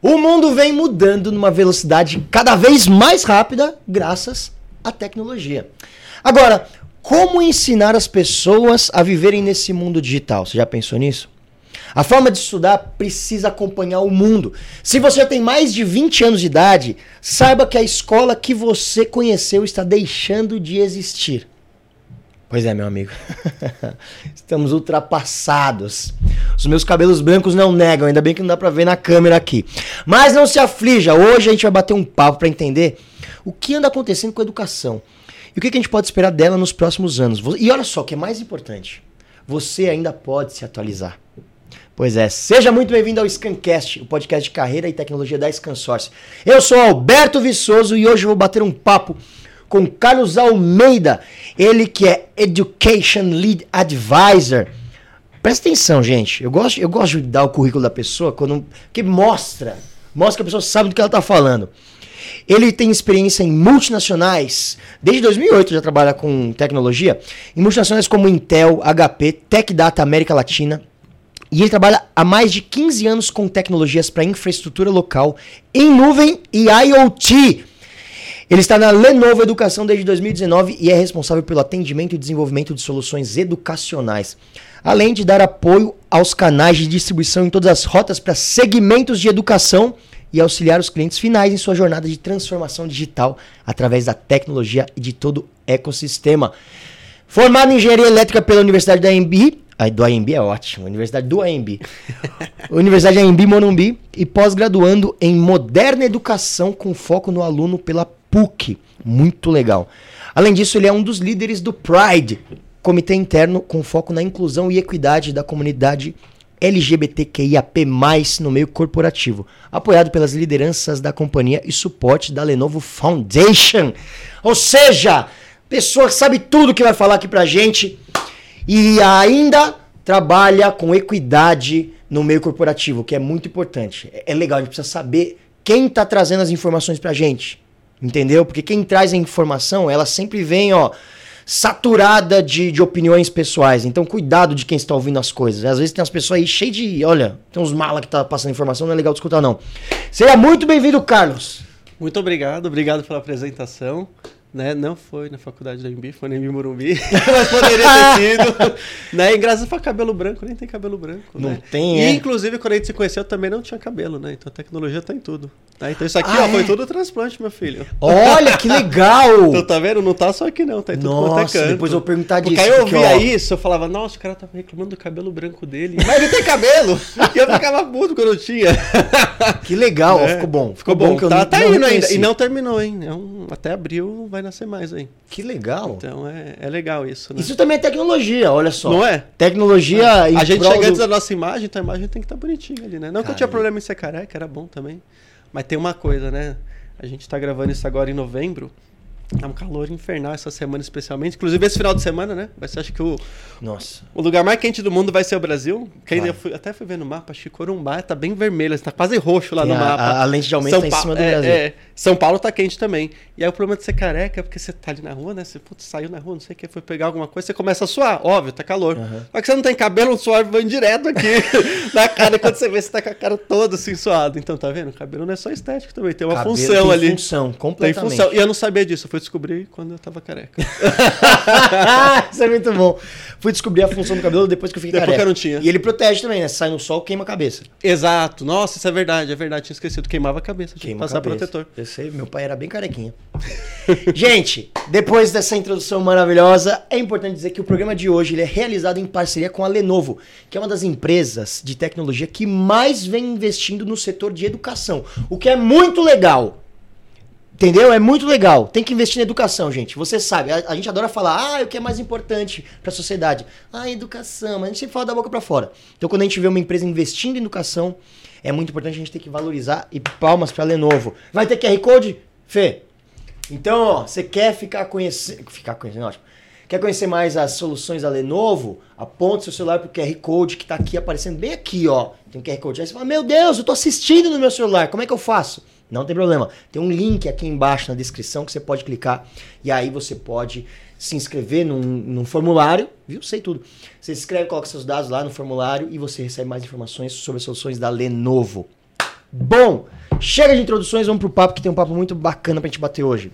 O mundo vem mudando numa velocidade cada vez mais rápida graças à tecnologia. Agora, como ensinar as pessoas a viverem nesse mundo digital? Você já pensou nisso? A forma de estudar precisa acompanhar o mundo. Se você tem mais de 20 anos de idade, saiba que a escola que você conheceu está deixando de existir. Pois é, meu amigo. Estamos ultrapassados. Os meus cabelos brancos não negam, ainda bem que não dá pra ver na câmera aqui. Mas não se aflija, hoje a gente vai bater um papo para entender o que anda acontecendo com a educação e o que a gente pode esperar dela nos próximos anos. E olha só, o que é mais importante, você ainda pode se atualizar. Pois é, seja muito bem-vindo ao Scancast, o podcast de carreira e tecnologia da Scansource. Eu sou Alberto Viçoso e hoje vou bater um papo com Carlos Almeida, ele que é Education Lead Advisor. Presta atenção, gente. Eu gosto, eu gosto de dar o currículo da pessoa quando que mostra, mostra que a pessoa sabe do que ela está falando. Ele tem experiência em multinacionais. Desde 2008 já trabalha com tecnologia. Em multinacionais como Intel, HP, Tech Data América Latina, e ele trabalha há mais de 15 anos com tecnologias para infraestrutura local, em nuvem e IoT. Ele está na Lenovo Educação desde 2019 e é responsável pelo atendimento e desenvolvimento de soluções educacionais, além de dar apoio aos canais de distribuição em todas as rotas para segmentos de educação e auxiliar os clientes finais em sua jornada de transformação digital através da tecnologia e de todo o ecossistema. Formado em engenharia elétrica pela Universidade da AMB, a do AMB é ótimo, Universidade do AMB. Universidade AMB Morumbi e pós-graduando em Moderna Educação com foco no aluno pela PUC. Muito legal. Além disso, ele é um dos líderes do Pride, comitê interno com foco na inclusão e equidade da comunidade LGBTQIAP+, no meio corporativo, apoiado pelas lideranças da companhia e suporte da Lenovo Foundation. Ou seja, pessoa que sabe tudo que vai falar aqui pra gente e ainda trabalha com equidade no meio corporativo, que é muito importante. É, legal, a gente precisa saber quem está trazendo as informações para a gente. Entendeu? Porque quem traz a informação, ela sempre vem, ó, saturada de, de opiniões pessoais. Então, cuidado de quem está ouvindo as coisas. Às vezes tem as pessoas aí cheias de. Olha, tem uns malas que tá passando informação, não é legal de escutar, não. Seja muito bem-vindo, Carlos. Muito obrigado, obrigado pela apresentação né? Não foi na faculdade da Embi, foi na Embi Morumbi, mas poderia ter sido. né? E graças a cabelo branco, nem tem cabelo branco. Não né? tem, E é. inclusive quando a gente se conheceu também não tinha cabelo, né? Então a tecnologia tá em tudo. Tá? Então isso aqui, Ah, ó, é? foi tudo transplante, meu filho. Olha que legal! Então tá vendo? Não tá só aqui não, tá em tudo quanto é Nossa, canto. depois eu vou perguntar disso. Porque aí eu ouvia ó, isso, eu falava, nossa, o cara tava reclamando do cabelo branco dele. Mas ele tem cabelo! e eu ficava puto quando eu tinha. Que legal, ó, É, ficou bom. Ficou bom. que eu tá não, tá não indo ainda. reconheci. E não terminou, hein? É até abril vai nascer mais aí. Que legal. Então é, é legal isso, né? Isso também é tecnologia, olha só. Não é? Tecnologia em A gente chega do- antes da nossa imagem, então a imagem tem que estar bonitinha ali, né? Não que eu tinha problema em ser careca, era bom também. Mas tem uma coisa, né? A gente tá gravando isso agora em novembro. Tá um calor infernal essa semana, especialmente. Inclusive esse final de semana, né? Vai ser, acho que o, Nossa. o lugar mais quente do mundo vai ser o Brasil. Que ainda Claro. eu fui- até fui ver no mapa, acho que Corumbá tá bem vermelho, tá quase roxo lá Tem no a- mapa. a- a lente de aumento tá em Pa- cima do é, Brasil. é. São Paulo tá quente também. E aí o problema de ser careca é porque você tá ali na rua, né? Você putz, saiu na rua, não sei o que, foi pegar alguma coisa, você começa a suar. Óbvio, tá calor. Aham. Só que você não tem cabelo, o suor vai direto aqui na cara. Quando você vê, você tá com a cara toda assim suada. Então, tá vendo? O cabelo não é só estético também, tem uma Cabelo função tem ali. função, Tem completamente. função. E eu não sabia disso, eu fui descobrir quando eu tava careca. Isso é muito bom. Fui descobrir a função do cabelo depois que eu fiquei Depois careca. que eu não tinha. E ele protege também, né? Sai no sol, queima a cabeça. Exato. Nossa, isso é verdade, é verdade. Tinha esquecido. Queimava a cabeça, tinha que Queima a passar cabeça. protetor. Eu sei, meu pai era bem carequinha. Gente, depois dessa introdução maravilhosa, é importante dizer que o programa de hoje ele é realizado em parceria com a Lenovo, que é uma das empresas de tecnologia que mais vem investindo no setor de educação. O que é muito legal. Entendeu? É muito legal. Tem que investir na educação, gente. Você sabe, a, a gente adora falar, ah, o que é mais importante para a sociedade? Ah, educação. Mas a gente sempre fala da boca para fora. Então, quando a gente vê uma empresa investindo em educação, é muito importante a gente ter que valorizar e palmas para Lenovo. Vai ter QR Code? Fê. Então, ó, você quer ficar conhecendo. Ficar conhecendo, ótimo. Quer conhecer mais as soluções da Lenovo? Aponte seu celular pro QR Code que tá aqui aparecendo bem aqui, ó. Tem um QR Code. Aí você fala, meu Deus, eu tô assistindo no meu celular, como é que eu faço? Não tem problema. Tem um link aqui embaixo na descrição que você pode clicar e aí você pode se inscrever num, num formulário, viu? Sei tudo. Você se inscreve, coloca seus dados lá no formulário e você recebe mais informações sobre as soluções da Lenovo. Bom, chega de introduções, vamos pro papo que tem um papo muito bacana pra gente bater hoje.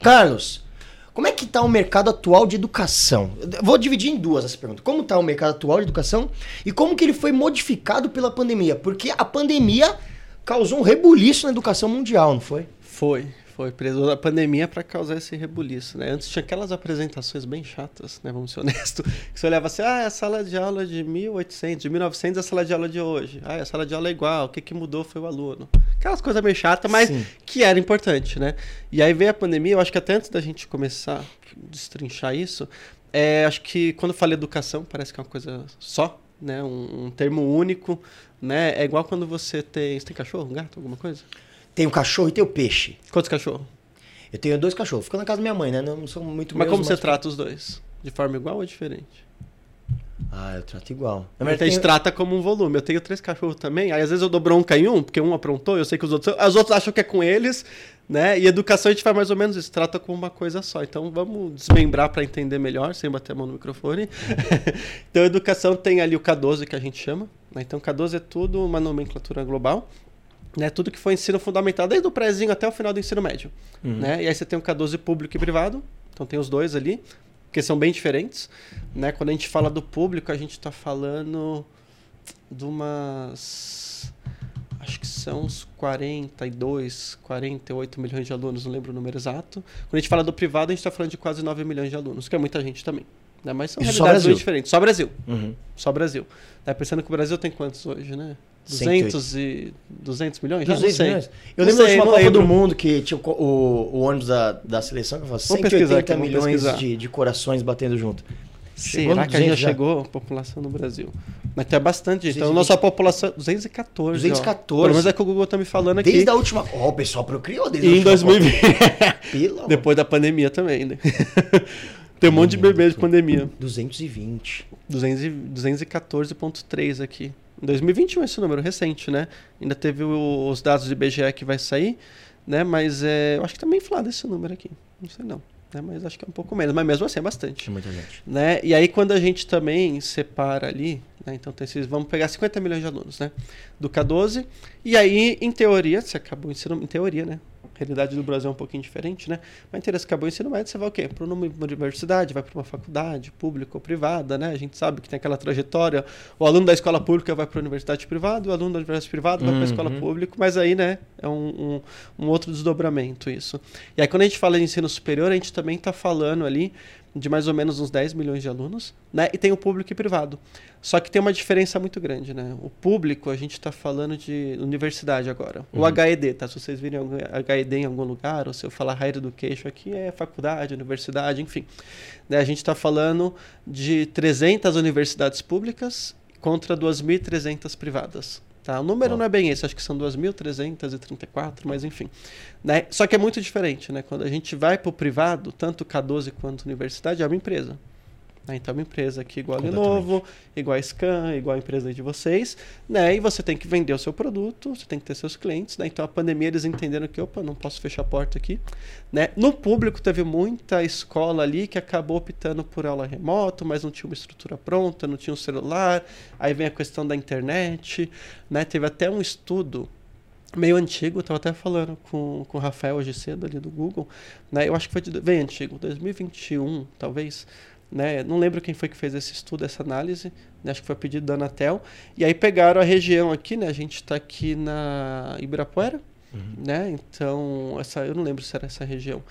Carlos, como é que tá o mercado atual de educação? Eu Vou dividir em duas essa pergunta. Como tá o mercado atual de educação e como que ele foi modificado pela pandemia? Porque a pandemia causou um rebuliço na educação mundial, não foi? Foi, foi. Precisou da pandemia para causar esse rebuliço, né? Antes tinha aquelas apresentações bem chatas, né? Vamos ser honestos. Que você olhava assim, ah, é a sala de aula de 1800, de 1900 é a sala de aula de hoje. Ah, a sala de aula é igual, o que, que mudou foi o aluno. Aquelas coisas meio chatas, mas Sim. que era importante, né? E aí veio a pandemia, eu acho que até antes da gente começar a destrinchar isso, é, acho que quando eu falo educação, parece que é uma coisa só, né? Um, um termo único, né? É igual quando você tem... Você tem cachorro, gato, alguma coisa? Tem o cachorro e tem o peixe. Quantos cachorros? Eu tenho dois cachorros. Fico na casa da minha mãe, né? Não sou muito Mas meus, como você trata os dois? De forma igual ou diferente? Ah, eu trato igual. Na A verdade, gente tenho- trata como um volume. Eu tenho três cachorros também. Aí às vezes eu dou bronca em um, porque um aprontou, eu sei que os outros. Os outros acham que é com eles, né? E educação a gente faz mais ou menos isso, trata como uma coisa só. Então vamos desmembrar para entender melhor, sem bater a mão no microfone. então educação tem ali o K12 que a gente chama. né? Então K12 é tudo uma nomenclatura global. Né, tudo que foi ensino fundamental, desde o prézinho até o final do ensino médio. Uhum. Né? E aí você tem o K12 público e privado, então tem os dois ali, que são bem diferentes. Né? Quando a gente fala do público, a gente está falando de umas. Acho que são uns 42, 48 milhões de alunos, não lembro o número exato. Quando a gente fala do privado, a gente está falando de quase 9 milhões de alunos, que é muita gente também. Né? Mas são Isso realidades bem diferentes. Só Brasil. Uhum. Só Brasil. Tá pensando que o Brasil tem quantos hoje, né? 108. 200, e... 200 milhões? Já 200 não sei. milhões? Eu Não lembro da sei, última não Copa do Mundo que tinha o, o, ônibus da, da seleção que Vamos pesquisar 180 aqui, vamos milhões pesquisar. de, de corações batendo junto. Chegou Será que a gente 200 já chegou a população no Brasil? Mas tem bastante gente. Então, 220. nossa população... 214, 214. Ó. Pelo menos é que o Google tá me falando aqui. Desde a última. Ó, o pessoal procriou desde E a em última 2020. Pelo amor. Depois da pandemia também, né? tem um monte de bebê de pandemia. 220. 200 e- 214.3 aqui. Em 2021 esse número recente, né? Ainda teve os dados do IBGE que vai sair, né? Mas é, eu acho que tá meio inflado esse número aqui. Não sei não. Né? Mas acho que é um pouco menos. Mas mesmo assim é bastante. Tinha muita gente. Né? E aí quando a gente também separa ali, né? então tem esses, vamos pegar 50 milhões de alunos, né? Do K12, e aí em teoria, você acabou o ensino, em teoria, né? Realidade do Brasil é um pouquinho diferente, né? Mas você acabou o ensino médio, você vai o quê? Para uma universidade, vai para uma faculdade, pública ou privada, né? A gente sabe que tem aquela trajetória, o aluno da escola pública vai para a universidade privada, o aluno da universidade privada vai para a escola Uhum. pública, mas aí, né, é um, um, um outro desdobramento isso. E aí quando a gente fala de ensino superior, a gente também está falando ali de mais ou menos uns 10 milhões de alunos, né? E tem o público e privado. Só que tem uma diferença muito grande, né? O público, a gente está falando de universidade agora. O Uhum. HED, tá? Se vocês virem HED em algum lugar, ou se eu falar Higher Education aqui, é faculdade, universidade, enfim. Né? A gente está falando de 300 universidades públicas contra 2.300 privadas. Tá? O número Ó. não é bem esse, acho que são 2.334, mas enfim. Né? Só que é muito diferente, né? Quando a gente vai para o privado, tanto K12 quanto universidade, é uma empresa. Né? Então, é uma empresa aqui igual a Lenovo, igual a Scan, igual a empresa de vocês, né? E você tem que vender o seu produto, você tem que ter seus clientes, né? Então, a pandemia, eles entenderam que, opa, não posso fechar a porta aqui, né? No público, teve muita escola ali que acabou optando por aula remoto, mas não tinha uma estrutura pronta, não tinha um celular, aí vem a questão da internet, né? Teve até um estudo meio antigo, eu tava até falando com, com o Rafael hoje cedo ali do Google, né? Eu acho que foi de, bem antigo, 2021, talvez, né? Não lembro quem foi que fez esse estudo, essa análise, né? Acho que foi pedido da Anatel. E aí pegaram a região aqui, né? A gente está aqui na Ibirapuera, né? Então, essa eu não lembro se era essa região,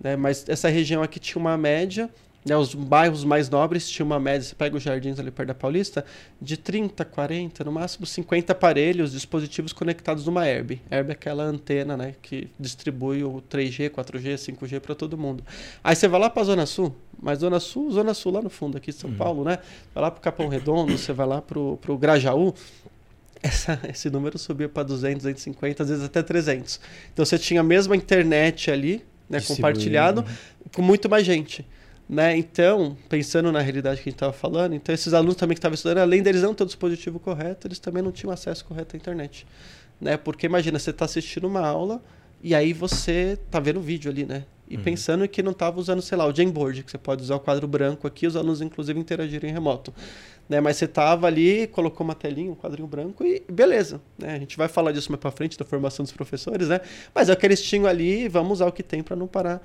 né? Mas essa região aqui tinha uma média né, os bairros mais nobres tinham uma média, você pega os jardins ali perto da Paulista, de 30, 40, no máximo 50 aparelhos, dispositivos conectados numa Herb. Herb é aquela antena né, que distribui o 3G, 4G, 5G para todo mundo. Aí você vai lá para a Zona Sul, mas Zona Sul, Zona Sul lá no fundo aqui de São Paulo, né? Vai lá para o Capão Redondo, você vai lá para o Grajaú, essa- esse número subia para 200, 250, às vezes até 300. Então você tinha a mesma internet ali, né, compartilhado, com muito mais gente. Né? Então, pensando na realidade que a gente estava falando, então esses alunos também que estavam estudando, além deles não ter o dispositivo correto, eles também não tinham acesso correto à internet. Né? Porque imagina, você está assistindo uma aula e aí você está vendo o vídeo ali, né? E uhum. pensando que não estava usando, sei lá, o Jamboard, que você pode usar o quadro branco aqui, os alunos inclusive interagirem em remoto. Né? Mas você estava ali, colocou uma telinha, um quadrinho branco e beleza. Né? A gente vai falar disso mais para frente, da formação dos professores, né? Mas é o que eles tinham ali, vamos usar o que tem para não parar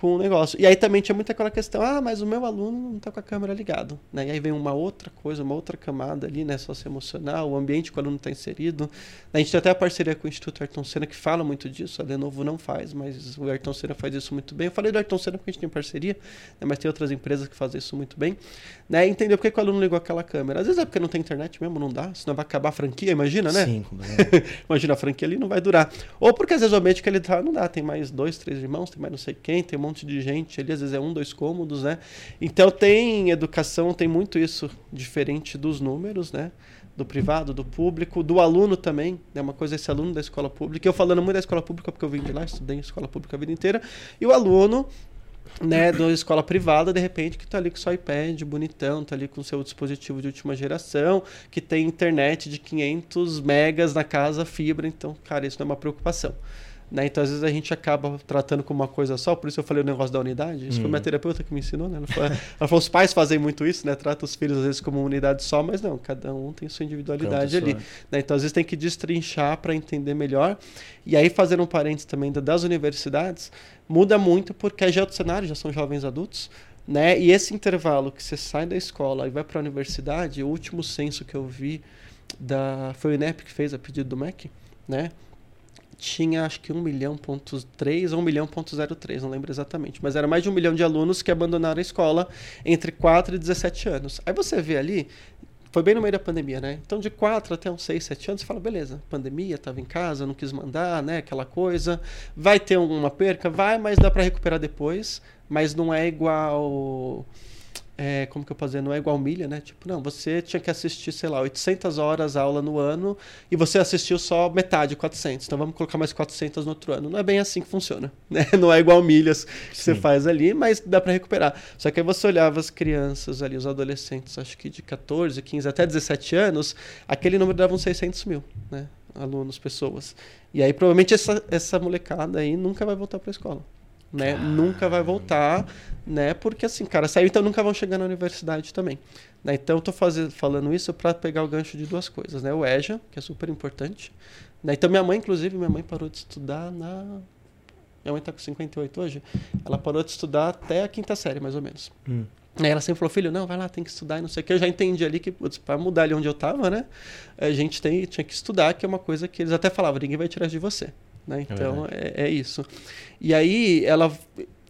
com o negócio. E aí também tinha muita aquela questão, ah, mas o meu aluno não está com a câmera ligado. Né? E aí vem uma outra coisa, uma outra camada ali, né, socioemocional, o ambiente que o aluno está inserido. A gente tem até a parceria com o Instituto Ayrton Senna que fala muito disso, a Lenovo não faz, mas o Ayrton Senna faz isso muito bem. Eu falei do Ayrton Senna porque a gente tem parceria, né, mas tem outras empresas que fazem isso muito bem. Né? Entendeu por que, que o aluno ligou aquela câmera. Às vezes é porque não tem internet mesmo, não dá, senão vai acabar a franquia, imagina, né? Sim, imagina, a franquia ali não vai durar. Ou porque às vezes o ambiente que ele está não dá, tem mais dois, três irmãos, tem mais não sei quem, tem um monte de gente ali, às vezes é um, dois cômodos, né? Então tem educação, tem muito isso diferente dos números, né? Do privado, do público, do aluno também, é né? uma coisa esse aluno da escola pública. Eu falando muito da escola pública porque eu vim de lá, estudei em escola pública a vida inteira, e o aluno né, da escola privada, de repente, que está ali com seu iPad bonitão, está ali com seu dispositivo de última geração, que tem internet de 500 megas na casa, fibra, então, cara, isso não é uma preocupação. Né? Então, às vezes, a gente acaba tratando como uma coisa só, por isso eu falei o negócio da unidade. Isso hum. foi minha terapeuta que me ensinou, né? Ela falou, ela falou, os pais fazem muito isso, né? Trata os filhos, às vezes, como uma unidade só, mas não, cada um tem sua individualidade ali. Né? Então, às vezes, tem que destrinchar para entender melhor. E aí, fazer um parênteses também das universidades, muda muito, porque já é outro cenário, já são jovens adultos, né? E esse intervalo que você sai da escola e vai para a universidade, o último censo que eu vi da foi o INEP que fez a pedido do MEC, né? Tinha acho que 1 milhão ponto 3 ou 1 milhão ponto 03, não lembro exatamente, mas era mais de um milhão de alunos que abandonaram a escola entre 4 e 17 anos. Aí você vê ali, foi bem no meio da pandemia, né? Então de 4 até uns 6, 7 anos, você fala, beleza, pandemia, estava em casa, não quis mandar, né, aquela coisa. Vai ter uma perca, vai, mas dá para recuperar depois, mas não é igual é, como que eu posso dizer, não é igual milha, né? Tipo, não, você tinha que assistir, sei lá, 800 horas aula no ano e você assistiu só metade, 400. Então vamos colocar mais 400 no outro ano. Não é bem assim que funciona, né? Não é igual milhas que Sim. você faz ali, mas dá para recuperar. Só que aí você olhava as crianças ali, os adolescentes, acho que de 14, 15 até 17 anos, aquele número dava uns 600 mil, né? Alunos, pessoas. E aí provavelmente essa, essa molecada aí nunca vai voltar para a escola né? Nunca vai voltar, né? Porque assim, cara, saiu então nunca vão chegar na universidade também. Né? Então eu tô fazendo, falando isso para pegar o gancho de duas coisas, né? O EJA, que é super importante. Né? Então minha mãe, inclusive, minha mãe parou de estudar na minha mãe tá com 58 hoje. Ela parou de estudar até a quinta série, mais ou menos. Hum. Aí ela sempre falou, filho, não, vai lá, tem que estudar e não sei o que. Eu já entendi ali que, para mudar ali onde eu tava, né? A gente tem, tinha que estudar, que é uma coisa que eles até falavam, ninguém vai tirar de você. Né? É então é, é, isso. E aí ela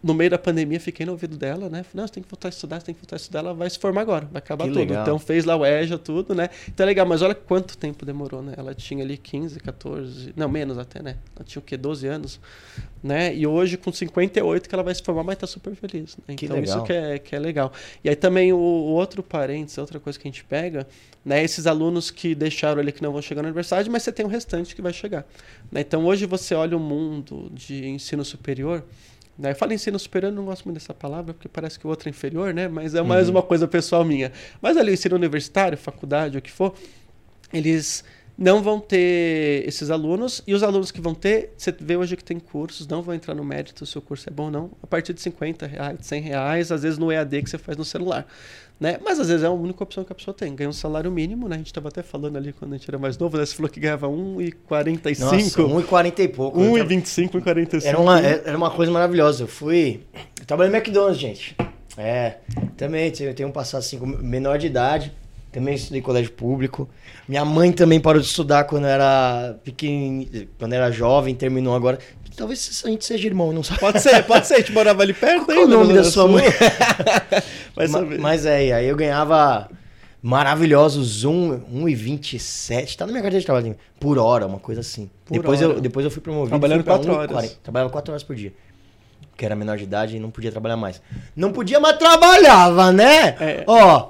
no meio da pandemia, fiquei no ouvido dela, né? Falei, não, você tem que voltar a estudar, você tem que voltar a estudar. Ela vai se formar agora, vai acabar que tudo. Legal. Então fez lá o EJA, tudo, né? Então é legal, mas olha quanto tempo demorou, né? Ela tinha ali 15, 14, não, menos até, né? Ela tinha o quê? 12 anos, né? E hoje com 58 que ela vai se formar, mas tá super feliz. Né? Então legal. isso que é, que é legal. E aí também o, o outro parênteses, outra coisa que a gente pega, né? Esses alunos que deixaram ali que não vão chegar na universidade, mas você tem o restante que vai chegar. Né? Então hoje você olha o mundo de ensino superior, né? Eu ensino superior, não gosto muito dessa palavra, porque parece que o outro é inferior, né? Mas é mais uhum. uma coisa pessoal minha. Mas ali, ensino universitário, faculdade, o que for, eles não vão ter esses alunos, e os alunos que vão ter, você vê hoje que tem cursos, não vão entrar no mérito se o curso é bom ou não, a partir de 50 reais, 100 reais, às vezes no EAD que você faz no celular. Né? Mas às vezes é a única opção que a pessoa tem. Ganha um salário mínimo, né? A gente estava até falando ali quando a gente era mais novo, né? Você falou que ganhava 1,45. Nossa, 1,40 e pouco. 1,25, 1,45. Era uma, era uma coisa maravilhosa. Eu fui. Eu trabalhei no McDonald's, gente. É. Também tenho um passado assim, menor de idade. Também estudei colégio público. Minha mãe também parou de estudar quando era pequeno, quando era jovem, terminou agora. Talvez a gente seja irmão, não sabe. Pode ser, pode ser. A gente morava ali perto Qual o nome da sua mãe? Vai saber. Mas é, aí eu ganhava maravilhosos 1,27. Tá na minha carteira de trabalho. Por hora, uma coisa assim. depois, hora. Eu, depois eu fui promovido. Trabalhando 4 horas. 40. Trabalhava 4 horas por dia que era menor de idade e não podia trabalhar mais. Não podia, mas trabalhava, né? É. Ó.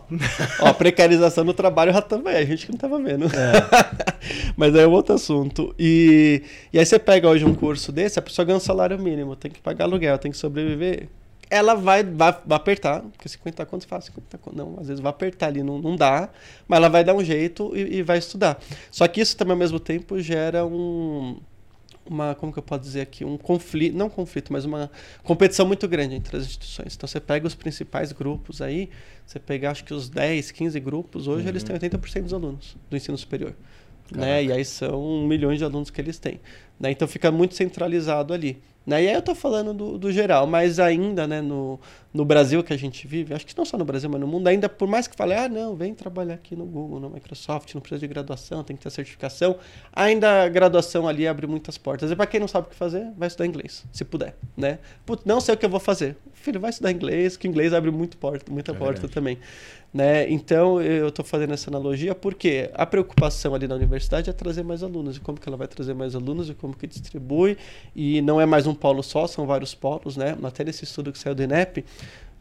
Ó, precarização no trabalho já também, a gente que não tava vendo. É. mas aí é outro assunto. E, e aí você pega hoje um curso desse, a pessoa ganha um salário mínimo, tem que pagar aluguel, tem que sobreviver. Ela vai, vai, vai apertar, porque 50 contos faz 50 contos. Não, às vezes vai apertar ali, não, não dá, mas ela vai dar um jeito e, e vai estudar. Só que isso também ao mesmo tempo gera um uma, como que eu posso dizer aqui, um conflito, não conflito, mas uma competição muito grande entre as instituições. Então você pega os principais grupos aí, você pega acho que os 10, 15 grupos, hoje uhum. eles têm 80% dos alunos do ensino superior. Né? E aí são milhões de alunos que eles têm. Né? Então fica muito centralizado ali. Né? E aí eu estou falando do, do, geral, mas ainda né, no, no Brasil que a gente vive, acho que não só no Brasil, mas no mundo, ainda por mais que fale, ah, não, vem trabalhar aqui no Google, no Microsoft, não precisa de graduação, tem que ter certificação, ainda a graduação ali abre muitas portas. E para quem não sabe o que fazer, vai estudar inglês, se puder. Né? Putz, não sei o que eu vou fazer. Filho, vai estudar inglês, que inglês abre muito porta, muita é porta verdade. também. Né? Então, eu estou fazendo essa analogia porque a preocupação ali na universidade é trazer mais alunos. E como que ela vai trazer mais alunos e como que distribui. E não é mais um polo só, são vários polos. Né? Até nesse estudo que saiu do INEP,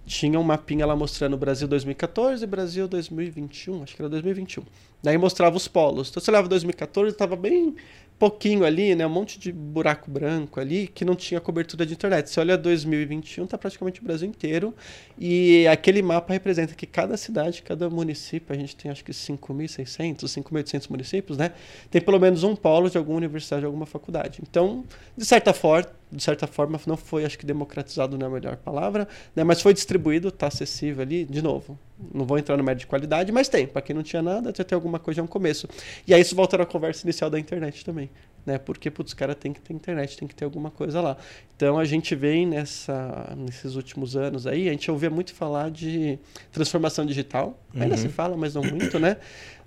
tinha um mapinha lá mostrando Brasil 2014 e Brasil 2021, acho que era 2021. Daí mostrava os polos. Então você leva 2014, estava bem pouquinho ali, né, um monte de buraco branco ali que não tinha cobertura de internet. Você olha 2021, tá praticamente o Brasil inteiro e aquele mapa representa que cada cidade, cada município, a gente tem acho que 5.600, 5.800 municípios, né, tem pelo menos um polo de alguma universidade, de alguma faculdade. Então, de certa forma, de certa forma não foi, acho que democratizado não é a melhor palavra, né, mas foi distribuído, está acessível ali, de novo. Não vou entrar no médio de qualidade, mas tem. Para quem não tinha nada, já tem alguma coisa, é um começo. E aí isso volta na conversa inicial da internet também né? Porque, putz, os caras têm que ter internet, tem que ter alguma coisa lá. Então a gente vem nessa, nesses últimos anos aí, a gente ouvia muito falar de transformação digital. Uhum. Ainda se fala, mas não muito, né?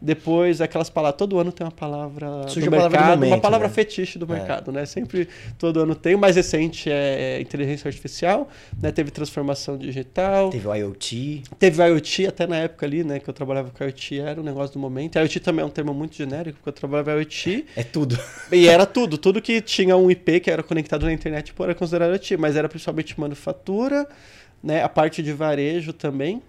Depois, aquelas palavras, todo ano tem uma palavra Surge do mercado, palavra do momento, uma palavra né? fetiche do é. mercado, né? Sempre, todo ano tem. O mais recente é, é inteligência artificial, né? Teve transformação digital. Teve o IoT. Teve o IoT, até na época ali, né? Que eu trabalhava com IoT, era um negócio do momento. IoT também é um termo muito genérico, porque eu trabalhava IoT. É tudo. E era tudo. Tudo que tinha um IP que era conectado na internet, era considerado IoT. Mas era principalmente manufatura, né? A parte de varejo também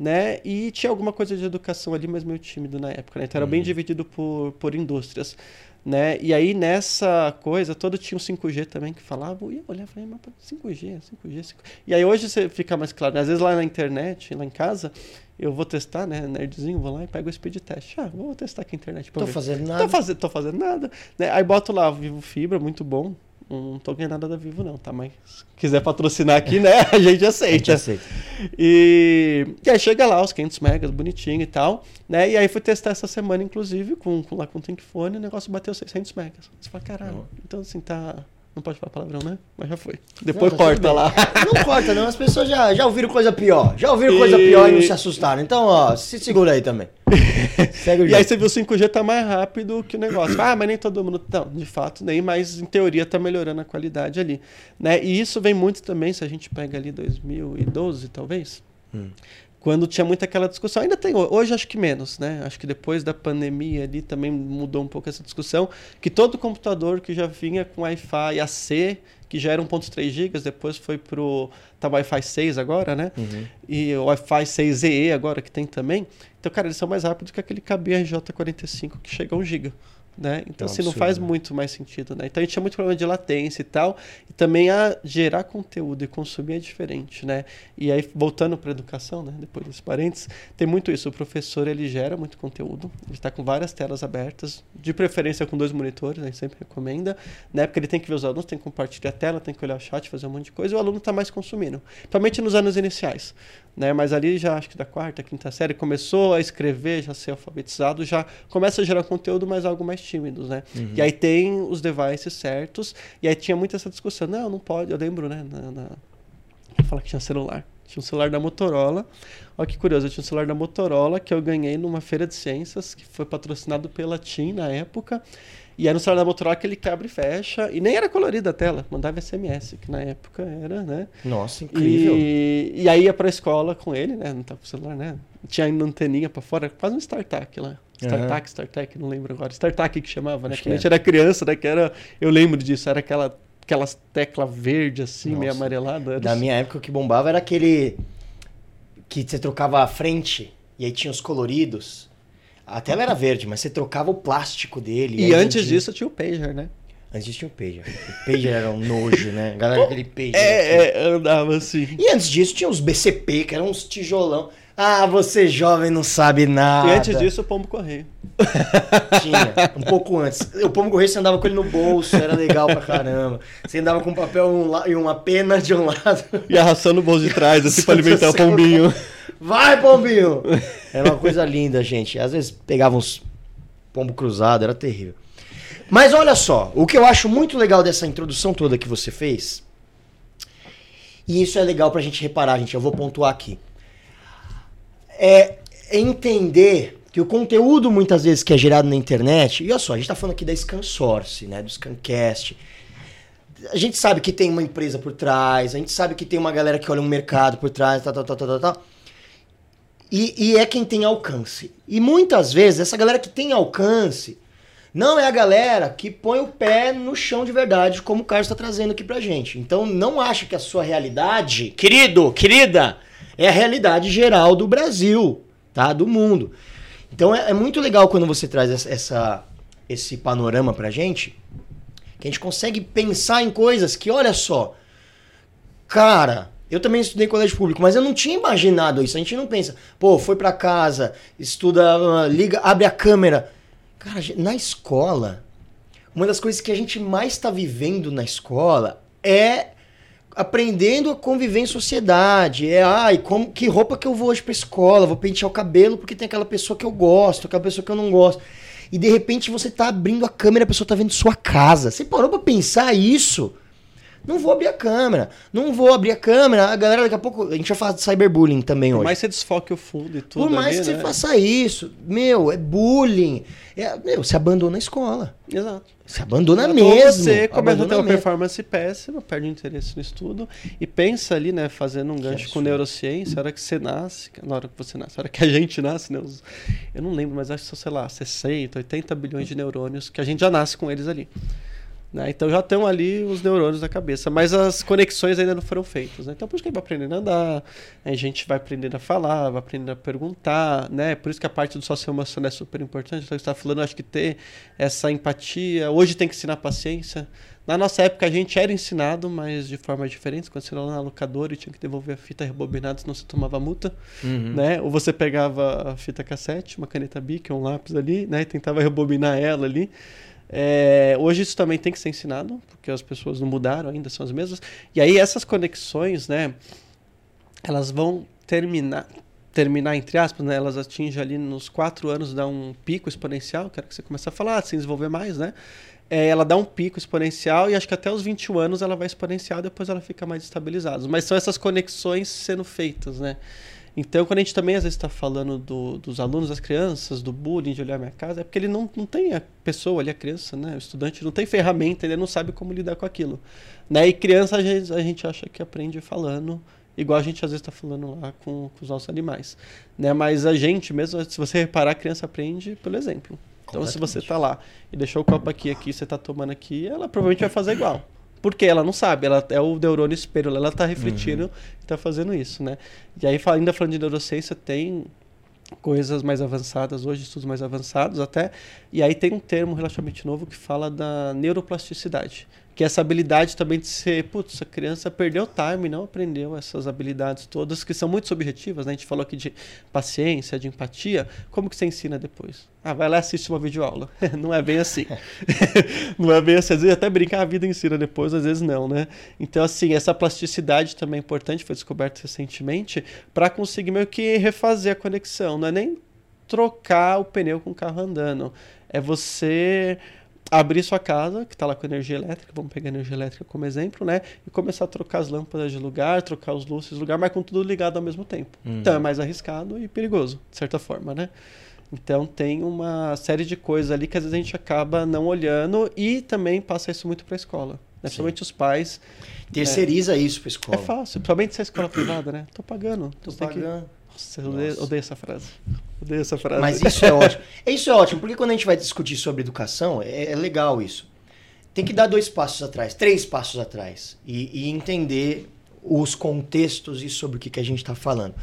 né? E tinha alguma coisa de educação ali, mas meio tímido na época, né? Então era uhum. bem dividido por, por indústrias, né? E aí nessa coisa, todo tinha um 5G também que falava, e eu olhava e mapa 5G, 5G, 5G. E aí hoje você fica mais claro, né? às vezes lá na internet, lá em casa, eu vou testar, né, nerdzinho, vou lá e pego o speed test. Ah, vou testar aqui a internet tô ver. fazendo nada. Tô, faz, tô fazendo nada, né? Aí boto lá, Vivo Fibra, muito bom, não tô ganhando nada da Vivo, não, tá? Mas se quiser patrocinar aqui, né? A gente aceita. A gente aceita. E, e aí chega lá, os 500 megas, bonitinho e tal, né? E aí fui testar essa semana, inclusive, com, com lá com o Thinkphone, o negócio bateu 600 megas. Você fala, caralho, então assim, tá não pode falar palavrão, né? Mas já foi. Depois não, corta lá. Não corta, não. As pessoas já, já ouviram coisa pior. Já ouviram e... coisa pior e não se assustaram. Então, ó, se segura aí também. Segue o E aí você viu o 5G tá mais rápido que o negócio. Ah, mas nem todo mundo. Não, de fato, nem, mas em teoria tá melhorando a qualidade ali. Né? E isso vem muito também, se a gente pega ali 2012, talvez. Hum quando tinha muito aquela discussão. Ainda tem, hoje acho que menos, né? Acho que depois da pandemia ali também mudou um pouco essa discussão, que todo computador que já vinha com Wi-Fi AC, que já era 1.3 GB, depois foi pro tá Wi-Fi 6 agora, né? Uhum. E o Wi-Fi 6EE agora que tem também. Então, cara, eles são mais rápidos que aquele KBRJ45 que chega a 1 GB. Né? Então, é assim, não faz né? muito mais sentido, né? Então, a gente tinha muito problema de latência e tal, e também a gerar conteúdo e consumir é diferente, né? E aí, voltando para a educação, né? Depois desse parênteses, tem muito isso. O professor, ele gera muito conteúdo, ele está com várias telas abertas, de preferência com dois monitores, a gente sempre recomenda, né? Porque ele tem que ver os alunos, tem que compartilhar a tela, tem que olhar o chat, fazer um monte de coisa, e o aluno está mais consumindo. Principalmente nos anos iniciais, né? Mas ali já, acho que da quarta, quinta série, começou a escrever, já ser alfabetizado, já começa a gerar conteúdo, mas algo mais tímidos, né? Uhum. E aí tem os devices certos, e aí tinha muito essa discussão, não, não pode, eu lembro, né? Na, na... Fala que tinha celular. Tinha um celular da Motorola. Olha que curioso, eu tinha um celular da Motorola que eu ganhei numa feira de ciências, que foi patrocinado pela TIM na época. E era um celular da Motorola que ele abre e fecha. E nem era colorida a tela, mandava SMS, que na época era, né? Nossa, incrível. E, e aí ia pra escola com ele, né? Não tava com o celular, né? Tinha ainda anteninha pra fora, quase um StarTAC lá. StarTAC, uhum. StarTAC, não lembro agora. StarTAC que chamava, né? Acho que a gente é. era criança, né? Que era, eu lembro disso, era aquela aquelas teclas verde assim, Nossa. meio amarelada. Da minha época o que bombava era aquele que você trocava a frente e aí tinha os coloridos. A tela era verde, mas você trocava o plástico dele. E, antes disso tinha o pager, né? Antes tinha o pager. O pager era um nojo, né? A galera aquele pager. É, é, andava assim. E antes disso tinha os BCP, que eram uns tijolão. Ah, você jovem não sabe nada. E antes disso, o pombo correio. Tinha, um pouco antes. O pombo correio você andava com ele no bolso, era legal pra caramba. Você andava com um papel e uma pena de um lado. E arrastando o bolso de trás, assim, pra alimentar o pombinho. Vai, pombinho! Era uma coisa linda, gente. Às vezes pegava uns pombo cruzado, era terrível. Mas olha só, o que eu acho muito legal dessa introdução toda que você fez, e isso é legal pra gente reparar, gente, eu vou pontuar aqui. É entender que o conteúdo muitas vezes que é gerado na internet, e olha só, a gente tá falando aqui da ScanSource, né, do ScanCast. A gente sabe que tem uma empresa por trás, a gente sabe que tem uma galera que olha um mercado por trás, tal, tal, tal, tal, tal. tal. E, e é quem tem alcance. E muitas vezes, essa galera que tem alcance, não é a galera que põe o pé no chão de verdade, como o Carlos está trazendo aqui pra gente. Então não acha que a sua realidade, querido, querida, é a realidade geral do Brasil, tá? Do mundo. Então é, é muito legal quando você traz essa, essa, esse panorama pra gente, que a gente consegue pensar em coisas que, olha só, cara, eu também estudei em colégio público, mas eu não tinha imaginado isso. A gente não pensa, pô, foi para casa, estuda, liga, abre a câmera. Cara, na escola, uma das coisas que a gente mais está vivendo na escola é aprendendo a conviver em sociedade. É, ai, como, que roupa que eu vou hoje pra escola? Vou pentear o cabelo porque tem aquela pessoa que eu gosto, aquela pessoa que eu não gosto. E de repente você tá abrindo a câmera, a pessoa tá vendo sua casa. Você parou pra pensar isso? Não vou abrir a câmera. Não vou abrir a câmera. A galera, daqui a pouco. A gente vai falar de cyberbullying também Por hoje. Por mais que você desfoque o fundo e tudo. Por mais ali, que você né? faça isso. Meu, é bullying. É, meu, você abandona a escola. Exato. Você abandona então mesmo. Você começa a ter uma mesmo. performance péssima, perde o interesse no estudo e pensa ali, né, fazendo um gancho com neurociência, a hora que você nasce, na hora que você nasce, a hora que a gente nasce, né, eu não lembro, mas acho que são, sei lá, 60, 80 bilhões de neurônios que a gente já nasce com eles ali. Né? Então já estão ali os neurônios da cabeça, mas as conexões ainda não foram feitas. Né? Então por isso que a gente vai aprendendo a andar, a gente vai aprendendo a falar, vai aprendendo a perguntar, né? Por isso que a parte do socioemocional é super importante. Então, você está falando, acho que ter essa empatia. Hoje tem que ensinar paciência. Na nossa época a gente era ensinado, mas de forma diferente. Quando você ia lá na locadora e tinha que devolver a fita rebobinada, senão você tomava multa. Uhum. Né? Ou você pegava a fita cassete, uma caneta bic, um lápis ali, né? e tentava rebobinar ela ali. É, hoje isso também tem que ser ensinado, porque as pessoas não mudaram ainda, são as mesmas. E aí essas conexões, né, elas vão terminar, terminar entre aspas, né, elas atingem ali nos quatro anos, dá um pico exponencial, quero que você comece a falar, se desenvolver mais, né? É, ela dá um pico exponencial e acho que até os 21 anos ela vai exponenciar, depois ela fica mais estabilizada. Mas são essas conexões sendo feitas, né? Então, quando a gente também às vezes está falando do, dos alunos, das crianças, do bullying, de olhar minha casa, é porque ele não, não tem a pessoa ali, a criança, né? O estudante não tem ferramenta, ele não sabe como lidar com aquilo. Né? E criança a gente, a gente acha que aprende falando, igual a gente às vezes está falando lá com, com, os nossos animais. Né? Mas a gente mesmo, se você reparar, a criança aprende pelo exemplo. Então, se você está lá e deixou o copo aqui, aqui, você está tomando aqui, ela provavelmente vai fazer igual. Porque ela não sabe, ela é o neurônio espelho, ela está refletindo uhum. e está fazendo isso, né? E aí, ainda falando de neurociência, tem coisas mais avançadas hoje, estudos mais avançados até, e aí tem um termo relativamente novo que fala da neuroplasticidade, que essa habilidade também de ser, putz, a criança perdeu time, não aprendeu essas habilidades todas que são muito subjetivas, né? A gente falou aqui de paciência, de empatia, como que você ensina depois? Ah, vai lá e assiste uma videoaula. não é bem assim. não é bem assim. Às vezes até brincar a vida ensina depois, às vezes não, né? Então, assim, essa plasticidade também é importante, foi descoberta recentemente, para conseguir meio que refazer a conexão. Não é nem trocar o pneu com o carro andando. É você abrir sua casa, que está lá com energia elétrica, vamos pegar energia elétrica como exemplo, né? E começar a trocar as lâmpadas de lugar, trocar os luzes de lugar, mas com tudo ligado ao mesmo tempo. Uhum. Então é mais arriscado e perigoso, de certa forma, né? Então tem uma série de coisas ali que às vezes a gente acaba não olhando e também passa isso muito para a escola. Né? Principalmente os pais. Terceiriza é, isso para a escola. É fácil, principalmente se é escola privada, né? Tô pagando. Tô pagando. Que... Nossa, eu odeio, odeio, essa frase. Odeio essa frase. Mas isso é ótimo. Isso é ótimo, porque quando a gente vai discutir sobre educação, é, é legal isso. Tem que dar dois passos atrás, três passos atrás e, e entender os contextos e sobre o que, que a gente está falando.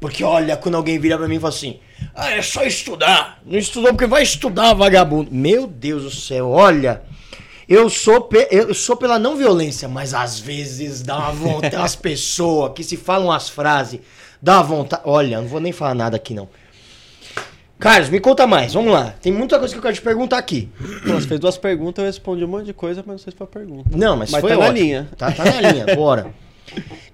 Porque olha, quando alguém vira para mim e fala assim: ah, é só estudar. Não estudou porque vai estudar, vagabundo. Meu Deus do céu, olha. Eu sou, eu sou pela não violência, mas às vezes dá uma vontade. as pessoas que se falam as frases Dá vontade. Olha, não vou nem falar nada aqui não. Carlos, me conta mais, vamos lá. Tem muita coisa que eu quero te perguntar aqui. Você fez duas perguntas, eu respondi um monte de coisa, mas não sei se foi a pergunta. Não, mas, Mas foi tá na ótimo. linha. Tá, tá na linha, bora.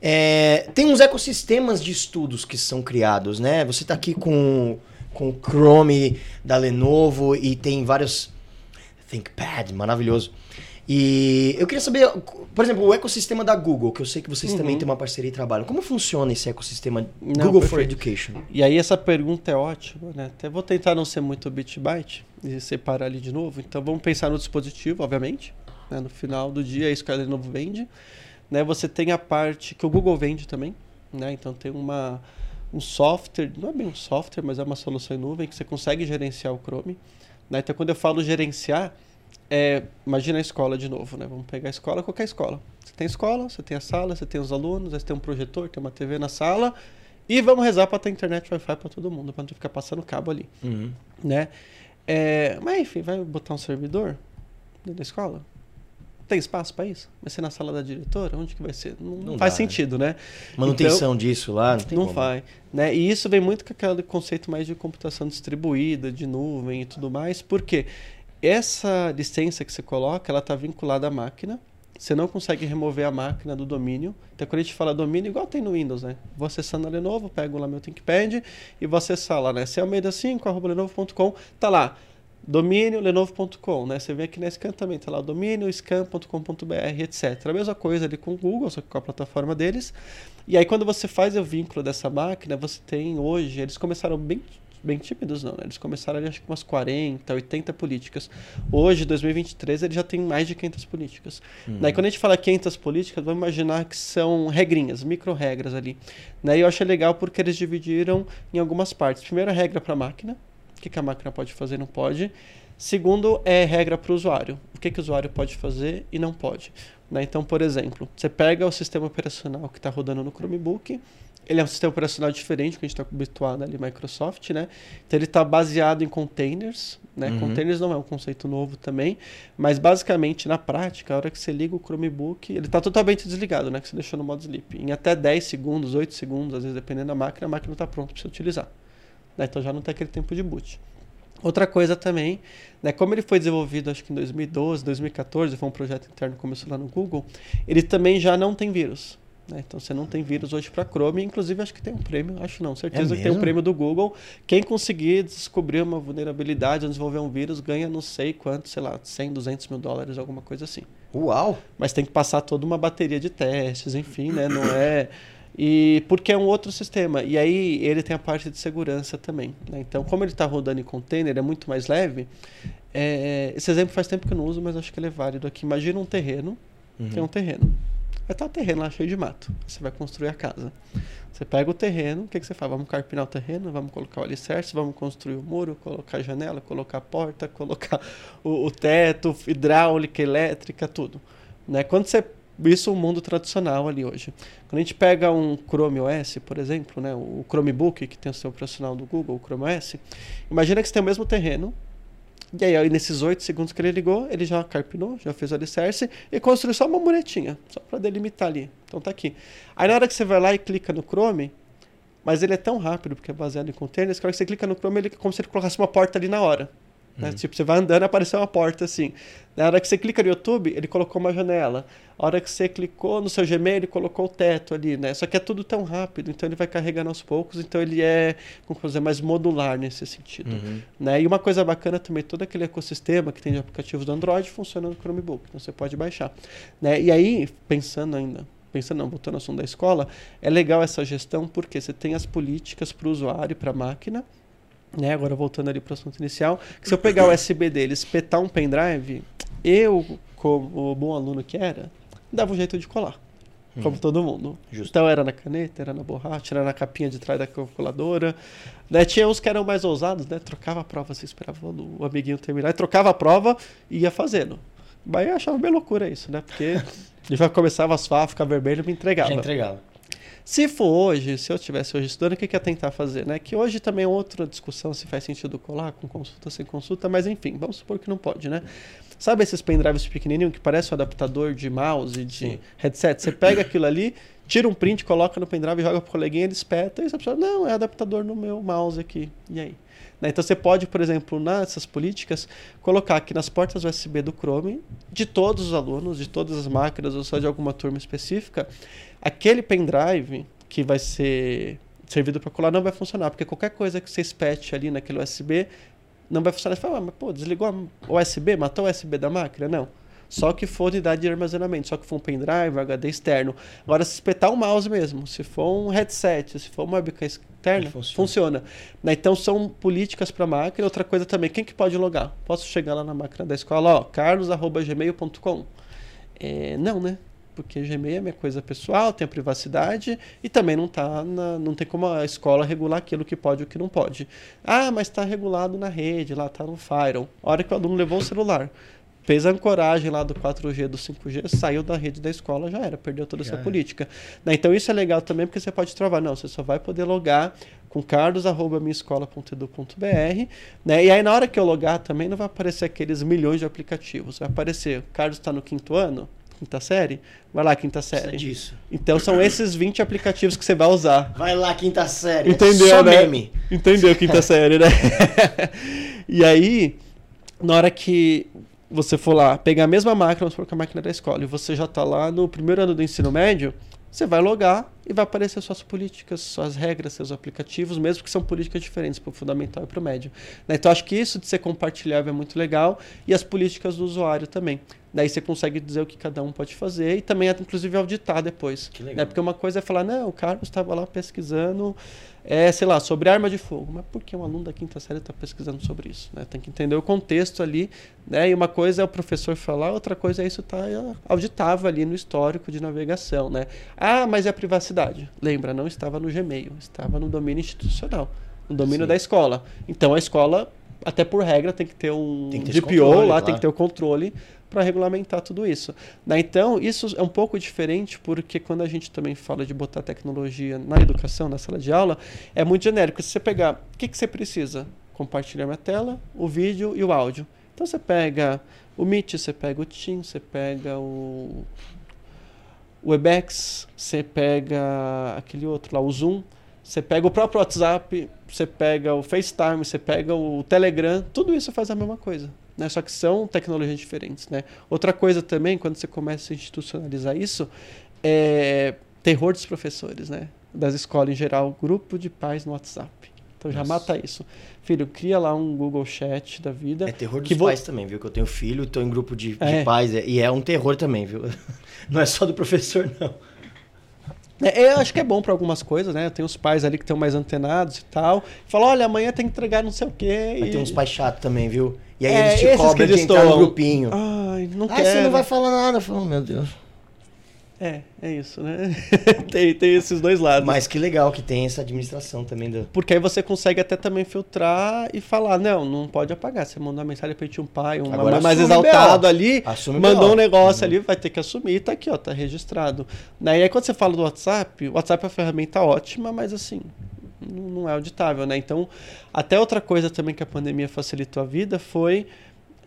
É, tem uns ecossistemas de estudos que são criados, né? Você tá aqui com, com o Chrome da Lenovo e tem vários ThinkPad, maravilhoso. E eu queria saber, por exemplo, o ecossistema da Google, que eu sei que vocês Uhum. também têm uma parceria e trabalham. Como funciona esse ecossistema Não, Google for perfeito. Education? E aí essa pergunta é ótima, né? Até vou tentar não ser muito bit byte e separar ali de novo. Então vamos pensar no dispositivo, obviamente. né? No final do dia é isso que a Lenovo vende. Né? Você tem a parte que o Google vende também. Né? Então tem uma, um software, não é bem um software, mas é uma solução em nuvem que você consegue gerenciar o Chrome. Né? Então quando eu falo gerenciar, é, imagina a escola de novo, né? Vamos pegar a escola, qualquer escola. Você tem escola, você tem a sala, você tem os alunos, você tem um projetor, tem uma TV na sala e vamos rezar para ter internet Wi-Fi para todo mundo, para não ficar passando cabo ali, Uhum. né? É, mas enfim, vai botar um servidor dentro da escola? Tem espaço para isso? Vai ser na sala da diretora? Onde que vai ser? Não, Não faz dá, né? sentido, né? Manutenção disso lá, não tem Não vai. Né? E isso vem muito com aquele conceito mais de computação distribuída, de nuvem e tudo mais, porque essa licença que você coloca, ela está vinculada à máquina. Você não consegue remover a máquina do domínio. Então, quando a gente fala domínio, igual tem no Windows, né? Vou acessando a Lenovo, pego lá meu ThinkPad e vou acessar lá, né? celmeida5.lenovo.com, tá lá. Domínio lenovo.com, né? Você vem aqui nesse canto também, tá lá domínio scan.com.br, etc. A mesma coisa ali com o Google, só que com a plataforma deles. E aí quando você faz o vínculo dessa máquina, você tem hoje, eles começaram bem bem tímidos não, né? Eles começaram ali acho que umas 40, 80 políticas. Hoje, 2023, ele já tem mais de 500 políticas. Daí quando a gente fala 500 políticas, vamos imaginar que são regrinhas, micro-regras ali. Né? E eu achei legal porque eles dividiram em algumas partes. Primeiro, a regra para a máquina, o que, que a máquina pode fazer e não pode. Segundo, é regra para o usuário. O que, que o usuário pode fazer e não pode. Né? Então, por exemplo, você pega o sistema operacional que está rodando no Chromebook, ele é um sistema operacional diferente que a gente está habituado ali, Microsoft, né? Então ele está baseado em containers, né? Uhum. Containers não é um conceito novo também, mas basicamente na prática, a hora que você liga o Chromebook, ele está totalmente desligado, né? Que você deixou no modo sleep. Em até 10 segundos, 8 segundos, às vezes dependendo da máquina, a máquina está pronta para você utilizar. Né? Então já não tem aquele tempo de boot. Outra coisa também, né, como ele foi desenvolvido acho que em 2012, 2014, foi um projeto interno que começou lá no Google, ele também já não tem vírus. Né? Então você não tem vírus hoje para Chrome, inclusive acho que tem um prêmio, acho não, certeza que tem um prêmio do Google. Quem conseguir descobrir uma vulnerabilidade ou desenvolver um vírus ganha não sei quanto, sei lá, 100, 200 mil dólares, alguma coisa assim. Uau! Mas tem que passar toda uma bateria de testes, enfim, né? Não é. E porque é um outro sistema. E aí ele tem a parte de segurança também. né? Então, como ele está rodando em container, é muito mais leve. é, Esse exemplo faz tempo que eu não uso, mas acho que ele é válido aqui. Imagina um terreno. Uhum. Tem um terreno. Vai estar o terreno lá cheio de mato. Você vai construir a casa. Você pega o terreno, o que, que você faz? Vamos carpinar o terreno, vamos colocar o alicerce, vamos construir o muro, colocar a janela, colocar a porta, colocar o, o teto, hidráulica, elétrica, tudo. Né? Quando você isso é o mundo tradicional ali hoje. Quando a gente pega um Chrome OS, por exemplo, né, o Chromebook, que tem o seu operacional do Google, o Chrome OS, imagina que você tem o mesmo terreno, e aí, aí nesses 8 segundos que ele ligou, ele já carpinou, já fez o alicerce e construiu só uma muretinha, só para delimitar ali. Então tá aqui. Aí na hora que você vai lá e clica no Chrome, mas ele é tão rápido, porque é baseado em containers, que a hora que você clica no Chrome, ele é como se ele colocasse uma porta ali na hora. Né? Tipo, você vai andando e apareceu uma porta assim. Na hora que você clica no YouTube, ele colocou uma janela. A hora que você clicou no seu Gmail, ele colocou o teto ali, né? Só que é tudo tão rápido, então ele vai carregando aos poucos, então ele é, como dizer, mais modular nesse sentido. Uhum. Né? E uma coisa bacana também, todo aquele ecossistema que tem de aplicativos do Android funciona no Chromebook, então você pode baixar. Né? E aí, pensando ainda, pensando não, voltando ao assunto da escola, é legal essa gestão porque você tem as políticas para o usuário, para a máquina, né? Agora voltando ali para o assunto inicial, que se eu pegar o USB dele, espetar um pendrive, eu, como bom aluno que era, dava um jeito de colar. Como todo mundo. Justo. Então era na caneta, era na borracha, era na capinha de trás da calculadora. Né? Tinha uns que eram mais ousados, né? Trocava a prova, você esperava o amiguinho terminar, e trocava a prova e ia fazendo. Mas eu achava bem loucura isso, né? Porque ele já começava a suar, ficar vermelho e me entregava. Já entregava. Se for hoje, se eu estivesse hoje estudando, o que, que ia tentar fazer? Né? Que hoje também é outra discussão se faz sentido colar com consulta, sem consulta, mas enfim, vamos supor que não pode, né? Sabe esses pendrives pequenininhos que parece um adaptador de mouse, de Sim. headset? Você pega aquilo ali, tira um print, coloca no pendrive, joga pro coleguinha, ele espeta, e você pessoa, não, é adaptador no meu mouse aqui. E aí? Né? Então você pode, por exemplo, nessas políticas, colocar aqui nas portas USB do Chrome, de todos os alunos, de todas as máquinas, ou só de alguma turma específica, aquele pendrive que vai ser servido para colar não vai funcionar, porque qualquer coisa que você espete ali naquele USB não vai funcionar. Você fala, ah, mas pô, desligou o USB, matou o USB da máquina? Não. Só que for unidade de armazenamento, só que for um pendrive, HD externo. Agora, se espetar um mouse mesmo, se for um headset, se for uma webcam externa, funciona. funciona. Né? Então, são políticas para a máquina. Outra coisa também, quem que pode logar? Posso chegar lá na máquina da escola, ó, carlos.gmail.com. É, não, né? Porque Gmail é minha coisa pessoal, tem a privacidade e também não tá na, não tem como a escola regular aquilo que pode e o que não pode. Ah, mas está regulado na rede, lá está no Firewall. A hora que o aluno levou o celular, fez a ancoragem lá do 4G, do 5G, saiu da rede da escola, já era, perdeu toda essa política. Né? Então isso é legal também porque você pode travar, não, você só vai poder logar com carlos@minhaescola.edu.br, né? E aí na hora que eu logar também não vai aparecer aqueles milhões de aplicativos, vai aparecer, Carlos está no quinto ano, quinta série, vai lá quinta série. disso. Então são esses 20 aplicativos que você vai usar. Vai lá quinta série. Entendeu, Só né? meme. Entendeu quinta série, né? e aí, na hora que você for lá pegar a mesma máquina, vamos supor que a máquina da escola, e você já está lá no primeiro ano do ensino médio, você vai logar e vai aparecer suas políticas, suas regras, seus aplicativos, mesmo que são políticas diferentes para o fundamental e para o médio. Né? Então, acho que isso de ser compartilhável é muito legal e as políticas do usuário também. Daí você consegue dizer o que cada um pode fazer e também, inclusive, auditar depois. Que legal. Né? Porque uma coisa é falar, não, o Carlos estava lá pesquisando, é, sei lá, sobre arma de fogo. Mas por que um aluno da quinta série está pesquisando sobre isso? Né? Tem que entender o contexto ali. Né? E uma coisa é o professor falar, outra coisa é isso estar tá auditável ali no histórico de navegação. Né? Ah, mas é a privacidade. Lembra, não estava no Gmail, estava no domínio institucional, no domínio Sim. da escola. Então a escola até por regra tem que ter um tem ter DPO lá, claro. tem que ter o controle para regulamentar tudo isso. Né? Então, isso é um pouco diferente porque quando a gente também fala de botar tecnologia na educação, na sala de aula, é muito genérico. Se você pegar, o que, que você precisa? Compartilhar minha tela, o vídeo e o áudio. Então, você pega o Meet, você pega o Teams, você pega o Webex, você pega aquele outro lá, o Zoom, você pega o próprio WhatsApp, você pega o FaceTime, você pega o Telegram, tudo isso faz a mesma coisa né? Só que são tecnologias diferentes, né? Outra coisa também, quando você começa a institucionalizar isso, é terror dos professores, né? Das escolas em geral, grupo de pais no WhatsApp. Então já Nossa. mata isso. Filho, cria lá um Google Chat da vida. É terror dos pais também, viu? Que eu tenho filho, estou em grupo de, é. de pais é, e é um terror também, viu? Não é só do professor, não. É, eu acho que é bom para algumas coisas, né? Tem os pais ali que estão mais antenados e tal. Fala, olha, amanhã tem que entregar não sei o quê. E... tem uns pais chatos também, viu? E aí é, eles te cobram de entrar no grupinho. Ai, não Ai, você não vai falar nada. Eu falo, meu Deus. É, é isso, né? tem, tem esses dois lados. Mas que legal que tem essa administração também. Do... Porque aí você consegue até também filtrar e falar, não, não pode apagar. Você mandou uma mensagem para um pai, um Agora mais exaltado ali, assume mandou um negócio uhum. ali, vai ter que assumir, tá aqui, ó, tá registrado. Daí aí quando você fala do WhatsApp, o WhatsApp é uma ferramenta ótima, mas assim, não é auditável, né? Então, até outra coisa também que a pandemia facilitou a vida foi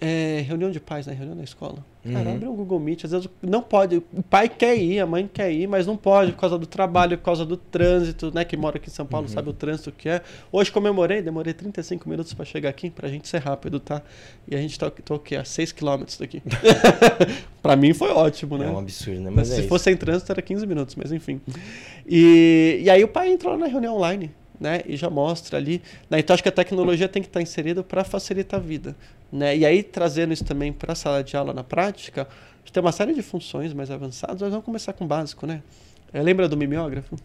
é, reunião de pais, né? Reunião na escola. Cara, uhum. abre um Google Meet. Às vezes não pode. O pai quer ir, a mãe quer ir, mas não pode por causa do trabalho, por causa do trânsito, né? Que mora aqui em São Paulo uhum. sabe o trânsito que é. Hoje comemorei, demorei 35 minutos para chegar aqui, pra gente ser rápido, tá? E a gente tá, tô aqui a 6 km daqui. para mim foi ótimo, né? É um absurdo, né? Mas, mas é se fosse sem trânsito era 15 minutos, mas enfim. E, e aí o pai entrou na reunião online né? E já mostra ali. Né? Então acho que a tecnologia tem que estar inserida para facilitar a vida, né? E aí trazendo isso também para a sala de aula na prática, a gente tem uma série de funções mais avançadas. Mas vamos começar com o básico, né? É, lembra do mimeógrafo?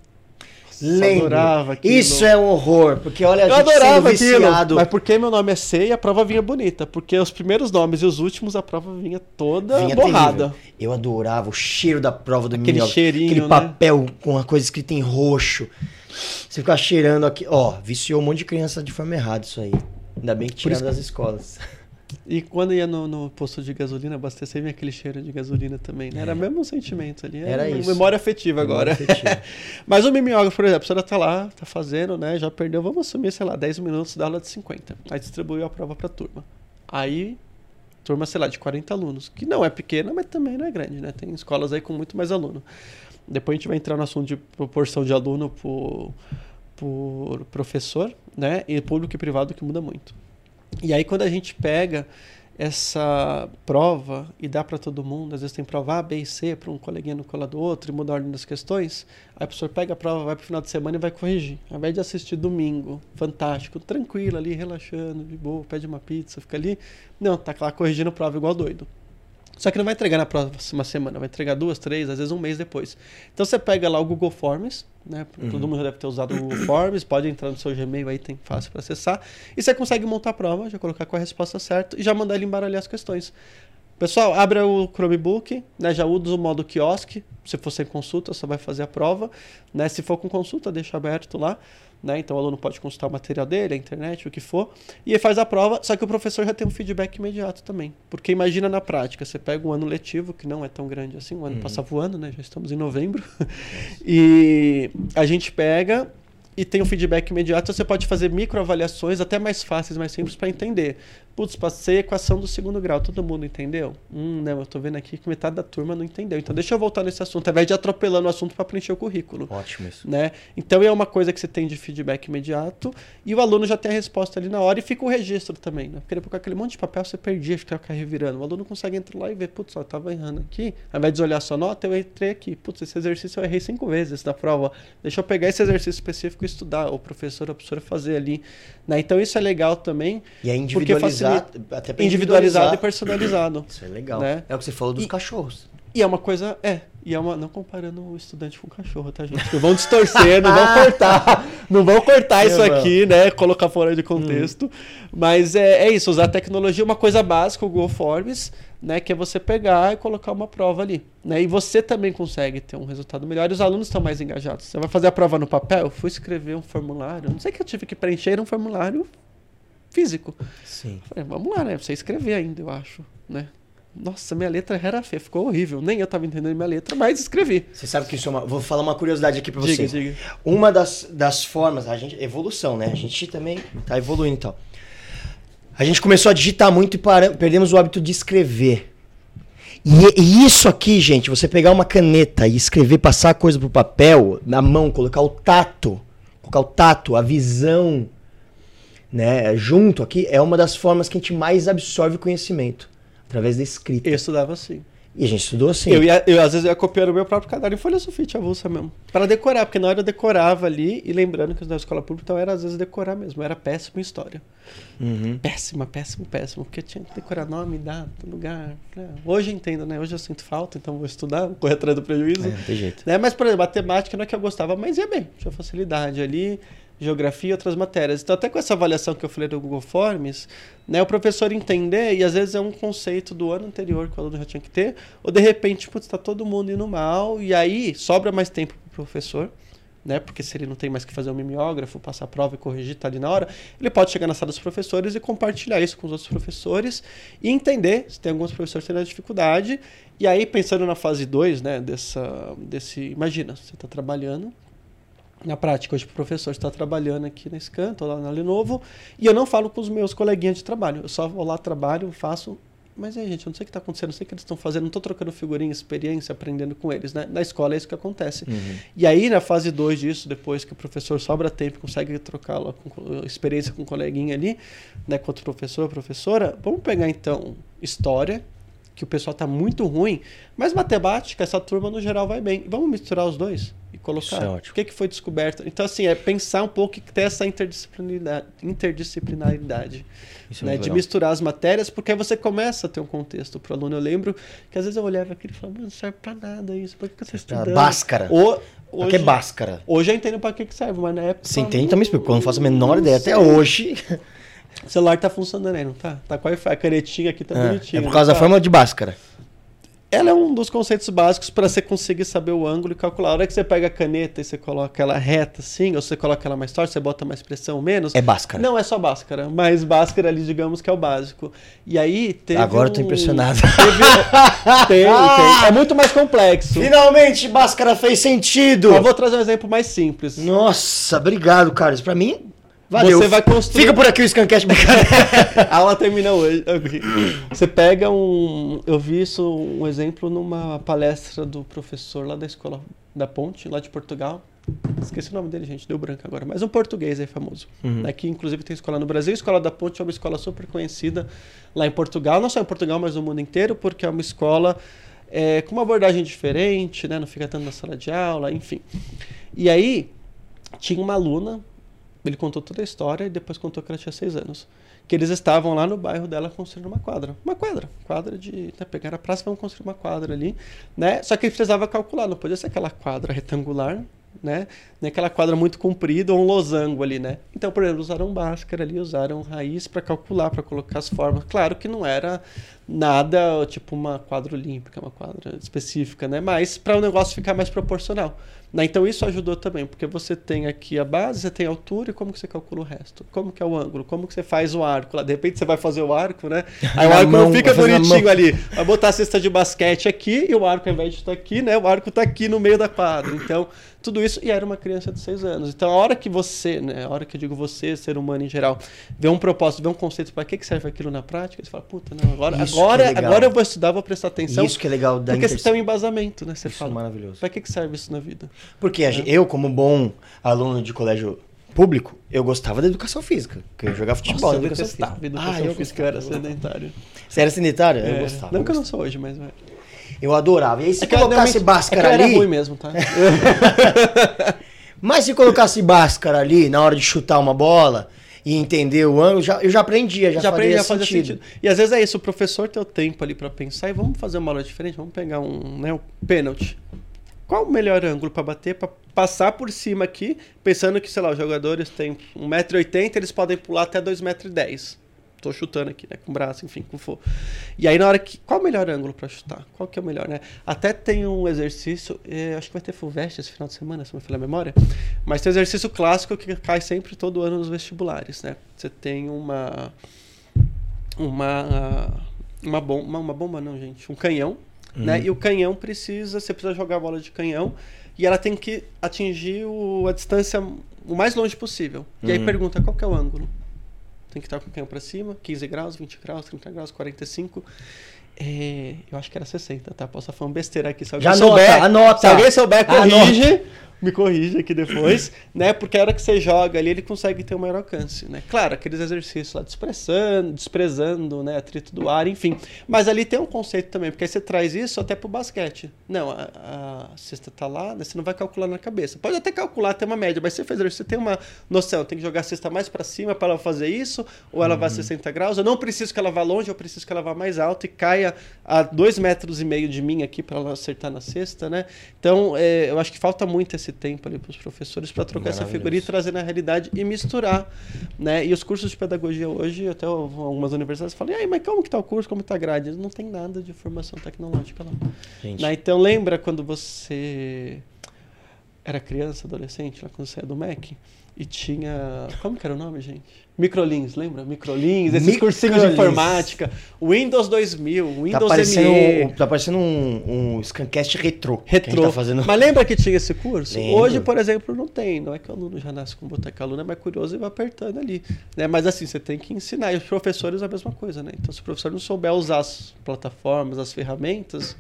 Lembro. Adorava aquilo. Isso é um horror, porque olha, a eu gente adorava viciado. Aquilo, mas porque meu nome é C e a prova vinha bonita, porque os primeiros nomes e os últimos a prova vinha toda vinha borrada. Terrível. Eu adorava o cheiro da prova do Aquele cheirinho, Aquele né? papel com a coisa escrita em roxo. Você ficar cheirando aqui. Ó, viciou um monte de criança de forma errada isso aí. Ainda bem que tiraram das escolas. E quando ia no, no posto de gasolina, abastecer vinha aquele cheiro de gasolina também, né? Era o mesmo sentimento ali. Era isso. Memória afetiva agora. Memória afetiva. Mas o mimeógrafo, por exemplo, a senhora tá lá, tá fazendo, né? Já perdeu, vamos assumir, sei lá, 10 minutos da aula de 50. Aí distribuiu a prova pra turma. Aí, turma, sei lá, de 40 alunos, que não é pequena, mas também não é grande, né? Tem escolas aí com muito mais aluno. Depois a gente vai entrar no assunto de proporção de aluno por, por professor, né? E público e privado que muda muito. E aí quando a gente pega essa prova e dá para todo mundo, às vezes tem prova A, B e C para um coleguinha no colar do outro e muda a ordem das questões, aí o professor pega a prova, vai para o final de semana e vai corrigir. Ao invés de assistir domingo, fantástico, tranquilo ali, relaxando, de boa, pede uma pizza, fica ali. Não, tá lá corrigindo prova igual doido. Só que não vai entregar na próxima semana, vai entregar duas, três, às vezes um mês depois. Então você pega lá o Google Forms, né? Uhum. Todo mundo já deve ter usado o Google Forms, pode entrar no seu Gmail aí, tem fácil para acessar. E você consegue montar a prova, já colocar com a resposta certa e já mandar ele embaralhar as questões. Pessoal, abra o Chromebook, né? Já usa o modo quiosque. Se for sem consulta, só vai fazer a prova. Né? Se for com consulta, deixa aberto lá. Né? Então o aluno pode consultar o material dele, a internet, o que for, e ele faz a prova, só que o professor já tem um feedback imediato também. Porque imagina na prática, você pega um ano letivo, que não é tão grande assim, o ano uhum. passa voando, né? Já estamos em novembro. e a gente pega e tem um feedback imediato, você pode fazer microavaliações até mais fáceis, mais simples para entender. Putz, passei a equação do segundo grau, todo mundo entendeu? Hum, não, eu tô vendo aqui que metade da turma não entendeu. Então deixa eu voltar nesse assunto, ao invés de atropelando o assunto para preencher o currículo. Ótimo isso. Né? Então é uma coisa que você tem de feedback imediato e o aluno já tem a resposta ali na hora e fica o registro também. Né? Porque depois com aquele monte de papel você perdia, ficar revirando. O aluno consegue entrar lá e ver, putz, ó, eu tava errando aqui. Ao invés de olhar sua nota, eu entrei aqui. Putz, esse exercício eu errei cinco vezes na prova. Deixa eu pegar esse exercício específico e estudar, o professor, a professora fazer ali. Né? Então isso é legal também. E é individualizado, até individualizado e personalizado. Isso é legal. Né? É o que você falou dos e, cachorros. E é uma coisa, é, e é uma, não comparando o estudante com o cachorro, tá, gente? Não vão distorcer, não vão cortar, não vão cortar isso aqui, né? Colocar fora de contexto. Hum. Mas é, é isso, usar a tecnologia, uma coisa básica, o Google Forms, né? Que é você pegar e colocar uma prova ali. Né? E você também consegue ter um resultado melhor e os alunos estão mais engajados. Você vai fazer a prova no papel, eu fui escrever um formulário, não sei que eu tive que preencher um formulário físico. Sim. Falei, vamos lá, né? Você escrever ainda, eu acho, né? Nossa, minha letra era feia, ficou horrível. Nem eu estava entendendo minha letra, mas escrevi. Você sabe que isso é uma. Vou falar uma curiosidade aqui para você. Diga, diga. Uma das, das formas, a gente. Evolução, né? A gente também tá evoluindo e tal. A gente começou a digitar muito e para, perdemos o hábito de escrever. E, e, isso aqui, gente, você pegar uma caneta e escrever, passar a coisa pro papel, na mão, colocar o tato, colocar o tato, a visão né, junto aqui, é uma das formas que a gente mais absorve conhecimento, através da escrita. Eu estudava assim. E a gente estudou assim. Eu, ia, eu às vezes ia copiar o meu próprio caderno em folha sulfite avulsa mesmo. Para decorar, porque na hora eu decorava ali, e lembrando que na escola pública então era às vezes decorar mesmo. Eu era péssimo em história. Uhum. Péssima, péssimo, péssimo. Porque tinha que decorar nome, data, lugar. Né? Hoje eu entendo, né? Hoje eu sinto falta, então vou estudar, vou correr atrás do prejuízo. É, não tem jeito. Né? Mas, por exemplo, matemática não é que eu gostava, mas ia bem. Tinha facilidade ali geografia e outras matérias. Então, até com essa avaliação que eu falei do Google Forms, né, o professor entender, e às vezes é um conceito do ano anterior que o aluno já tinha que ter, ou de repente, putz, está todo mundo indo mal, e aí sobra mais tempo para o professor, né, porque se ele não tem mais que fazer um mimeógrafo, passar a prova e corrigir, tá ali na hora, ele pode chegar na sala dos professores e compartilhar isso com os outros professores e entender se tem alguns professores tendo dificuldade. E aí, pensando na fase 2, né, dessa, desse, imagina, você está trabalhando, na prática, hoje o professor está trabalhando aqui nesse canto, lá na Lenovo, e eu não falo com os meus coleguinhas de trabalho. Eu só vou lá, trabalho, faço. Mas aí, gente, eu não sei o que está acontecendo, não sei o que eles estão fazendo, não estou trocando figurinha, experiência, aprendendo com eles. Né? Na escola é isso que acontece. Uhum. E aí, na fase 2 disso, depois que o professor sobra tempo, consegue trocar lá com, experiência com o coleguinha ali, né, quanto professor, professora, vamos pegar então história, que o pessoal está muito ruim, mas matemática, essa turma no geral vai bem. Vamos misturar os dois? Colocar. É o que, que foi descoberto? Então, assim, é pensar um pouco que tem essa interdisciplinaridade, interdisciplinaridade é né? de misturar as matérias, porque aí você começa a ter um contexto para o aluno. Eu lembro que às vezes eu olhava aquilo e falava, não serve para nada isso, por que, que você está estudando? Báscara. Ou, hoje, que é báscara? Hoje eu entendo para que, que serve, mas na época... Você entende também, porque eu não faço a menor ideia. Até hoje... O celular tá funcionando aí, não tá? Tá com a canetinha aqui, tá é, bonitinho. É por causa da tá? forma de báscara. Ela é um dos conceitos básicos para você conseguir saber o ângulo e calcular. A hora que você pega a caneta e você coloca ela reta assim, ou você coloca ela mais torta, você bota mais pressão ou menos. É Bhaskara. Não é só Bhaskara, mas Bhaskara ali, digamos que é o básico. E aí teve. Agora um... eu tô impressionado. Teve... tem, tem. É muito mais complexo. Finalmente, Bhaskara fez sentido. Eu vou trazer um exemplo mais simples. Nossa, obrigado, Carlos. Pra mim, Valeu. Você vai construir. Fica por aqui o Scancast A aula termina hoje. Você pega um. Eu vi isso, um exemplo, numa palestra do professor lá da escola da Ponte, lá de Portugal. Esqueci o nome dele, gente, deu branco agora. Mas um português aí famoso. Uhum. Né, que inclusive tem escola no Brasil. A Escola da Ponte é uma escola super conhecida lá em Portugal. Não só em Portugal, mas no mundo inteiro, porque é uma escola é, com uma abordagem diferente, né? Não fica tanto na sala de aula, enfim. E aí, tinha uma aluna ele contou toda a história e depois contou que ela tinha seis anos. Que eles estavam lá no bairro dela construindo uma quadra. Uma quadra. Quadra de. Né, pegar a praça e vão construir uma quadra ali. Né? Só que ele precisava calcular, não podia ser aquela quadra retangular, né? Nem aquela quadra muito comprida ou um losango ali, né? Então, por exemplo, usaram Bhaskara ali, usaram raiz para calcular, para colocar as formas. Claro que não era nada tipo uma quadra olímpica, uma quadra específica, né? Mas para o negócio ficar mais proporcional. Né? Então isso ajudou também, porque você tem aqui a base, você tem a altura e como que você calcula o resto? Como que é o ângulo? Como que você faz o arco? De repente você vai fazer o arco, né? Aí o arco mão, não fica bonitinho ali. Vai botar a cesta de basquete aqui e o arco, ao invés de estar aqui, né? O arco está aqui no meio da quadra. Então, tudo isso, e era uma criança de seis anos. Então, a hora que você, né? A hora que eu digo você, ser humano em geral, vê um propósito, vê um conceito, para que, que serve aquilo na prática, você fala, puta, não, agora, agora, é agora eu vou estudar, vou prestar atenção. Isso que é legal da Porque você tem um embasamento, né? Você isso fala. É maravilhoso. Para que, que serve isso na vida? Porque é. eu, como bom aluno de colégio público, eu gostava da educação física. Porque eu jogava futebol Nossa, eu educação física. educação ah, eu física, eu era sedentário. Você era sedentário? É. Eu gostava. Não que eu não sou hoje, mas... Eu adorava. E aí se é colocasse Bhaskara é ali... era ruim mesmo, tá? mas se colocasse Bhaskara ali, na hora de chutar uma bola e entender o ângulo, já, eu já aprendia, já, já fazia, já fazia sentido. sentido. E às vezes é isso, o professor tem o tempo ali para pensar e vamos fazer uma aula diferente, vamos pegar um, né, um pênalti. Qual o melhor ângulo para bater, para passar por cima aqui, pensando que, sei lá, os jogadores têm 1,80m, eles podem pular até 2,10m. Tô chutando aqui, né? Com o braço, enfim, com for. E aí na hora que. Qual o melhor ângulo para chutar? Qual que é o melhor, né? Até tem um exercício, eh, acho que vai ter Fulvestre esse final de semana, se não me falha a memória. Mas tem um exercício clássico que cai sempre todo ano nos vestibulares, né? Você tem uma. Uma. Uma bomba. Uma bomba, não, gente. Um canhão Uhum. Né? E o canhão precisa, você precisa jogar a bola de canhão e ela tem que atingir o, a distância o mais longe possível. E aí uhum. pergunta qual que é o ângulo. Tem que estar com o canhão para cima, 15 graus, 20 graus, 30 graus, 45. É, eu acho que era 60, tá? Posso falar uma besteira aqui. Se Já souber, anota, anota. Se alguém souber, corrige. Anota me corrija aqui depois, né? Porque a hora que você joga ali, ele consegue ter um maior alcance, né? Claro, aqueles exercícios lá desprezando, desprezando, né? Atrito do ar, enfim. Mas ali tem um conceito também, porque aí você traz isso até pro basquete. Não, a, a cesta tá lá, né? Você não vai calcular na cabeça. Pode até calcular, ter uma média, mas você fez você tem uma noção, tem que jogar a cesta mais para cima para ela fazer isso, ou ela uhum. vai a 60 graus. Eu não preciso que ela vá longe, eu preciso que ela vá mais alto e caia a dois metros e meio de mim aqui para ela acertar na cesta, né? Então, é, eu acho que falta muito esse tempo ali para os professores para trocar essa figurinha e trazer na realidade e misturar, né? E os cursos de pedagogia hoje, até algumas universidades falam, e aí, mas como que tá o curso, como está a grade? Não tem nada de formação tecnológica lá. Né? Então lembra quando você era criança, adolescente, lá quando você é do MEC, e tinha. Como que era o nome, gente? Microlins, lembra? Microlins, esses Microlins. cursinhos de informática. Windows 2000, Windows tá parecendo, ME. Tá parecendo um, um Scancast retrô. Retrô. Tá fazendo... Mas lembra que tinha esse curso? Lembro. Hoje, por exemplo, não tem. Não é que o aluno já nasce com boteca. O aluno é mais curioso e vai apertando ali. Né? Mas assim, você tem que ensinar. E os professores a mesma coisa, né? Então, se o professor não souber usar as plataformas, as ferramentas,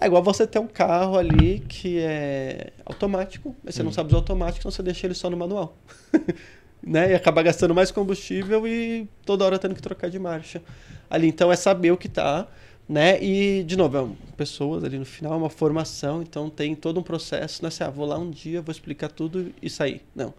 é igual você ter um carro ali que é automático, mas você hum. não sabe usar automático, então você deixa ele só no manual. né? E acaba gastando mais combustível e toda hora tendo que trocar de marcha. Ali, então, é saber o que tá, né? E, de novo, é pessoas ali no final, é uma formação, então tem todo um processo, não é assim, ah, vou lá um dia, vou explicar tudo e sair. Não.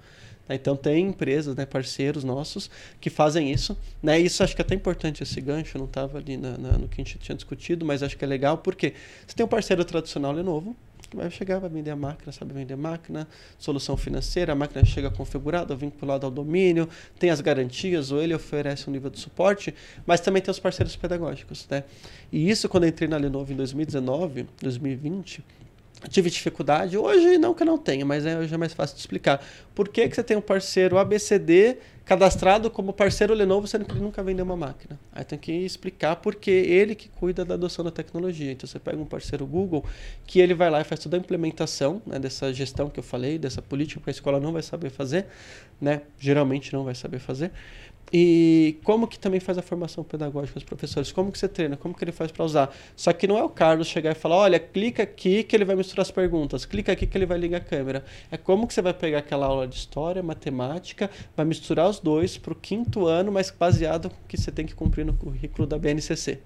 Então tem empresas, né, parceiros nossos que fazem isso. Né? Isso acho que é até importante esse gancho, não estava ali na, na, no que a gente tinha discutido, mas acho que é legal porque você tem um parceiro tradicional Lenovo, Vai chegar, vai vender a máquina, sabe vender máquina, solução financeira, a máquina chega configurada, vinculada ao domínio, tem as garantias, ou ele oferece um nível de suporte, mas também tem os parceiros pedagógicos, né? E isso quando eu entrei na Lenovo em 2019, 2020, tive dificuldade. Hoje não que eu não tenha, mas é, hoje é mais fácil de explicar. Por que, que você tem um parceiro ABCD cadastrado como parceiro Lenovo, sendo que ele nunca vendeu uma máquina? Aí tem que explicar porque ele que cuida da adoção da tecnologia. Então você pega um parceiro Google que ele vai lá e faz toda a implementação né, dessa gestão que eu falei, dessa política que a escola não vai saber fazer, né? Geralmente não vai saber fazer. E como que também faz a formação pedagógica dos professores? Como que você treina? Como que ele faz para usar? Só que não é o Carlos chegar e falar, olha, clica aqui que ele vai misturar as perguntas, clica aqui que ele vai ligar a câmera. É como que você vai pegar aquela aula de história, matemática, vai misturar os dois para o quinto ano, mas baseado no que você tem que cumprir no currículo da BNCC.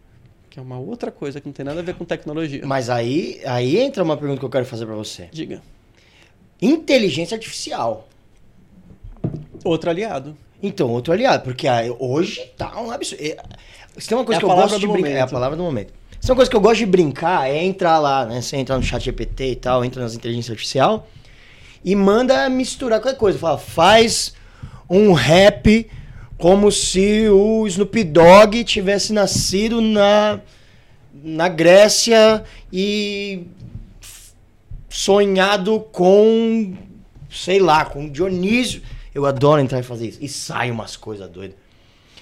Que é uma outra coisa que não tem nada a ver com tecnologia. Mas aí, aí entra uma pergunta que eu quero fazer para você. Diga. Inteligência artificial. Outro aliado. Então, outro aliado, porque ah, hoje tá um absurdo. É, se tem uma coisa É que eu gosto de brincar. É a palavra do momento. Se tem uma coisa que eu gosto de brincar é entrar lá, né? Você entra no chat GPT e tal, entra nas inteligências artificial e manda misturar qualquer coisa. Fala, faz um rap como se o Snoop Dogg tivesse nascido na, na Grécia e sonhado com, sei lá, com Dionísio. Eu adoro entrar e fazer isso. E sai umas coisas doidas.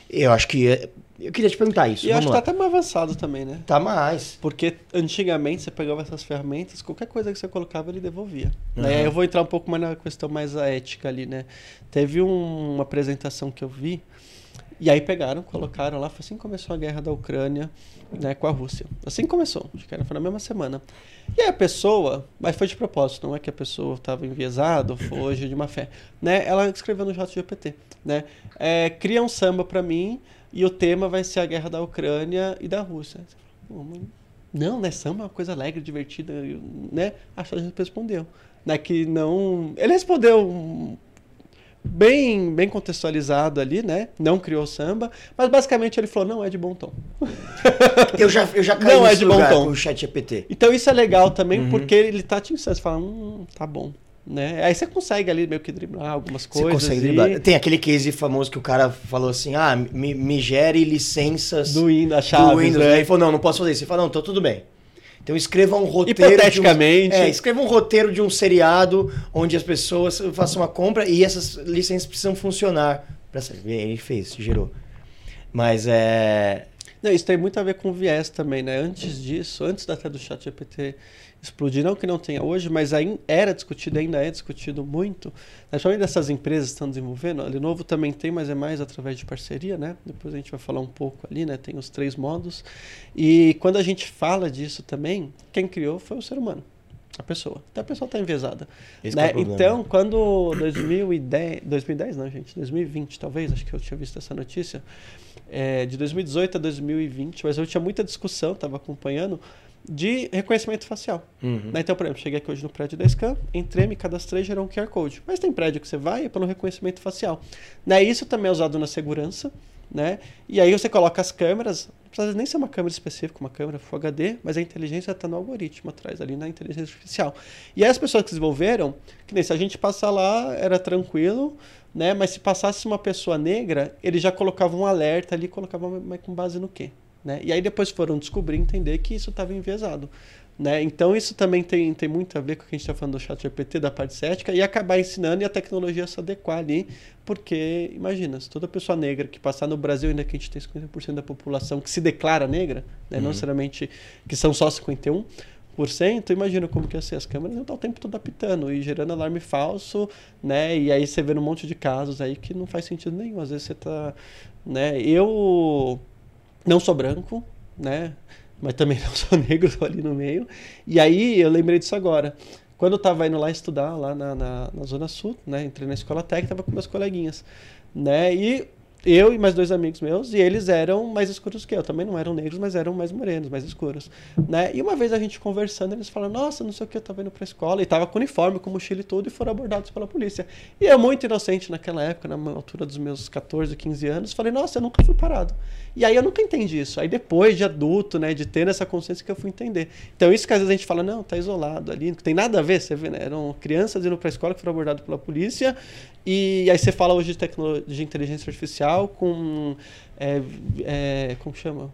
Eu acho que. é- Eu queria te perguntar isso. E acho que tá até mais avançado também, né? Tá mais. Porque antigamente você pegava essas ferramentas, qualquer coisa que você colocava ele devolvia. Né? Eu vou entrar um pouco mais na questão mais ética ali, né? Teve um- uma apresentação que eu vi, e aí pegaram, colocaram lá, foi assim que começou a guerra da Ucrânia né, com a Rússia. Assim que começou, acho que era, foi na mesma semana. E aí a pessoa, mas foi de propósito, não é que a pessoa estava enviesada ou foi de má fé. Né? Ela escreveu no chat GPT, né? É, cria um samba pra mim e o tema vai ser a guerra da Ucrânia e da Rússia. Não, né? Samba é uma coisa alegre, divertida, né? A gente respondeu. Né? Que não. Ele respondeu bem, bem contextualizado ali, né? Não criou samba, mas basicamente ele falou, não é de bom tom. Eu já, eu já caí Não é de bom tom. com o chat GPT. Então isso é legal também, Uhum. porque ele tá te ensinando, você fala, hum, tá bom. Né? Aí você consegue ali meio que driblar algumas Você coisas. consegue e- driblar. Tem aquele case famoso que o cara falou assim: ah, me, me gere licenças Do Windows, do Windows. né? Aí ele falou: não, não posso fazer isso. Ele falou: não, então tudo bem. Então escreva um roteiro. De Hipoteticamente. um, é, escreva um roteiro de um seriado onde as pessoas façam uma compra e essas licenças precisam funcionar. Pra ser. Aí Ele fez, gerou. Mas é. Não, isso tem muito a ver com viés também, né? Antes disso, antes até do chat GPT explodir, não que não tenha hoje, mas aí era discutido, ainda é discutido muito, né? principalmente dessas empresas que estão desenvolvendo. A Lenovo também tem, mas é mais através de parceria, né? Depois a gente vai falar um pouco ali, né? Tem os três modos. E quando a gente fala disso também, quem criou foi o ser humano. A pessoa. Então a pessoa está é né? problema. então, quando 2010, 2010 não, gente, 2020 talvez, acho que eu tinha visto essa notícia, é, de 2018 a 2020, mas eu tinha muita discussão, estava acompanhando, de reconhecimento facial. Uhum. Né? Então, por exemplo, cheguei aqui hoje no prédio da Scan, entrei, me cadastrei, gerou um QR Code. Mas tem prédio que você vai é pelo reconhecimento facial. Né? Isso também é usado na segurança, né? E aí você coloca as câmeras, não precisa nem ser uma câmera específica, uma câmera Full HD, mas a inteligência está no algoritmo atrás, ali na inteligência artificial. E aí as pessoas que desenvolveram, que nem se a gente passar lá, era tranquilo, né? Mas se passasse uma pessoa negra, ele já colocava um alerta ali, colocava mas com base no quê? Né? E aí depois foram descobrir, entender que isso estava enviesado. Né? Então isso também tem, tem muito a ver com o que a gente está falando do chat GPT, da parte ética, e acabar ensinando e a tecnologia se adequar ali, porque, imagina, se toda pessoa negra que passar no Brasil, ainda que a gente tem 50% da população que se declara negra, né? não Uhum. necessariamente que são só 51%, imagina como que ia ser as câmeras, iam estar o tempo todo apitando e gerando alarme falso, né? E aí você vê um monte de casos aí que não faz sentido nenhum. Às vezes você tá, né? Eu não sou branco, né? Mas também não sou negro, tô ali no meio. E aí eu lembrei disso agora. Quando eu tava indo lá estudar, lá na, na, na Zona Sul, né? Entrei na escola técnica, tava com meus coleguinhas, né? E eu e mais dois amigos meus, e eles eram mais escuros que eu. Também não eram negros, mas eram mais morenos, mais escuros. Né? E uma vez a gente conversando, eles falaram, nossa, não sei o que, eu tava indo pra escola. E tava com uniforme, com mochila e tudo, e foram abordados pela polícia. E eu, muito inocente naquela época, na altura dos meus 14, 15 anos, falei, nossa, eu nunca fui parado. E aí eu nunca entendi isso. Aí depois de adulto, né, de ter essa consciência que eu fui entender. Então isso que às vezes a gente fala, não, tá isolado ali, não tem nada a ver, você vê, né? Eram crianças indo pra escola que foram abordadas pela polícia, e aí você fala hoje de tecnologia, de inteligência artificial com, é, é, como chama?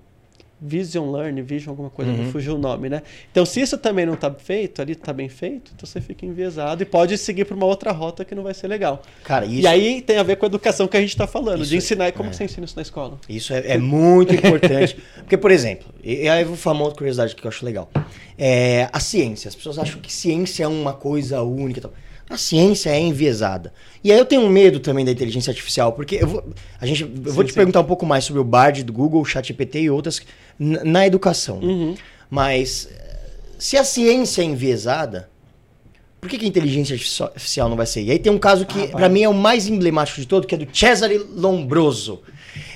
Vision Learn, Vision, alguma coisa, uhum. fugiu o nome, né? Então, se isso também não está feito, ali está bem feito, então você fica enviesado e pode seguir para uma outra rota que não vai ser legal. Cara, isso... E aí tem a ver com a educação que a gente está falando, isso de ensinar. Como é. você ensina isso na escola? Isso é, é muito importante. Porque, por exemplo, e aí eu vou falar uma outra curiosidade que eu acho legal. É, a ciência. As pessoas acham que ciência é uma coisa única e tal. A ciência é enviesada. E aí eu tenho medo também da inteligência artificial, porque eu vou, a gente, eu sim, vou te sim. perguntar um pouco mais sobre o Bard do Google, o ChatGPT e outras na educação. Uhum. Mas se a ciência é enviesada, por que, que, a inteligência artificial não vai ser? E aí tem um caso que, ah, para mim, é o mais emblemático de todo, que é do Cesare Lombroso.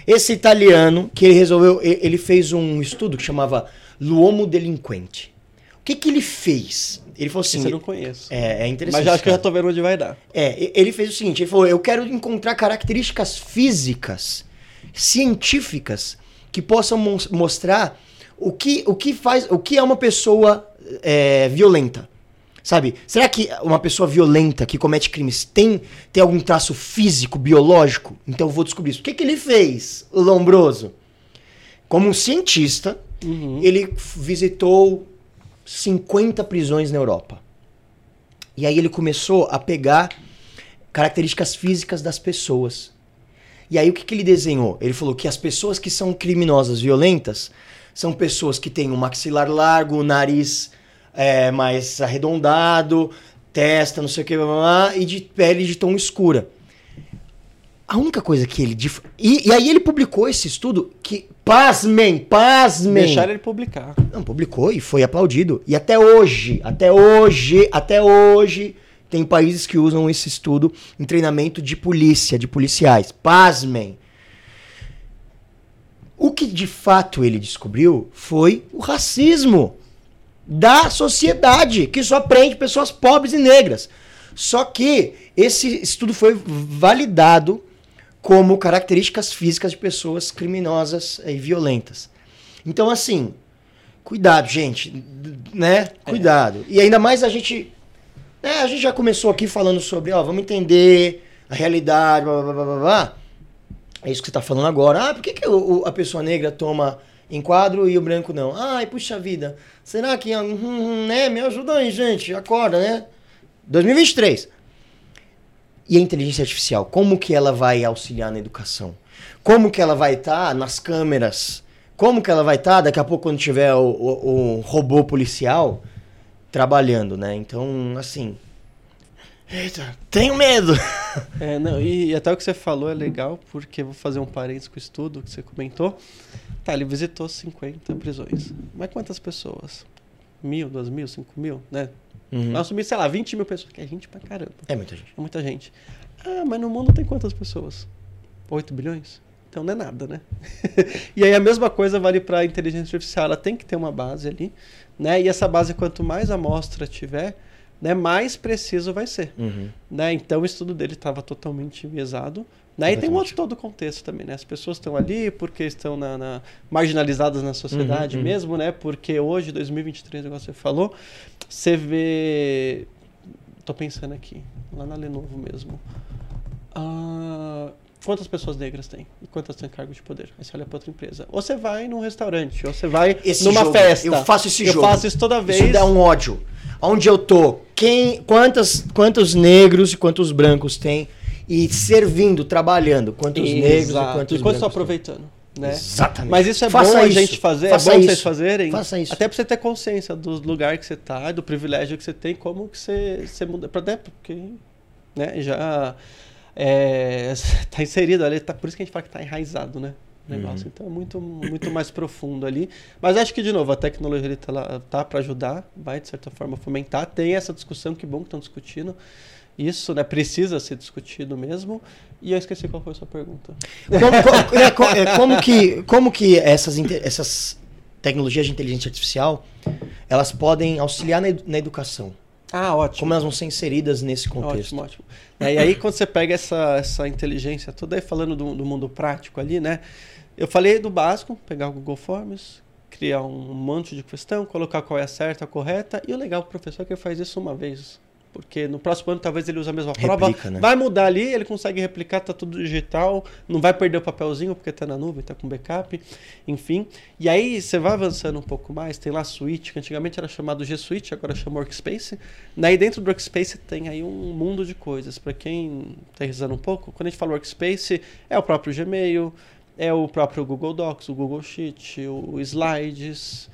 Esse italiano, que ele resolveu, ele fez um estudo que chamava L'Uomo Delinquente. O que, que ele fez? Ele falou assim. Esse eu não conheço. É, é interessante. Mas acho que eu já tô vendo onde vai dar. É, ele fez o seguinte: ele falou, eu quero encontrar características físicas, científicas, que possam mostrar o que, o que faz. O que é uma pessoa é, violenta. Sabe? Será que uma pessoa violenta que comete crimes tem, tem algum traço físico, biológico? Então eu vou descobrir isso. O que, que ele fez, o Lombroso? Como um cientista, uhum. ele visitou 50 prisões na Europa. E aí ele começou a pegar características físicas das pessoas. E aí o que, que ele desenhou? Ele falou que as pessoas que são criminosas, violentas, são pessoas que têm um maxilar largo, o nariz é, mais arredondado, testa, não sei o que, e de pele de tom escura. A única coisa que ele. E, e, aí ele publicou esse estudo que. Pasmem, pasmem. Deixaram ele publicar. Não, publicou e foi aplaudido. E até hoje, até hoje, até hoje, tem países que usam esse estudo em treinamento de polícia, de policiais. Pasmem. O que de fato ele descobriu foi o racismo da sociedade, que só prende pessoas pobres e negras. Só que esse estudo foi validado como características físicas de pessoas criminosas e violentas. Então, assim, cuidado, gente, né? É. Cuidado. É. E ainda mais a gente. Né, a gente já começou aqui falando sobre, ó, vamos entender a realidade, blá blá blá blá. blá. É isso que você está falando agora. Ah, por que, que o, a pessoa negra toma enquadro e o branco não? Ai, puxa vida. Será que. Hum, hum, né? Me ajuda aí, gente. Acorda, né? 2023. E a inteligência artificial, como que ela vai auxiliar na educação? Como que ela vai estar tá nas câmeras? Como que ela vai estar tá, daqui a pouco quando tiver o, o, o robô policial trabalhando, né? Então, assim, Eita, tenho medo. É, não, e, e, até o que você falou é legal, porque vou fazer um parênteses com o estudo que você comentou. Tá, ele visitou 50 prisões. Mas quantas pessoas? Mil, duas mil, cinco mil, né? Uhum. Nós assumimos, sei lá, 20 mil pessoas, que é gente pra caramba. É muita gente. É muita gente. Ah, mas no mundo tem quantas pessoas? 8 bilhões? Então não é nada, né? e aí a mesma coisa vale para a inteligência artificial. Ela tem que ter uma base ali, né? E essa base, quanto mais amostra tiver, né, mais preciso vai ser. Uhum. Né? Então o estudo dele estava totalmente enviesado. E tem um outro todo o contexto também, né? As pessoas estão ali porque estão na, na marginalizadas na sociedade uhum, uhum. mesmo, né? Porque hoje, 2023, igual você falou, você vê... Tô pensando aqui, lá na Lenovo mesmo. Ah, quantas pessoas negras tem e quantas têm cargo de poder. Aí você olha para outra empresa. Ou você vai num restaurante, ou você vai esse numa jogo, festa. Eu faço esse eu jogo. Eu faço isso toda vez. Isso dá um ódio. Onde eu tô, quem, quantas, quantos negros e quantos brancos tem e servindo, trabalhando, quantos Exato. negros e quantos e quantos estão aproveitando. Né? Exatamente. Mas isso é Faça bom isso. a gente fazer, Faça é bom isso. vocês fazerem. Faça isso. Até pra você ter consciência do lugar que você tá, do privilégio que você tem, como que você, você muda. Pra, né? Porque né, já é, tá inserido ali, tá, por isso que a gente fala que tá enraizado, né? negócio. Uhum. Então é muito, muito mais profundo ali. Mas acho que, de novo, a tecnologia está lá tá para ajudar, vai, de certa forma, fomentar. Tem essa discussão, que bom que estão discutindo. Isso né, precisa ser discutido mesmo. E eu esqueci qual foi a sua pergunta. Como, como, é, como que, como que essas, essas tecnologias de inteligência artificial elas podem auxiliar na, na educação? Ah, ótimo. Como elas vão ser inseridas nesse contexto. Ótimo, ótimo. É, e aí, quando você pega essa, essa inteligência toda, aí falando do, do mundo prático ali, né? Eu falei do básico, pegar o Google Forms, criar um monte de questão, colocar qual é a certa, a correta, e o legal do professor é que ele faz isso uma vez porque no próximo ano talvez ele use a mesma prova. Replica, né? Vai mudar ali, ele consegue replicar, tá tudo digital, não vai perder o papelzinho porque tá na nuvem, tá com backup, enfim. E aí você vai avançando um pouco mais, tem lá a Suite, que antigamente era chamado G Suite, agora chama Workspace. Daí dentro do Workspace tem aí um mundo de coisas. Para quem tá risando um pouco, quando a gente fala Workspace, é o próprio Gmail, é o próprio Google Docs, o Google Sheet, o Slides,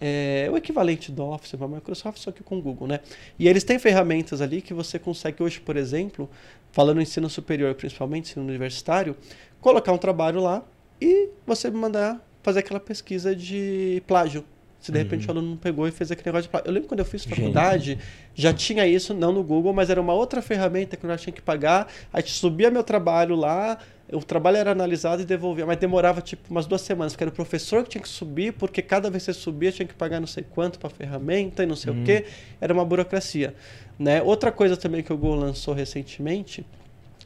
é o equivalente do Office para a Microsoft, só que com o Google, né? E eles têm ferramentas ali que você consegue hoje, por exemplo, falando no ensino superior, principalmente ensino universitário, colocar um trabalho lá e você mandar fazer aquela pesquisa de plágio. Se de uhum. repente o aluno não pegou e fez aquele negócio de plágio. Eu lembro quando eu fiz faculdade, já tinha isso, não no Google, mas era uma outra ferramenta que eu tinha que pagar. A gente subia meu trabalho lá, o trabalho era analisado e devolvia, mas demorava tipo umas duas semanas, porque era o professor que tinha que subir, porque cada vez que você subia tinha que pagar não sei quanto para a ferramenta e não sei uhum. o quê. Era uma burocracia. Né? Outra coisa também que o Google lançou recentemente,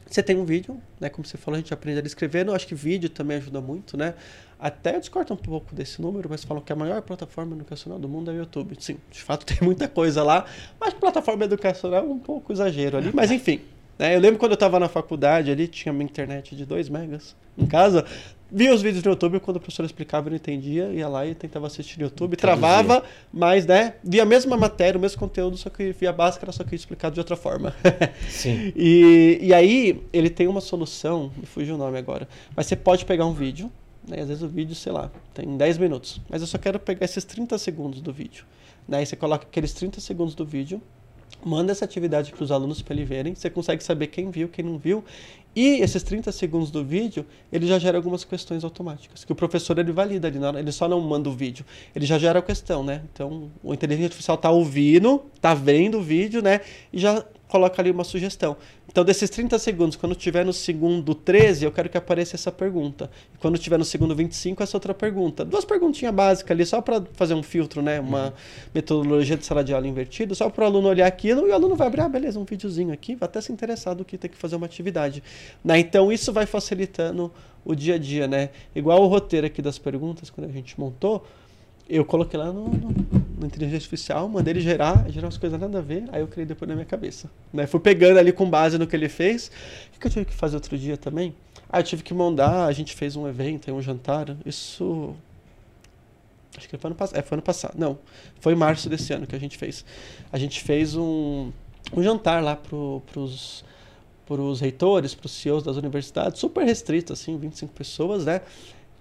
você tem um vídeo, né? Como você falou, a gente aprende a escrever. Eu acho que vídeo também ajuda muito, né? Até eu discordo um pouco desse número, mas falam que a maior plataforma educacional do mundo é o YouTube. Sim, de fato tem muita coisa lá, mas plataforma educacional é um pouco exagero ali. Mas enfim, né? Eu lembro quando eu estava na faculdade ali, tinha uma internet de 2 megas em casa. Via os vídeos no YouTube, quando o professor explicava eu não entendia, ia lá e tentava assistir no YouTube, travava, mas né, via a mesma matéria, o mesmo conteúdo, só que via básica, só que explicado de outra forma. Sim. e, e aí, ele tem uma solução, me fugiu o nome agora, mas você pode pegar um vídeo, né, às vezes o vídeo, sei lá, tem 10 minutos, mas eu só quero pegar esses 30 segundos do vídeo. Né, aí você coloca aqueles 30 segundos do vídeo, manda essa atividade para os alunos para eles verem, você consegue saber quem viu, quem não viu, e esses 30 segundos do vídeo, ele já gera algumas questões automáticas, que o professor ele valida ali, ele só não manda o vídeo, ele já gera a questão, né? Então, o inteligência artificial está ouvindo, está vendo o vídeo, né? E já coloca ali uma sugestão. Então, desses 30 segundos, quando tiver no segundo 13, eu quero que apareça essa pergunta. E quando tiver no segundo 25, essa outra pergunta. Duas perguntinhas básicas ali, só para fazer um filtro, né? Uma uhum. metodologia de sala de aula invertida, só para o aluno olhar aquilo e o aluno vai abrir, ah, beleza, um videozinho aqui, vai até se interessar do que tem que fazer uma atividade. Né? Então, isso vai facilitando o dia a dia, né? Igual o roteiro aqui das perguntas, quando a gente montou, eu coloquei lá no, no, no, inteligência artificial, mandei ele gerar, gerar umas coisas nada a ver, aí eu criei depois na minha cabeça. Né? Fui pegando ali com base no que ele fez. O que eu tive que fazer outro dia também? Ah, eu tive que mandar, a gente fez um evento, um jantar. Isso. Acho que foi ano passado. É, foi ano passado. Não, foi em março desse ano que a gente fez. A gente fez um, um jantar lá pro, pros para os reitores, para os CEOs das universidades, super restrito, assim, 25 pessoas, né?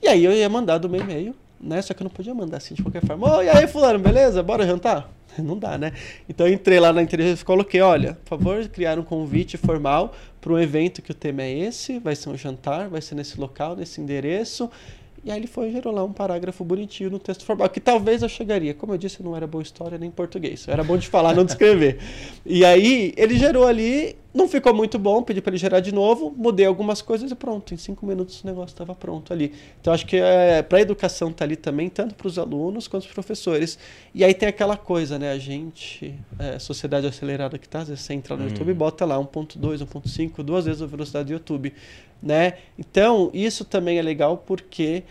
E aí eu ia mandar do meu e-mail né? Só que eu não podia mandar assim de qualquer forma. Oh, e aí, fulano, beleza? Bora jantar? Não dá, né? Então eu entrei lá na inteligência e coloquei, olha, por favor, criar um convite formal para um evento que o tema é esse, vai ser um jantar, vai ser nesse local, nesse endereço. E aí ele foi e gerou lá um parágrafo bonitinho no texto formal, que talvez eu chegaria. Como eu disse, não era boa história nem português. Era bom de falar, não de escrever. E aí ele gerou ali, não ficou muito bom, pedi para ele gerar de novo, mudei algumas coisas e pronto. Em cinco minutos o negócio estava pronto ali. Então acho que é, para a educação tá ali também, tanto para os alunos quanto para os professores. E aí tem aquela coisa, né? A gente, é, sociedade acelerada que tá, às vezes você entra no hum. YouTube e bota lá 1.2, 1.5, duas vezes a velocidade do YouTube né? Então, isso também é legal porque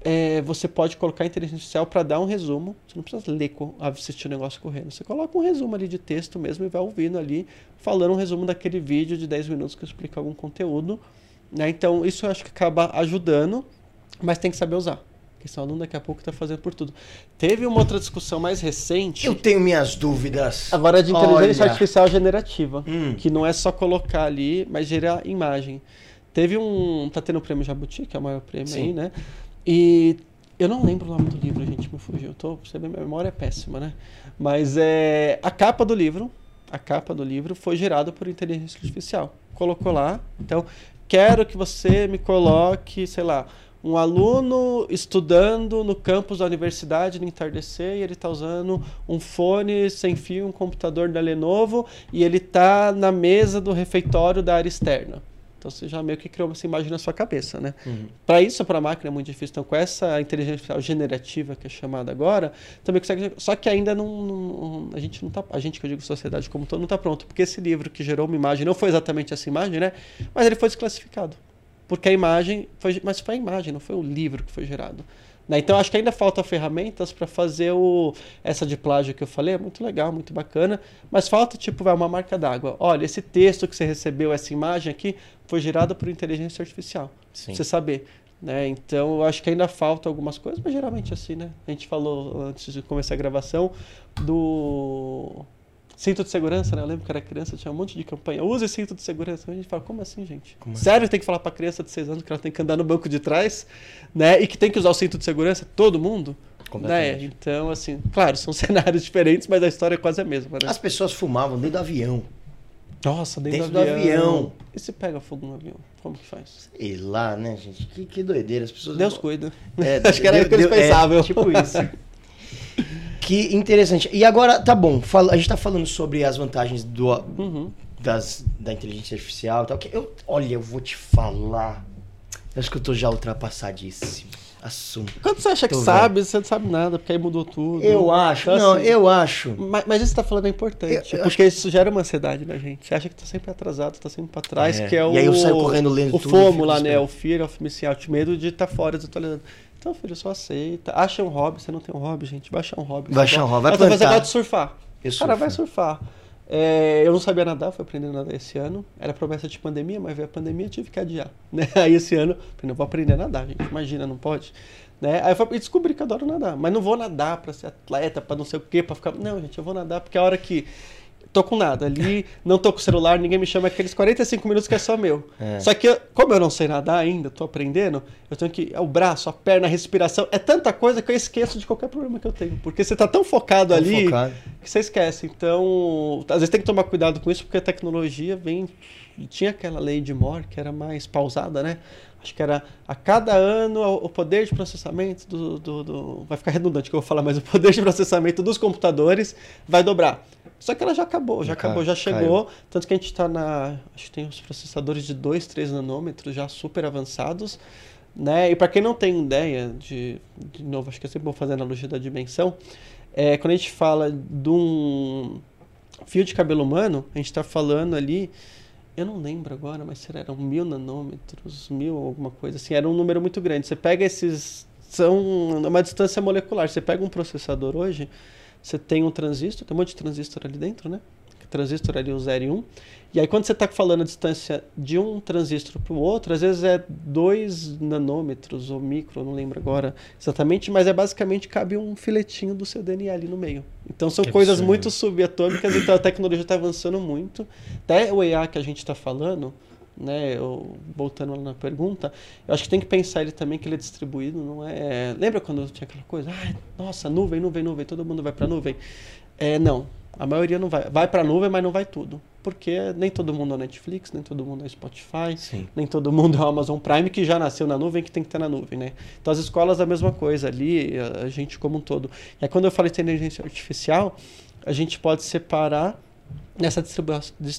é, você pode colocar a inteligência artificial para dar um resumo. Você não precisa ler, assistir o negócio correndo. Você coloca um resumo ali de texto mesmo e vai ouvindo ali, falando um resumo daquele vídeo de 10 minutos que explica algum conteúdo. Né? Então, isso eu acho que acaba ajudando, mas tem que saber usar. Porque senão o aluno daqui a pouco está fazendo por tudo. Teve uma outra discussão mais recente. Eu tenho minhas dúvidas. Agora de inteligência Olha. artificial generativa. Hum. Que não é só colocar ali, mas gerar imagem. Teve um. Tá tendo o prêmio Jabuti, que é o maior prêmio Sim. aí, né? E eu não lembro o nome do livro, gente, me fugiu. Tô, você minha memória é péssima, né? Mas é a capa do livro, a capa do livro foi gerada por inteligência artificial. Colocou lá. Então, quero que você me coloque, sei lá, um aluno estudando no campus da universidade no entardecer e ele está usando um fone sem fio, um computador da Lenovo e ele está na mesa do refeitório da área externa. Então você já meio que criou essa imagem na sua cabeça, né? Uhum. Para isso, para a máquina é muito difícil. Então, com essa inteligência artificial generativa que é chamada agora, também consegue. Só que ainda não, não, a gente não tá, a gente que eu digo sociedade como todo não está pronto, porque esse livro que gerou uma imagem não foi exatamente essa imagem, né? Mas ele foi desclassificado, porque a imagem foi, mas foi a imagem, não foi o livro que foi gerado. Né? Então acho que ainda falta ferramentas para fazer o essa de plágio que eu falei, é muito legal, muito bacana, mas falta tipo vai uma marca d'água. Olha, esse texto que você recebeu, essa imagem aqui, foi gerada por inteligência artificial. Sim. Você saber. Né? Então, eu acho que ainda falta algumas coisas, mas geralmente assim, né? A gente falou antes de começar a gravação do cinto de segurança, né? Eu lembro que era criança, tinha um monte de campanha. Use cinto de segurança. A gente fala, como assim, gente? Como assim? Sério, tem que falar para criança de 6 anos que ela tem que andar no banco de trás, né? E que tem que usar o cinto de segurança? Todo mundo? Né? Então, assim, claro, são cenários diferentes, mas a história é quase a mesma. Né? As pessoas fumavam dentro do avião. Nossa, dentro, dentro do, avião. do, avião. E se pega fogo no avião? Como que faz? Sei lá, né, gente? Que, que doideira. As pessoas. Deus cuida. É, Acho que era o que eles é, pensavam. É, tipo isso. que interessante. E agora, tá bom. A gente tá falando sobre as vantagens do, uhum. das, da inteligência artificial e tal. Que eu, olha, eu vou te falar. Eu acho que eu tô já ultrapassadíssimo assunto. Quando você acha que sabe, você não sabe nada, porque aí mudou tudo. Eu acho, então, não, assim, eu acho. Mas, mas isso que você tá falando é importante, eu, eu porque isso gera uma ansiedade na gente. Você acha que tá sempre atrasado, tá sempre pra trás, é. que é o... E aí eu saio correndo lendo o tudo. O FOMO lá, né, o Fear of Missing Out, medo de estar tá fora desatualizando. Então, filho, só aceita. Acha um hobby, você não tem um hobby, gente, baixa um hobby. Baixa um hobby, vai plantar. Você vai surfar. Eu Cara, vai surfar. É, eu não sabia nadar, fui aprendendo a nadar esse ano. Era promessa de pandemia, mas veio a pandemia tive que adiar. Né? Aí esse ano, eu vou aprender a nadar, gente. Imagina, não pode. Né? Aí eu descobri que adoro nadar, mas não vou nadar para ser atleta, para não sei o quê, para ficar. Não, gente, eu vou nadar porque a hora que tô com nada ali, não tô com o celular, ninguém me chama aqueles 45 minutos que é só meu. É. Só que, como eu não sei nadar ainda, tô aprendendo, eu tenho que. O braço, a perna, a respiração, é tanta coisa que eu esqueço de qualquer problema que eu tenho. Porque você tá tão focado tão ali focado. que você esquece. Então, às vezes tem que tomar cuidado com isso, porque a tecnologia vem. Tinha aquela lei de Moore que era mais pausada, né? acho que era a cada ano o poder de processamento do, do, do, vai ficar redundante que eu vou falar, mas o poder de processamento dos computadores vai dobrar. Só que ela já acabou, já acabou, já chegou, caiu. tanto que a gente está na, acho que tem os processadores de 2, 3 nanômetros já super avançados, né? E para quem não tem ideia de, de novo, acho que é sempre bom fazer a analogia da dimensão, é, quando a gente fala de um fio de cabelo humano, a gente está falando ali eu não lembro agora, mas será eram mil nanômetros, mil alguma coisa assim, era um número muito grande. Você pega esses, são uma distância molecular. Você pega um processador hoje, você tem um transistor, tem um monte de transistor ali dentro, né? Transistor ali o 0 e 1. Um, e aí, quando você está falando a distância de um transistor para o outro, às vezes é 2 nanômetros ou micro, não lembro agora exatamente, mas é basicamente cabe um filetinho do seu DNA ali no meio. Então são que coisas absurdo. muito subatômicas, então a tecnologia está avançando muito. Até o EA que a gente está falando, né, eu, voltando lá na pergunta, eu acho que tem que pensar ele também que ele é distribuído, não é... Lembra quando tinha aquela coisa, ah, nossa, nuvem, nuvem, nuvem, todo mundo vai para nuvem? É, não, a maioria não vai. Vai para nuvem, mas não vai tudo. Porque nem todo mundo é Netflix, nem todo mundo é Spotify, Sim. nem todo mundo é Amazon Prime, que já nasceu na nuvem, que tem que estar na nuvem, né? Então as escolas a mesma coisa ali, a gente como um todo. E aí, quando eu falei de inteligência artificial, a gente pode separar nessa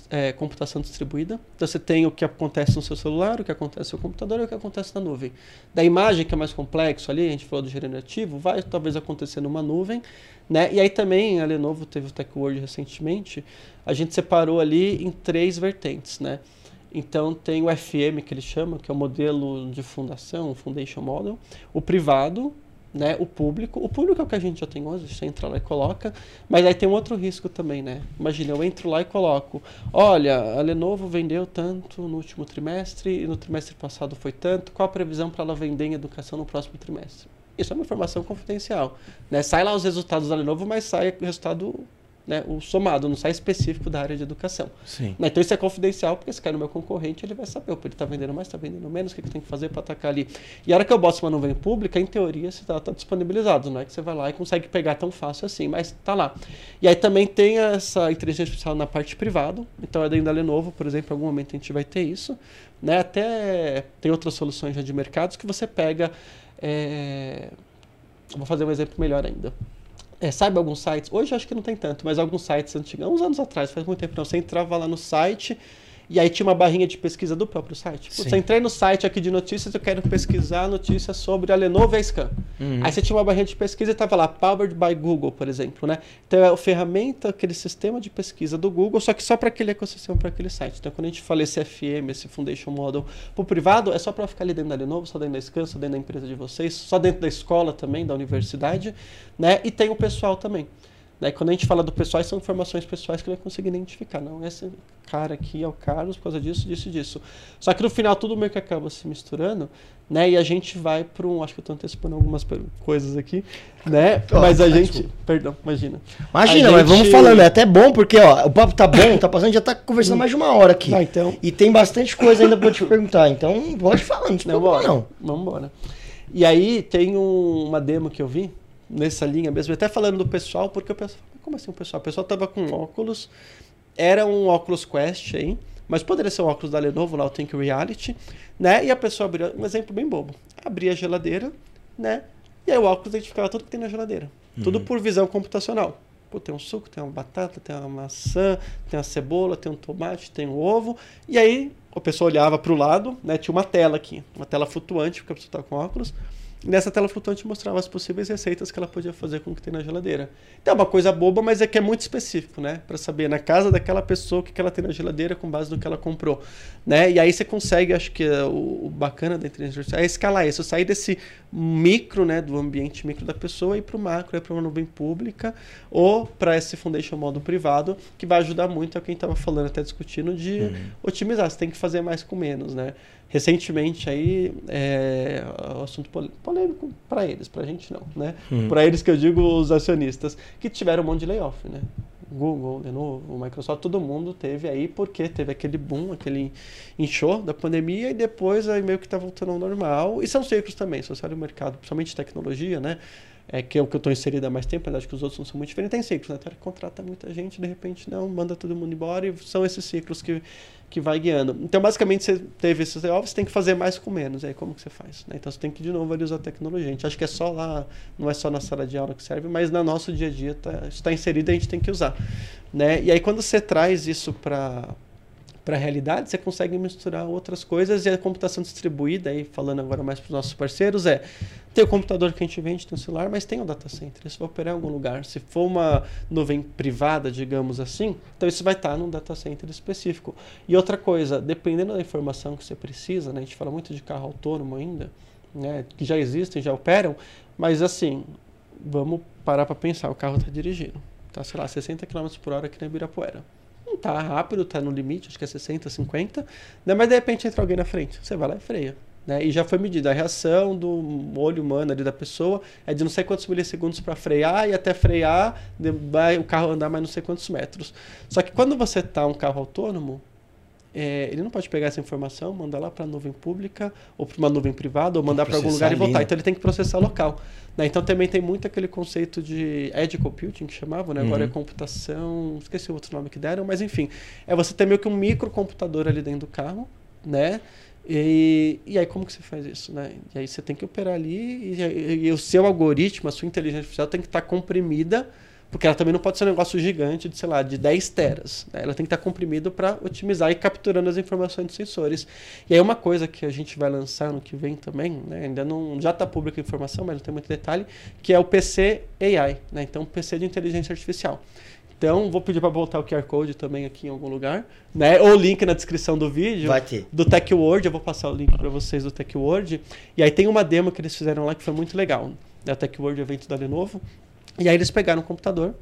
é, computação distribuída. Então você tem o que acontece no seu celular, o que acontece no seu computador e o que acontece na nuvem. Da imagem, que é mais complexo ali, a gente falou do generativo, vai talvez acontecer numa nuvem. Né? E aí também, a Lenovo teve o Tech World recentemente, a gente separou ali em três vertentes. Né? Então tem o FM, que ele chama, que é o modelo de fundação, o Foundation Model, o privado, né, o público. O público é o que a gente já tem hoje, você entra lá e coloca, mas aí tem um outro risco também, né? Imagina, eu entro lá e coloco, olha, a Lenovo vendeu tanto no último trimestre e no trimestre passado foi tanto, qual a previsão para ela vender em educação no próximo trimestre? Isso é uma informação confidencial, né? Sai lá os resultados da Lenovo, mas sai o resultado né, o somado, não sai específico da área de educação. Sim. Né, então isso é confidencial, porque se cai no meu concorrente, ele vai saber, ele está vendendo mais, está vendendo menos, o que, que tem que fazer para atacar ali. E a hora que eu boto uma nuvem pública, em teoria, você está tá disponibilizado, não é que você vai lá e consegue pegar tão fácil assim, mas está lá. E aí também tem essa inteligência artificial na parte privada, então é dentro da Lenovo, por exemplo, em algum momento a gente vai ter isso. Né? Até tem outras soluções já de mercados que você pega. É... Vou fazer um exemplo melhor ainda. É, sabe alguns sites? Hoje acho que não tem tanto, mas alguns sites antigos, uns anos atrás, faz muito tempo não. Você entrava lá no site e aí tinha uma barrinha de pesquisa do próprio site. Putz, entrei no site aqui de notícias, eu quero pesquisar notícias sobre a Lenovo e a Scan. Uhum. Aí você tinha uma barrinha de pesquisa e estava lá, Powered by Google, por exemplo. Né? Então é a ferramenta, aquele sistema de pesquisa do Google, só que só para aquele ecossistema, para aquele site. Então quando a gente fala esse FM, esse Foundation Model para o privado, é só para ficar ali dentro da Lenovo, só dentro da Scan, só dentro da empresa de vocês, só dentro da escola também, da universidade. Né? E tem o pessoal também. Daí quando a gente fala do pessoal, são informações pessoais que ele vai conseguir identificar. Não, esse cara aqui é o Carlos por causa disso, disso e disso. Só que no final tudo meio que acaba se misturando, né? E a gente vai para um. Acho que eu estou antecipando algumas coisas aqui, né? Oh, mas a tá, gente. Desculpa. Perdão, imagina. Imagina, mas vamos falando, é até bom, porque ó, o papo tá bom, tá passando, já tá conversando mais de uma hora aqui. Ah, então. E tem bastante coisa ainda para te perguntar. Então, pode falar, não não, não. Vamos embora. E aí tem um, uma demo que eu vi nessa linha mesmo, até falando do pessoal, porque o pessoal, como assim o pessoal? O pessoal tava com óculos, era um óculos Quest aí, mas poderia ser um óculos da Lenovo, lá o Think Reality, né? E a pessoa abria, um exemplo bem bobo, abria a geladeira, né? E aí o óculos identificava tudo que tem na geladeira. Uhum. Tudo por visão computacional. Pô, tem um suco, tem uma batata, tem uma maçã, tem uma cebola, tem um tomate, tem um ovo. E aí a pessoa olhava para o lado, né? Tinha uma tela aqui, uma tela flutuante, porque a pessoa estava com óculos. Nessa tela flutuante mostrava as possíveis receitas que ela podia fazer com o que tem na geladeira. Então é uma coisa boba, mas é que é muito específico, né? Para saber na casa daquela pessoa o que, ela tem na geladeira com base no que ela comprou, né? E aí você consegue, acho que é o, o, bacana da inteligência artificial é escalar isso, sair desse micro, né, do ambiente micro da pessoa e para o macro, é para uma nuvem pública ou para esse foundation modo privado, que vai ajudar muito a quem estava falando até discutindo de uhum. otimizar. Você tem que fazer mais com menos, né? Recentemente aí é o assunto polêmico para eles, para a gente não, né? Uhum. Para eles que eu digo os acionistas que tiveram um monte de layoff, né? Google, Lenovo, Microsoft, todo mundo teve aí porque teve aquele boom, aquele inchou da pandemia e depois aí meio que está voltando ao normal. E são ciclos também, se você olha o mercado, principalmente tecnologia, né? É que é o que eu estou inserido há mais tempo, acho que os outros não são muito diferentes, tem ciclos, né? Até contrata muita gente, de repente não, manda todo mundo embora e são esses ciclos que que vai guiando. Então, basicamente, você teve esses layoffs, você tem que fazer mais com menos. Aí, como que você faz? Né? Então, você tem que, de novo, ali usar a tecnologia. A gente acha que é só lá, não é só na sala de aula que serve, mas no nosso dia a dia tá, está inserido e a gente tem que usar. Né? E aí, quando você traz isso para para a realidade, você consegue misturar outras coisas e a computação distribuída, aí falando agora mais para os nossos parceiros, é tem o computador que a gente vende, tem o celular, mas tem o data center. Isso vai operar em algum lugar. Se for uma nuvem privada, digamos assim, então isso vai estar num data center específico. E outra coisa, dependendo da informação que você precisa, né, a gente fala muito de carro autônomo ainda, né, que já existem, já operam, mas assim, vamos parar para pensar, o carro está dirigindo, tá, sei lá, 60 km por hora aqui na Ibirapuera não tá rápido, tá no limite, acho que é 60, 50, né? mas de repente entra alguém na frente, você vai lá e freia. Né? E já foi medida a reação do olho humano ali da pessoa é de não sei quantos milissegundos para frear e até frear vai o carro andar mais não sei quantos metros. Só que quando você tá um carro autônomo, é, ele não pode pegar essa informação, mandar lá para a nuvem pública ou para uma nuvem privada ou mandar para algum lugar e voltar. Então ele tem que processar local. Né? Então também tem muito aquele conceito de edge computing que chamavam, né? agora é uhum. computação, esqueci o outro nome que deram, mas enfim, é você ter meio que um microcomputador ali dentro do carro, né? E, e aí como que você faz isso, né? E aí você tem que operar ali e, e, e o seu algoritmo, a sua inteligência artificial tem que estar tá comprimida porque ela também não pode ser um negócio gigante de, sei lá, de 10 teras. Né? Ela tem que estar comprimido para otimizar e capturando as informações dos sensores. E aí uma coisa que a gente vai lançar no que vem também, né? ainda não já está pública a informação, mas não tem muito detalhe, que é o PC AI, né? então PC de inteligência artificial. Então, vou pedir para botar o QR Code também aqui em algum lugar, né? Ou o link na descrição do vídeo. Vai ter. Do Tech World, eu vou passar o link para vocês do Tech World. E aí tem uma demo que eles fizeram lá que foi muito legal. É o Tech World evento da Lenovo. E aí eles pegaram o computador,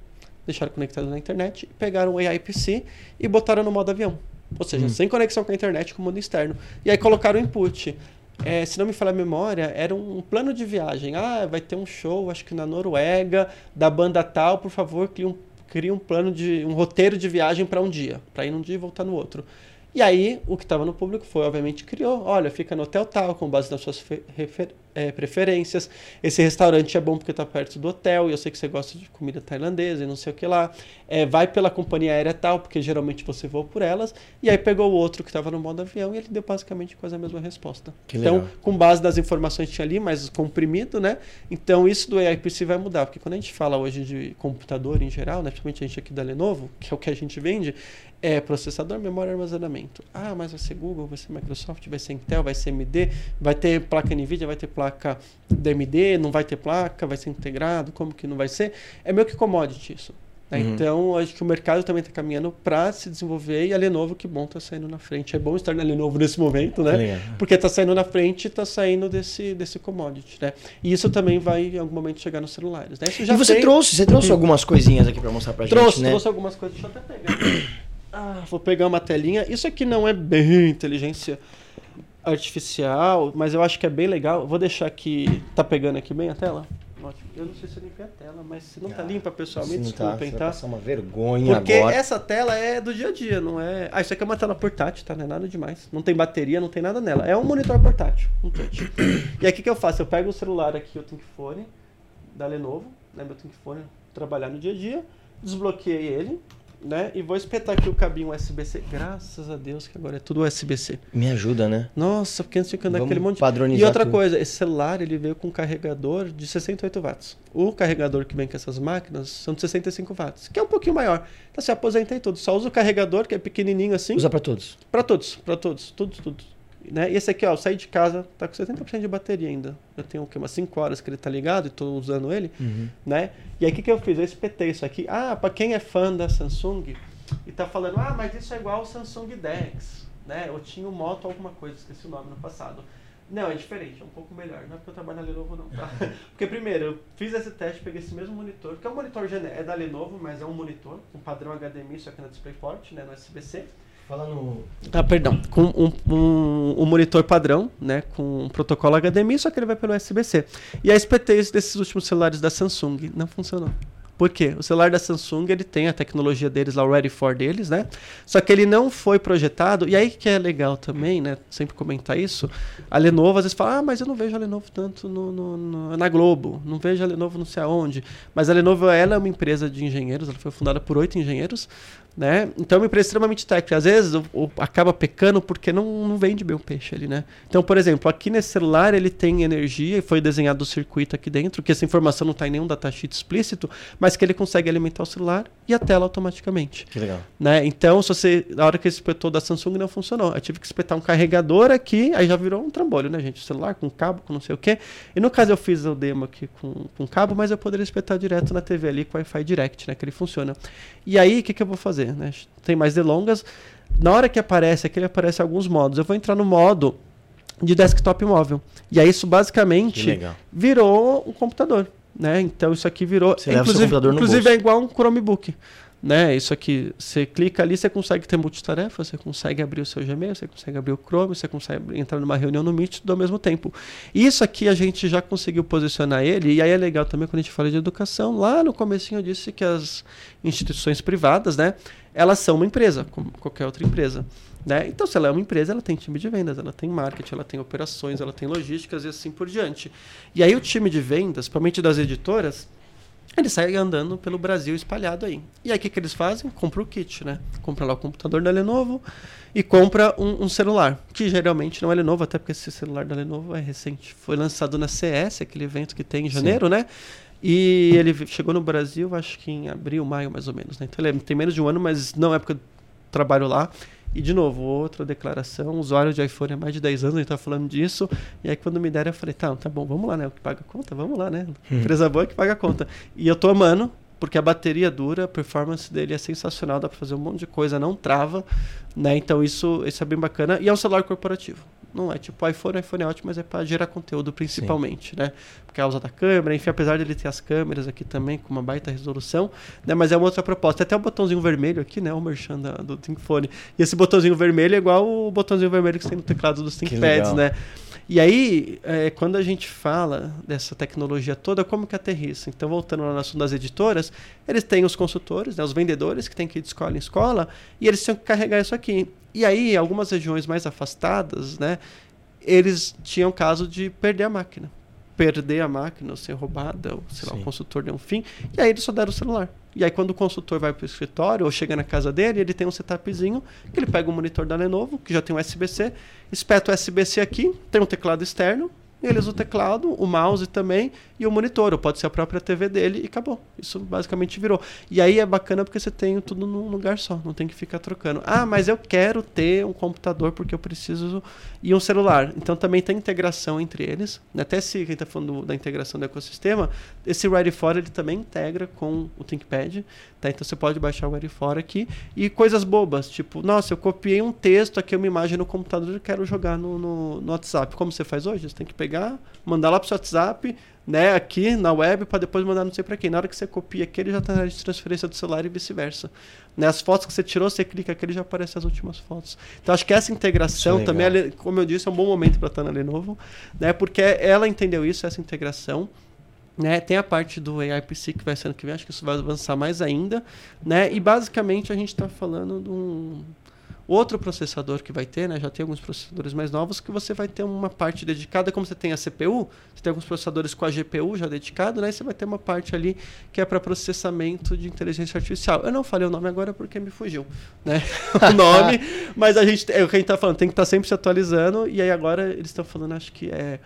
deixaram conectado na internet, pegaram o AI PC e botaram no modo avião. Ou seja, hum. sem conexão com a internet, com o mundo externo. E aí colocaram o input. É, se não me falar a memória, era um plano de viagem. Ah, vai ter um show, acho que na Noruega, da banda tal, por favor, crie um cria um plano de um roteiro de viagem para um dia, para ir num dia e voltar no outro. E aí, o que estava no público foi, obviamente, criou. Olha, fica no hotel tal, com base nas suas é, preferências. Esse restaurante é bom porque está perto do hotel, e eu sei que você gosta de comida tailandesa e não sei o que lá. É, vai pela companhia aérea tal, porque geralmente você voa por elas. E aí pegou o outro que estava no modo avião e ele deu basicamente quase a mesma resposta. Que então, legal. com base nas informações que tinha ali, mais comprimido, né? Então, isso do AIPC vai mudar, porque quando a gente fala hoje de computador em geral, né, principalmente a gente aqui da Lenovo, que é o que a gente vende, é processador, memória e armazenamento. Ah, mas vai ser Google, vai ser Microsoft, vai ser Intel, vai ser AMD, vai ter placa NVIDIA, vai ter placa DMD, não vai ter placa, vai ser integrado, como que não vai ser? É meio que commodity isso. Né? Uhum. Então, acho que o mercado também está caminhando para se desenvolver e a Lenovo, que bom, está saindo na frente. É bom estar na Lenovo nesse momento, né? Porque está saindo na frente e está saindo desse, desse commodity, né? E isso também vai, em algum momento, chegar nos celulares. Né? e você tem... trouxe, você trouxe algumas coisinhas aqui para mostrar para a gente, Trouxe, né? trouxe algumas coisas. Deixa eu até pegar. Ah, vou pegar uma telinha. Isso aqui não é bem inteligência artificial, mas eu acho que é bem legal. Vou deixar aqui. Tá pegando aqui bem a tela? Ótimo. Eu não sei se eu limpei a tela, mas se não tá ah, limpa, pessoal, me desculpem, tá? tá? Passar uma vergonha Porque agora. essa tela é do dia a dia, não é. Ah, isso aqui é uma tela portátil, tá? Não é nada demais. Não tem bateria, não tem nada nela. É um monitor portátil, um touch. e aqui que eu faço? Eu pego o celular aqui, o ThinkPhone da Lenovo, né? Meu ThinkPhone, trabalhar no dia a dia, desbloqueei ele, né? E vou espetar aqui o cabinho USB-C. Graças a Deus que agora é tudo USB-C. Me ajuda, né? Nossa, porque antes Vamos aquele monte padronizar E outra tudo. coisa, esse celular ele veio com um carregador de 68 watts. O carregador que vem com essas máquinas são de 65 watts, que é um pouquinho maior. Então se aposentei tudo. Só usa o carregador, que é pequenininho assim. Usa para todos. Para todos, para todos, tudo, tudo. Né? E esse aqui, ó, eu saí de casa, tá com 70% de bateria ainda. Eu tenho o quê? umas 5 horas que ele tá ligado e tô usando ele, Uhum. né? E aí o que, que eu fiz? Eu espetei isso aqui. Ah, para quem é fã da Samsung e tá falando, ah, mas isso é igual ao Samsung Dex, né? Eu tinha o Moto alguma coisa, esqueci o nome no passado. Não, é diferente, é um pouco melhor. Não é porque eu trabalho na Lenovo, não, tá? Porque primeiro, eu fiz esse teste, peguei esse mesmo monitor, que é um monitor é da Lenovo, mas é um monitor, um padrão HDMI, só que na DisplayPort, né, no USB-C. Fala no. Ah, perdão. Com um, um, um monitor padrão, né? Com um protocolo HDMI, só que ele vai pelo USB-C. E a SPT desses últimos celulares da Samsung não funcionou. Por quê? O celular da Samsung ele tem a tecnologia deles lá, o Ready for deles, né? Só que ele não foi projetado. E aí que é legal também, né? Sempre comentar isso. A Lenovo às vezes fala: Ah, mas eu não vejo a Lenovo tanto no, no- no- na Globo, não vejo a Lenovo não sei aonde. Mas a Lenovo ela é uma empresa de engenheiros, ela foi fundada por oito engenheiros, né? Então é uma empresa extremamente técnica. Às vezes o- o- acaba pecando porque não, não vende bem o peixe ali, né? Então, por exemplo, aqui nesse celular ele tem energia e foi desenhado o circuito aqui dentro, que essa informação não está em nenhum datasheet explícito, mas que ele consegue alimentar o celular e a tela automaticamente. Que legal. Né? Então, se você, na hora que espetou da Samsung não funcionou. Eu tive que espetar um carregador aqui, aí já virou um trambolho, né, gente? O celular com cabo, com não sei o quê. E no caso eu fiz o demo aqui com, com cabo, mas eu poderia espetar direto na TV ali com Wi-Fi Direct, né? Que ele funciona. E aí, o que, que eu vou fazer? Né? Tem mais delongas. Na hora que aparece aqui, ele aparece alguns modos. Eu vou entrar no modo de desktop móvel. E aí, isso basicamente virou um computador, né? Então isso aqui virou, Você inclusive, inclusive é igual um Chromebook, né? Isso aqui, você clica ali, você consegue ter multitarefa, você consegue abrir o seu Gmail, você consegue abrir o Chrome, você consegue entrar numa reunião no Meet tudo ao mesmo tempo. Isso aqui a gente já conseguiu posicionar ele, e aí é legal também quando a gente fala de educação, lá no comecinho eu disse que as instituições privadas, né, elas são uma empresa, como qualquer outra empresa. Né? Então, se ela é uma empresa, ela tem time de vendas, ela tem marketing, ela tem operações, ela tem logísticas e assim por diante. E aí o time de vendas, principalmente das editoras, ele sai andando pelo Brasil espalhado aí. E aí o que, que eles fazem? Compra o kit, né? Compra lá o computador da Lenovo e compra um, um celular, que geralmente não é Lenovo, até porque esse celular da Lenovo é recente. Foi lançado na CS, aquele evento que tem em janeiro, né? E ele chegou no Brasil, acho que em abril, maio, mais ou menos. Né? Então ele é- tem menos de um ano, mas não é porque eu trabalho lá. E de novo, outra declaração, usuário de iPhone há mais de 10 anos, a gente tá falando disso. E aí quando me deram, eu falei, tá, tá bom, vamos lá, né? O que paga a conta, vamos lá, né? Empresa boa é que paga a conta. E eu tô amando, porque a bateria dura, a performance dele é sensacional, dá pra fazer um monte de coisa, não trava, né? Então isso, isso é bem bacana. E é um celular corporativo, Não é tipo iPhone, iPhone é ótimo, mas é para gerar conteúdo principalmente, Sim. né? Por causa da câmera, enfim, apesar dele ter as câmeras aqui também com uma baita resolução, né? Mas é uma outra proposta. Tem até o botãozinho vermelho aqui, né? O merchan da, do ThinkPhone. E esse botãozinho vermelho é igual o botãozinho vermelho que tem no teclado dos ThinkPads, né? E aí, é, quando a gente fala dessa tecnologia toda, como que aterrissa? Então, voltando lá no assunto das editoras, eles têm os consultores, né, os vendedores que têm que ir de escola em escola, e eles têm que carregar isso aqui. E aí, algumas regiões mais afastadas, né, eles tinham caso de perder a máquina. Perder a máquina, ou ser roubada, ou sei Sim. lá, o consultor deu um fim, e aí eles só deram o celular. E aí, quando o consultor vai para o escritório ou chega na casa dele, ele tem um setupzinho que ele pega o monitor da Lenovo, que já tem um USB-C, espeta o USB-C aqui, tem um teclado externo, ele usa o teclado, o mouse também e o monitor, ou pode ser a própria TV dele e acabou. Isso basicamente virou. E aí é bacana porque você tem tudo num lugar só, não tem que ficar trocando. Ah, mas eu quero ter um computador porque eu preciso e um celular. Então também tem integração entre eles. Até se quem está falando da integração do ecossistema, esse Ready For ele também integra com o ThinkPad. Tá? Então você pode baixar o Ready For aqui e coisas bobas, tipo, nossa, eu copiei um texto aqui, uma imagem no computador e quero jogar no, no, no WhatsApp. Como você faz hoje? Você tem que pegar, mandar lá para o WhatsApp, né, aqui na web para depois mandar não sei para quem. Na hora que você copia aqui, ele já está na área de transferência do celular e vice-versa. Né, as fotos que você tirou, você clica aqui, já aparece as últimas fotos. Então acho que essa integração é também, como eu disse, é um bom momento para estar na Lenovo, né, porque ela entendeu isso, essa integração. Né, tem a parte do AI PC que vai ser ano que vem, acho que isso vai avançar mais ainda, né? E basicamente a gente está falando de um, Outro processador que vai ter, né, já tem alguns processadores mais novos, que você vai ter uma parte dedicada, como você tem a CPU, você tem alguns processadores com a GPU já dedicado, né, e você vai ter uma parte ali que é para processamento de inteligência artificial. Eu não falei o nome agora porque me fugiu, né, o nome, mas a gente, é o que a gente está falando, tem que estar tá sempre se atualizando, e aí agora eles estão falando, acho que é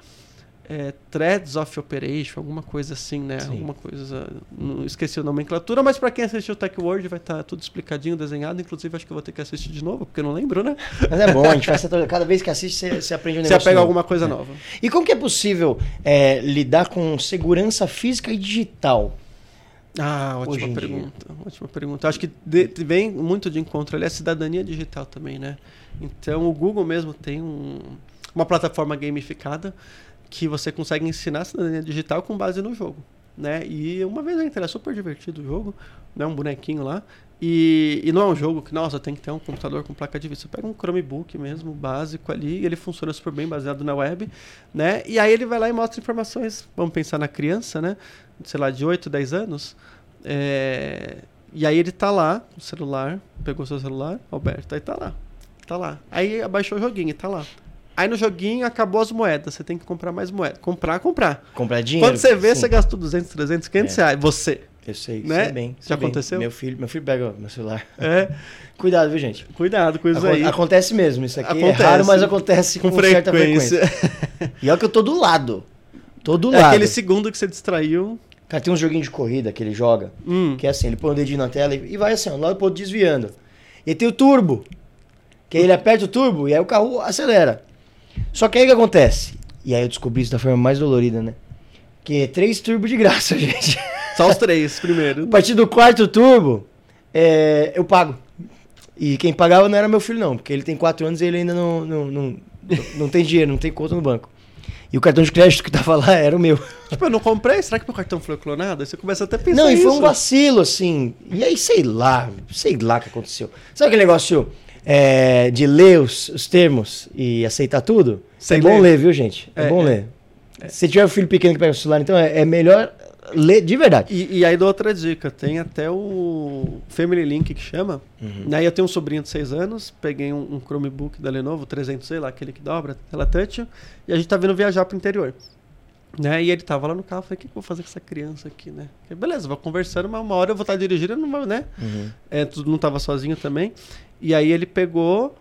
é, Threads of Operation, alguma coisa assim, né? Sim. Alguma coisa. Não esqueci a nomenclatura, mas para quem assistiu o Tech World vai estar tá tudo explicadinho, desenhado. Inclusive, acho que eu vou ter que assistir de novo, porque eu não lembro, né? Mas é bom, a gente faz cada vez que assiste, você, você aprende um negócio. Você pega alguma coisa é. nova. E como que é possível é, lidar com segurança física e digital? Ah, ótima pergunta. Dia. Ótima pergunta. Acho que de, vem muito de encontro ali a cidadania digital também, né? Então o Google mesmo tem um, uma plataforma gamificada que você consegue ensinar a cidadania digital com base no jogo. Né? E uma vez entrei, é super divertido o jogo, né? um bonequinho lá. E, e, não é um jogo que, nossa, tem que ter um computador com placa de vídeo. Você pega um Chromebook mesmo, básico ali, e ele funciona super bem, baseado na web, né? E aí ele vai lá e mostra informações, vamos pensar na criança, né? Sei lá, de 8, 10 anos. É... E aí ele tá lá, o celular, pegou seu celular, Alberto, aí tá lá. Tá lá. Aí abaixou o joguinho, tá lá. Aí no joguinho acabou as moedas. Você tem que comprar mais moedas. Comprar, comprar. Comprar dinheiro. Quando você vê, sim. você gastou 200, 300, 500 é. reais. Você. Eu sei, né? sei bem. Sei Já bem. aconteceu? Meu filho, meu filho pega meu celular. É. Cuidado, viu, gente? Cuidado com isso aí. Acontece mesmo. Isso aqui acontece. é raro, mas acontece com, com frequência. certa frequência. e é o que eu tô do lado. Tô do é lado. aquele segundo que você distraiu. Cara, tem um joguinho de corrida que ele joga, hum. que é assim, ele põe o dedinho na tela e vai assim, ó, lado pro outro desviando. E tem o turbo, que ele aperta o turbo e aí o carro acelera. Só que aí o que acontece? E aí eu descobri isso da forma mais dolorida, né? Que é três turbos de graça, gente. Só os três primeiro. A partir do quarto turbo, é, eu pago. E quem pagava não era meu filho, não, porque ele tem quatro anos e ele ainda não, não, não, não tem dinheiro, não tem conta no banco. E o cartão de crédito que tava lá era o meu. Tipo, eu não comprei, será que meu cartão foi clonado? Aí você começa até a pensar Não, e foi um vacilo, assim. E aí, sei lá, sei lá o que aconteceu. Sabe aquele negócio é, de ler os, os, termos e aceitar tudo, Sem é bom ler. ler, viu, gente? É, é bom ler. É. Se tiver um filho pequeno que pega o celular, então é, é melhor ler de verdade. E, e, aí dou outra dica, tem até o Family Link que chama. Uhum. Aí eu tenho um sobrinho de 6 anos, peguei um, um, Chromebook da Lenovo, 300, sei lá, aquele que dobra, tela touch, e a gente tá vindo viajar pro interior. Né? E ele tava lá no carro, falei, o que, que eu vou fazer com essa criança aqui, né? beleza, vou conversando, mas uma hora eu vou estar dirigindo, não, né? Uhum. É, tudo não tava sozinho também. E aí ele pegou,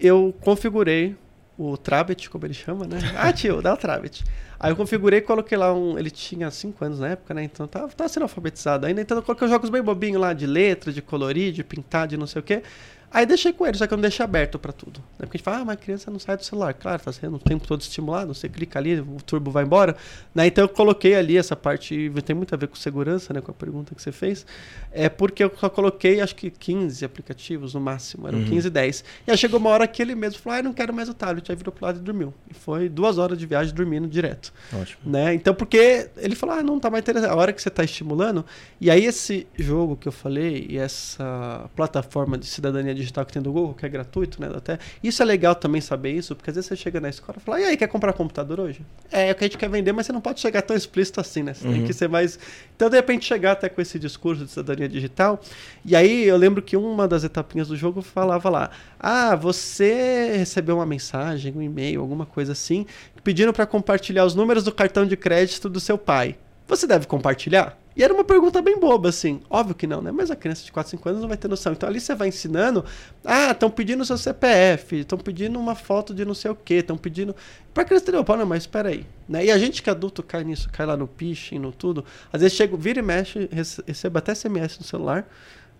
eu configurei o Trabet, como ele chama, né? Ah, tio, dá o Trabet. Aí eu configurei e coloquei lá um. Ele tinha 5 anos na época, né? Então tava, tava sendo alfabetizado ainda. Então eu coloquei jogos bem bobinhos lá, de letra, de colorir, de pintar, de não sei o quê. Aí deixei com ele, só que eu não deixei aberto para tudo. Né? Porque a gente fala, ah, mas a criança não sai do celular. Claro, tá sendo o tempo todo estimulado, você clica ali, o turbo vai embora. Né? Então eu coloquei ali essa parte, tem muito a ver com segurança, né? Com a pergunta que você fez. É porque eu só coloquei, acho que 15 aplicativos no máximo, eram uhum. 15, 10. E aí chegou uma hora que ele mesmo falou, ah, não quero mais o tablet. Aí virou pro lado e dormiu. E foi duas horas de viagem dormindo direto. Ótimo. Né? Então, porque ele falou, ah, não tá mais interessante. A hora que você tá estimulando. E aí esse jogo que eu falei, e essa plataforma de cidadania digital que tem do Google, que é gratuito, né? Até. Isso é legal também saber isso, porque às vezes você chega na escola e fala, e aí, quer comprar computador hoje? É, é o que a gente quer vender, mas você não pode chegar tão explícito assim, né? Você uhum. tem que ser mais. Então, de repente, chegar até com esse discurso de cidadania digital. E aí eu lembro que uma das etapinhas do jogo falava lá: Ah, você recebeu uma mensagem, um e-mail, alguma coisa assim, pedindo para compartilhar os números do cartão de crédito do seu pai. Você deve compartilhar? E era uma pergunta bem boba, assim. Óbvio que não, né? Mas a criança de 4, 5 anos não vai ter noção. Então ali você vai ensinando. Ah, estão pedindo seu CPF, estão pedindo uma foto de não sei o quê, estão pedindo. Pra criança ter pô, não, mas espera aí. Né? E a gente que é adulto cai nisso, cai lá no phishing, no tudo. Às vezes chega, vira e mexe, recebe até SMS no celular.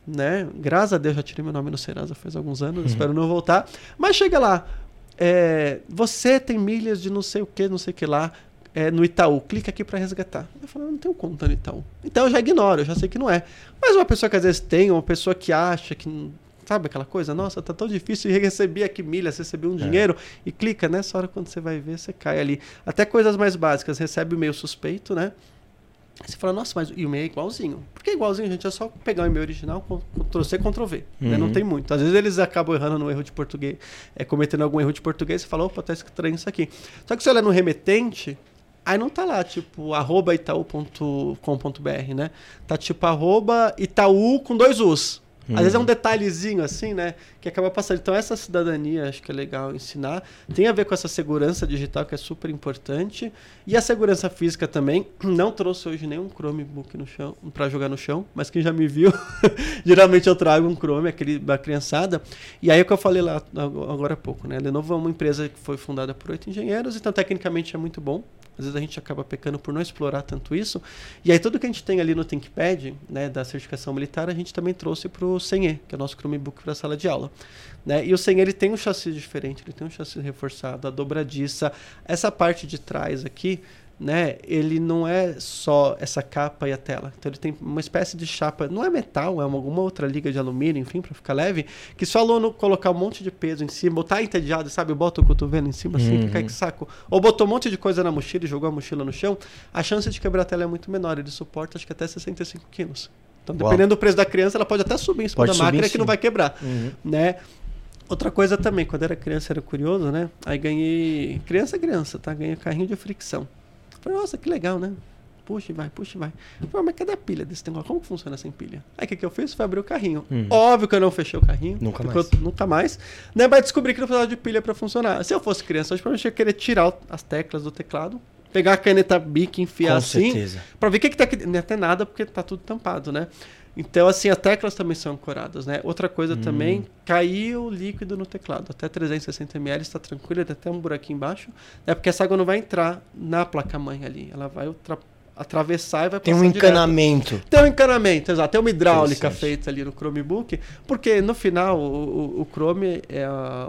Né? Graças a Deus já tirei meu nome no Serasa faz alguns anos, uhum. espero não voltar. Mas chega lá. É, você tem milhas de não sei o que, não sei o que lá é, no Itaú, clica aqui para resgatar. Eu falo, não tenho conta no Itaú. Então eu já ignoro, eu já sei que não é. Mas uma pessoa que às vezes tem, uma pessoa que acha que. Sabe aquela coisa? Nossa, tá tão difícil receber aqui milhas, receber um é. dinheiro. E clica, nessa hora quando você vai ver, você cai ali. Até coisas mais básicas, recebe o e-mail suspeito, né? Você fala, nossa, mas o e-mail é igualzinho. Por que é igualzinho, gente? É só pegar o e-mail original, Ctrl-C, Ctrl-V. Uhum. Né? Não uhum. tem muito. Às vezes eles acabam errando no erro de português, é, cometendo algum erro de português, você fala, opa, tá estranho isso aqui. Só que se olha no remetente, Aí não tá lá, tipo, arroba itaú.com.br, né? Tá tipo arroba Itaú com dois U's. Às vezes é um uhum. detalhezinho assim, né? Que acaba passando. Então, essa cidadania acho que é legal ensinar. Tem a ver com essa segurança digital que é super importante. E a segurança física também. Não trouxe hoje nenhum Chromebook no chão para jogar no chão, mas quem já me viu, geralmente eu trago um Chrome, aquele da criançada. E aí é o que eu falei lá agora há pouco, né? A Lenovo é uma empresa que foi fundada por oito engenheiros, então tecnicamente é muito bom. Às vezes a gente acaba pecando por não explorar tanto isso. E aí tudo que a gente tem ali no ThinkPad, né, da certificação militar, a gente também trouxe para o CENE, que é o nosso Chromebook para a sala de aula. Né? E o CENE ele tem um chassi diferente, ele tem um chassi reforçado, a dobradiça. Essa parte de trás aqui, né, ele não é só essa capa e a tela. Então ele tem uma espécie de chapa, não é metal, é uma, alguma outra liga de alumínio, enfim, para ficar leve, que se o aluno colocar um monte de peso em cima, botar entediado, sabe, bota o cotovelo em cima assim, uhum. cai que saco, ou botou um monte de coisa na mochila e jogou a mochila no chão, a chance de quebrar a tela é muito menor, ele suporta acho que até 65 quilos. Então, dependendo Uau. do preço da criança, ela pode até subir em cima pode da máquina que não vai quebrar, uhum. né? Outra coisa também, quando era criança era curioso, né? Aí ganhei. Criança é criança, tá? Ganhei carrinho de fricção. Falei, nossa, que legal, né? Puxa e vai, puxa e vai. Falei, mas cadê a pilha desse negócio? Como funciona sem pilha? Aí o que, que eu fiz? Foi abrir o carrinho. Hum. Óbvio que eu não fechei o carrinho. Nunca mais. Eu, nunca mais. Né? Mas descobri que não precisava de pilha para funcionar. Se eu fosse criança, hoje provavelmente eu ia querer tirar as teclas do teclado, pegar a caneta Bic, enfiar Com assim. Certeza. Pra ver o que, que tá aqui. Não ia ter nada porque tá tudo tampado, né? Então, assim, as teclas também são ancoradas, né? Outra coisa hum. também, caiu líquido no teclado. Até 360 ml está tranquilo, tem até um buraquinho embaixo. É porque essa água não vai entrar na placa-mãe ali. Ela vai atravessar e vai Tem um encanamento. Direto. Tem um encanamento, exato. Tem uma hidráulica feita ali no Chromebook, porque no final o, o, o Chrome é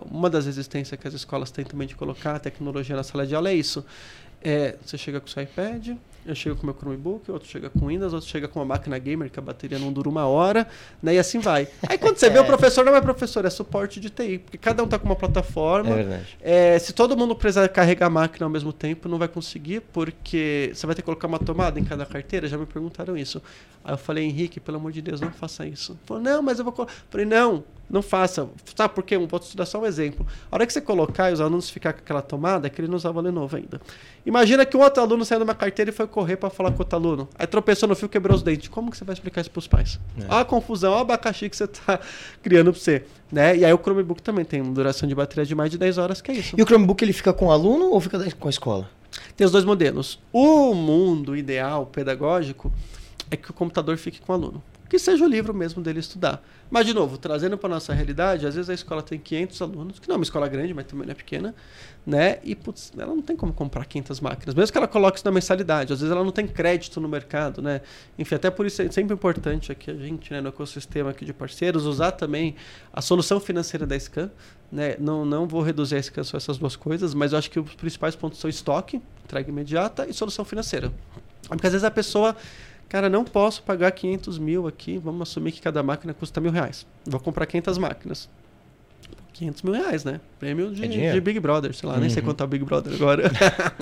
uma das resistências que as escolas têm também de colocar a tecnologia na sala de aula é isso. É, você chega com o seu iPad, eu chego com o meu Chromebook, outro chega com Windows, outro chega com uma máquina gamer que a bateria não dura uma hora, né? E assim vai. Aí quando você é. vê o professor não é professor, é suporte de TI, porque cada um tá com uma plataforma. É verdade. É, se todo mundo precisar carregar a máquina ao mesmo tempo, não vai conseguir, porque você vai ter que colocar uma tomada em cada carteira. Já me perguntaram isso. Aí eu falei, Henrique, pelo amor de Deus, não faça isso. Falou, não, mas eu vou. Falei, não, não faça. Sabe por quê? Um, vou te dar só um exemplo. A hora que você colocar e os alunos ficar com aquela tomada, é que ele não usava Lenovo ainda. Imagina que um outro aluno saiu de uma carteira e foi correr para falar com outro aluno. Aí tropeçou no fio, quebrou os dentes. Como que você vai explicar isso para os pais? É. Olha a confusão, olha o abacaxi que você está criando para você. Né? E aí o Chromebook também tem uma duração de bateria de mais de 10 horas, que é isso. E o Chromebook ele fica com o aluno ou fica com a escola? Tem os dois modelos. O mundo ideal pedagógico é que o computador fique com o aluno. Que seja o livro mesmo dele estudar. Mas, de novo, trazendo para nossa realidade, às vezes a escola tem 500 alunos, que não é uma escola grande, mas também não é pequena, né? E, putz, ela não tem como comprar 500 máquinas, mesmo que ela coloque isso na mensalidade. Às vezes ela não tem crédito no mercado, né? Enfim, até por isso é sempre importante aqui a gente, né, no ecossistema aqui de parceiros, usar também a solução financeira da Scan, né? Não, não vou reduzir a Scan só essas duas coisas, mas eu acho que os principais pontos são estoque, entrega imediata e solução financeira. Porque às vezes a pessoa Cara, não posso pagar 500 mil aqui. Vamos assumir que cada máquina custa mil reais. Vou comprar 500 máquinas. 500 mil reais, né? Prêmio de, é de Big Brother, sei lá, uhum. nem sei uhum. quanto é o Big Brother agora.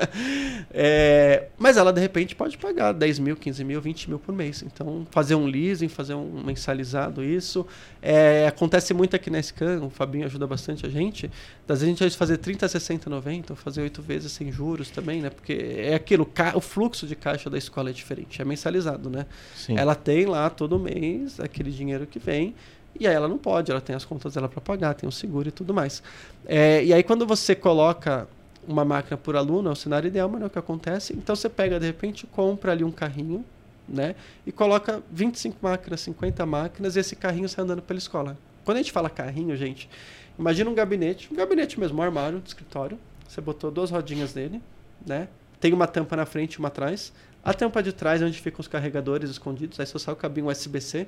é, mas ela, de repente, pode pagar 10 mil, 15 mil, 20 mil por mês. Então, fazer um leasing, fazer um mensalizado, isso. É, acontece muito aqui na Scan, o Fabinho ajuda bastante a gente. Às vezes a gente vai fazer 30, 60, 90, ou fazer 8 vezes sem juros também, né? Porque é aquilo, o fluxo de caixa da escola é diferente, é mensalizado, né? Sim. Ela tem lá todo mês aquele dinheiro que vem e aí ela não pode, ela tem as contas dela para pagar, tem o seguro e tudo mais. É, e aí quando você coloca uma máquina por aluno, é o cenário ideal, mas não é o que acontece. Então você pega, de repente, compra ali um carrinho, né? E coloca 25 máquinas, 50 máquinas, e esse carrinho sai andando pela escola. Quando a gente fala carrinho, gente, imagina um gabinete, um gabinete mesmo, um armário de escritório. Você botou duas rodinhas nele, né? Tem uma tampa na frente e uma atrás. A tampa de trás é onde ficam os carregadores escondidos. Aí só sai o cabinho USB-C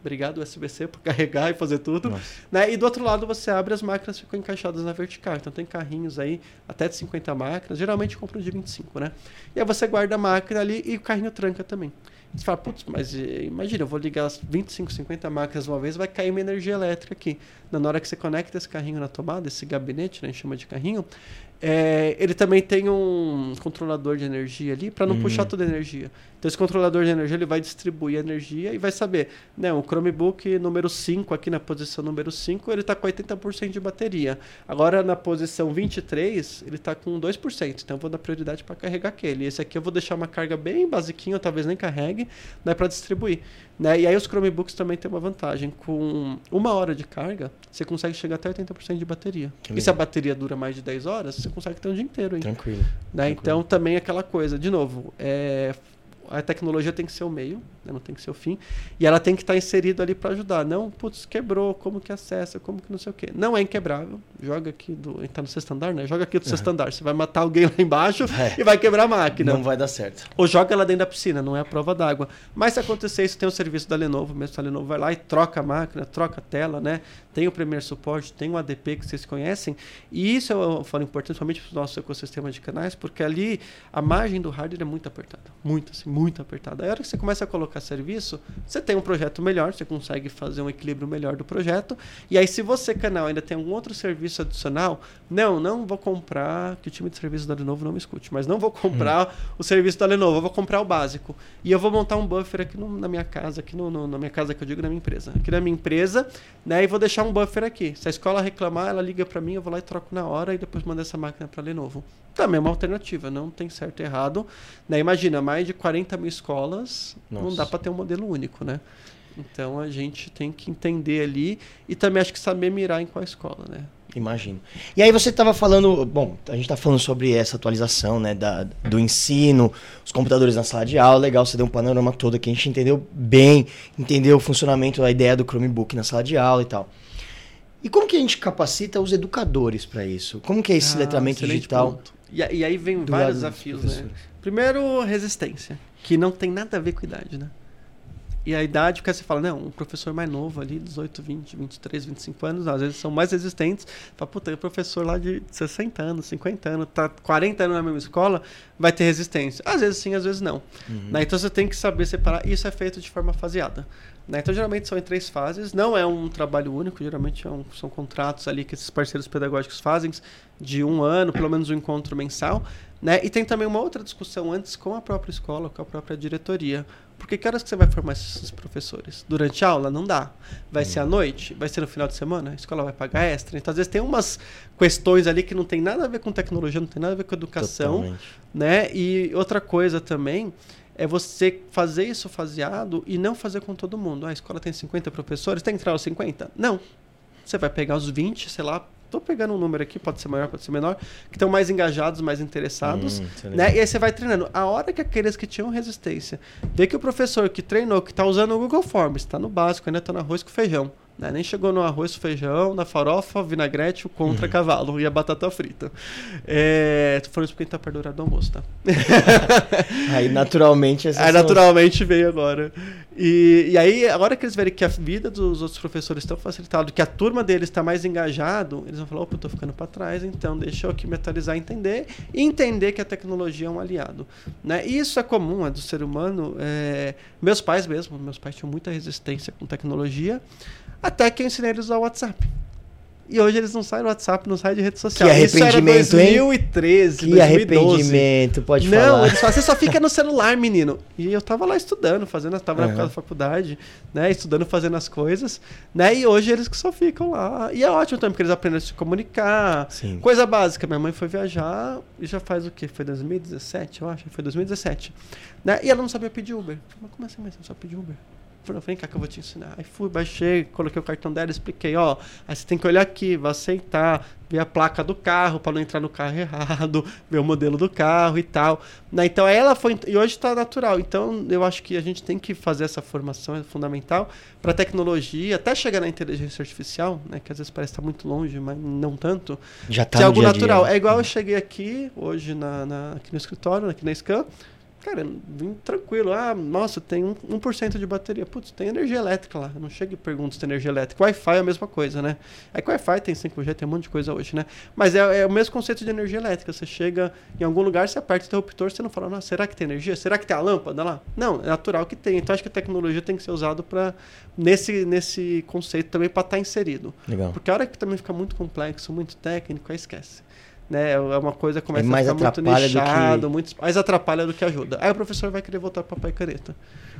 Obrigado, USB-C, por carregar e fazer tudo. Né? E do outro lado você abre as máquinas ficam encaixadas na vertical. Então tem carrinhos aí até de 50 máquinas, geralmente compram de 25, né? E aí você guarda a máquina ali e o carrinho tranca também. Você fala, putz, mas eh, imagina, eu vou ligar as 25, 50 máquinas uma vez, vai cair uma energia elétrica aqui. Na hora que você conecta esse carrinho na tomada, esse gabinete, né, a gente chama de carrinho, é, ele também tem um controlador de energia ali para não puxar toda a energia. Então esse controlador de energia ele vai distribuir a energia e vai saber, né, o Chromebook número 5 aqui na posição número 5, ele está com 80% de bateria. Agora na posição 23, ele está com 2%. Então eu vou dar prioridade para carregar aquele. Esse aqui eu vou deixar uma carga bem basiquinha, talvez nem carregue, né, para distribuir. Né? E aí os Chromebooks também tem uma vantagem. Com uma hora de carga, você consegue chegar até 80% de bateria. E se a bateria dura mais de 10 horas, você consegue ter um dia inteiro. Hein? Tranquilo, né? Tranquilo. Então também é aquela coisa, de novo, é a tecnologia tem que ser o meio, né? não tem que ser o fim. E ela tem que estar inserida ali para ajudar. Não, putz, quebrou, como que acessa, como que não sei o quê. Não é inquebrável. Joga aqui do. Está no seu standard, né? Joga aqui do seu uhum. standard. Você vai matar alguém lá embaixo é. e vai quebrar a máquina. Não vai dar certo. Ou joga ela dentro da piscina, não é a prova d'água. Mas se acontecer isso, tem o serviço da Lenovo, mesmo a Lenovo vai lá e troca a máquina, troca a tela, né? Tem o Premier Support, tem o ADP que vocês conhecem. E isso eu falo importante, principalmente para o nosso ecossistema de canais, porque ali a margem do hardware é muito apertada. Muito, assim, muito apertada. Aí a hora que você começa a colocar serviço, você tem um projeto melhor, você consegue fazer um equilíbrio melhor do projeto. E aí, se você, canal, ainda tem algum outro serviço adicional, não, não vou comprar, que o time de serviço da Lenovo não me escute, mas não vou comprar hum. o serviço da Lenovo, eu vou comprar o básico. E eu vou montar um buffer aqui no, na minha casa, aqui no, no, na minha casa que eu digo, na minha empresa. Aqui na minha empresa, né? E vou deixar um buffer aqui. Se a escola reclamar, ela liga para mim, eu vou lá e troco na hora e depois mando essa máquina para Lenovo. Também é uma alternativa, não tem certo e errado. Né? Imagina, mais de 40 mil escolas, Nossa. não dá para ter um modelo único, né? Então a gente tem que entender ali e também acho que saber mirar em qual escola, né? Imagino. E aí você estava falando, bom, a gente está falando sobre essa atualização, né, da, do ensino, os computadores na sala de aula, legal, você deu um panorama todo aqui, a gente entendeu bem, entendeu o funcionamento, a ideia do Chromebook na sala de aula e tal. E como que a gente capacita os educadores para isso? Como que é esse ah, letramento digital? E, e, aí vem vários desafios, né? Primeiro, resistência, que não tem nada a ver com idade, né? E a idade, porque você fala, não, um professor mais novo ali, 18, 20, 23, 25 anos, às vezes são mais resistentes. Fala, puta, o professor lá de 60 anos, 50 anos, tá 40 anos na mesma escola, vai ter resistência. Às vezes sim, às vezes não. Uhum. Né? Então você tem que saber separar. Isso é feito de forma faseada. Né? Então, geralmente são em três fases. Não é um trabalho único, geralmente é um, são contratos ali que esses parceiros pedagógicos fazem de um ano, pelo menos um encontro mensal. Né? E tem também uma outra discussão antes com a própria escola, com a própria diretoria. Porque que horas que você vai formar esses professores? Durante a aula? Não dá. Vai hum. ser à uhum. noite? Vai ser no final de semana? A escola vai pagar extra? Então, às vezes, tem umas questões ali que não tem nada a ver com tecnologia, não tem nada a ver com educação. Totalmente. Né? E outra coisa também é você fazer isso faseado e não fazer com todo mundo. Ah, a escola tem 50 professores, tem que entrar os 50? Não. Você vai pegar os 20, sei lá, tô pegando um número aqui, pode ser maior, pode ser menor, que estão mais engajados, mais interessados, Hum, né? E aí você vai treinando. A hora que aqueles que tinham resistência, vê que o professor que treinou, que tá usando o Google Forms, tá no básico, ainda tá no arroz com feijão. Né? Nem chegou no arroz, feijão, na farofa, vinagrete, o contra cavalo e a batata frita. É, tô falando isso porque a gente tá perto do horário do almoço, tá? Aí naturalmente essas Aí são- naturalmente veio agora. E, e aí, a hora que eles verem que a vida dos outros professores estão facilitada, que a turma deles está mais engajado, eles vão falar, opa, eu tô ficando para trás, então deixa eu aqui me atualizar e entender, e entender que a tecnologia é um aliado. Né? E isso é comum, é do ser humano. é, Meus pais mesmo, meus pais tinham muita resistência com tecnologia, até que eu ensinei eles a usar o WhatsApp. E hoje eles não saem do WhatsApp, não saem de rede social. Isso era arrependimento, hein? 2013, Que 2012. arrependimento, pode Não, falar. eles falam, você só fica no celular, menino. E eu tava lá estudando, fazendo, tava na Aham. época da faculdade, né? Estudando, fazendo as coisas, né? E hoje eles que só ficam lá. E é ótimo também, porque eles aprendem a se comunicar. Sim. Coisa básica, minha mãe foi viajar e já faz o quê? Foi 2017, eu acho? Foi 2017. Né? E ela não sabia pedir Uber. Falei, Mas como assim, mãe? Você não sabe pedir Uber? Falei, vem cá que eu vou te ensinar. Aí fui, baixei, coloquei o cartão dela, expliquei, ó, aí você tem que olhar aqui, vai aceitar, ver a placa do carro para não entrar no carro errado, ver o modelo do carro e tal. Né? Então ela foi, e hoje está natural. Então eu acho que a gente tem que fazer essa formação, é fundamental para tecnologia, até chegar na inteligência artificial, né? Que às vezes parece estar muito longe, mas não tanto. Já tá no algo dia dia, natural. né? É igual eu cheguei aqui hoje na, na- aqui no escritório, aqui na Scan. Cara, vim tranquilo. Ah, nossa, tem um, 1% de bateria. Putz, tem energia elétrica lá. Eu não chego e pergunto se tem energia elétrica. Wi-Fi é a mesma coisa, né? É que Wi-Fi tem 5G, tem um monte de coisa hoje, né? Mas é, é o mesmo conceito de energia elétrica. Você chega em algum lugar, você aperta o interruptor, você não fala, nossa, será que tem energia? Será que tem a lâmpada lá? Não, é natural que tem. Então acho que a tecnologia tem que ser usada para nesse, nesse conceito também para estar inserido. Legal. Porque a hora que também fica muito complexo, muito técnico, aí esquece. Né? É uma coisa que começa É mais a ficar muito atrapalha do que- nichado, muito, mais atrapalha do que ajuda. Aí o professor vai querer voltar para papel e caneta.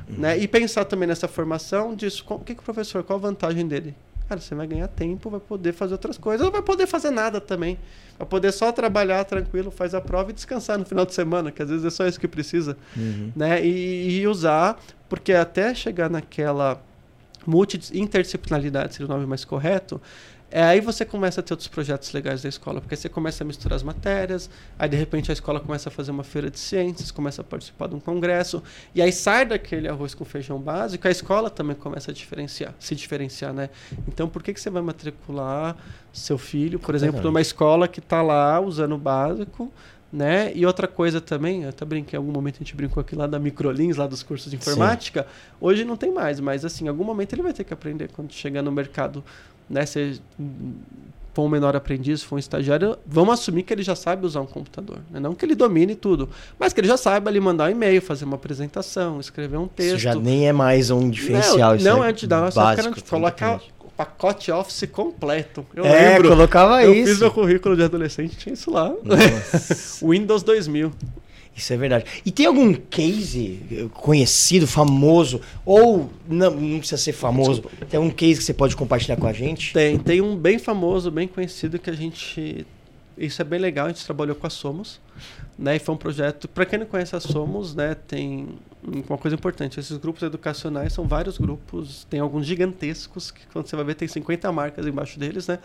Uhum. Né? E pensar também nessa formação disso. O que, que o professor, qual a vantagem dele? Cara, você vai ganhar tempo, vai poder fazer outras coisas, ou vai poder fazer nada também. Vai poder só trabalhar tranquilo, faz a prova e descansar no final de semana, que às vezes é só isso que precisa Uhum. né? E, e usar, porque até chegar naquela multi-interdisciplinaridade, seria o nome mais correto, é aí você começa a ter outros projetos legais da escola, porque você começa a misturar as matérias, aí de repente a escola começa a fazer uma feira de ciências, começa a participar de um congresso, e aí sai daquele arroz com feijão básico, a escola também começa a diferenciar, se diferenciar, né? Então por que, que você vai matricular seu filho, por exemplo, numa escola que está lá usando o básico, né? E outra coisa também, eu até brinquei, em algum momento a gente brincou aqui lá da Microlins, lá dos cursos de informática. Hoje não tem mais, mas assim, em algum momento ele vai ter que aprender quando chegar no mercado, né? Se for um menor aprendiz, for um estagiário, vamos assumir que ele já sabe usar um computador. Né? Não que ele domine tudo, mas que ele já saiba ali mandar um e-mail, fazer uma apresentação, escrever um texto. Isso já nem é mais um diferencial. Não, não é antes da nossa época, de colocar completamente. o pacote Office completo. Eu É, lembro. colocava eu isso. fiz meu currículo de adolescente, tinha isso lá. Windows 2000. Isso é verdade. E tem algum case eh, conhecido, famoso, ou não, não precisa ser famoso, tem algum case que você pode compartilhar com a gente? Tem, tem um bem famoso, bem conhecido que a gente. Isso é bem legal, a gente trabalhou com a Somos. Né, e foi um projeto. Para quem não conhece a Somos, né, tem uma coisa importante: esses grupos educacionais são vários grupos, tem alguns gigantescos, que quando você vai ver, tem 50 marcas embaixo deles. Né?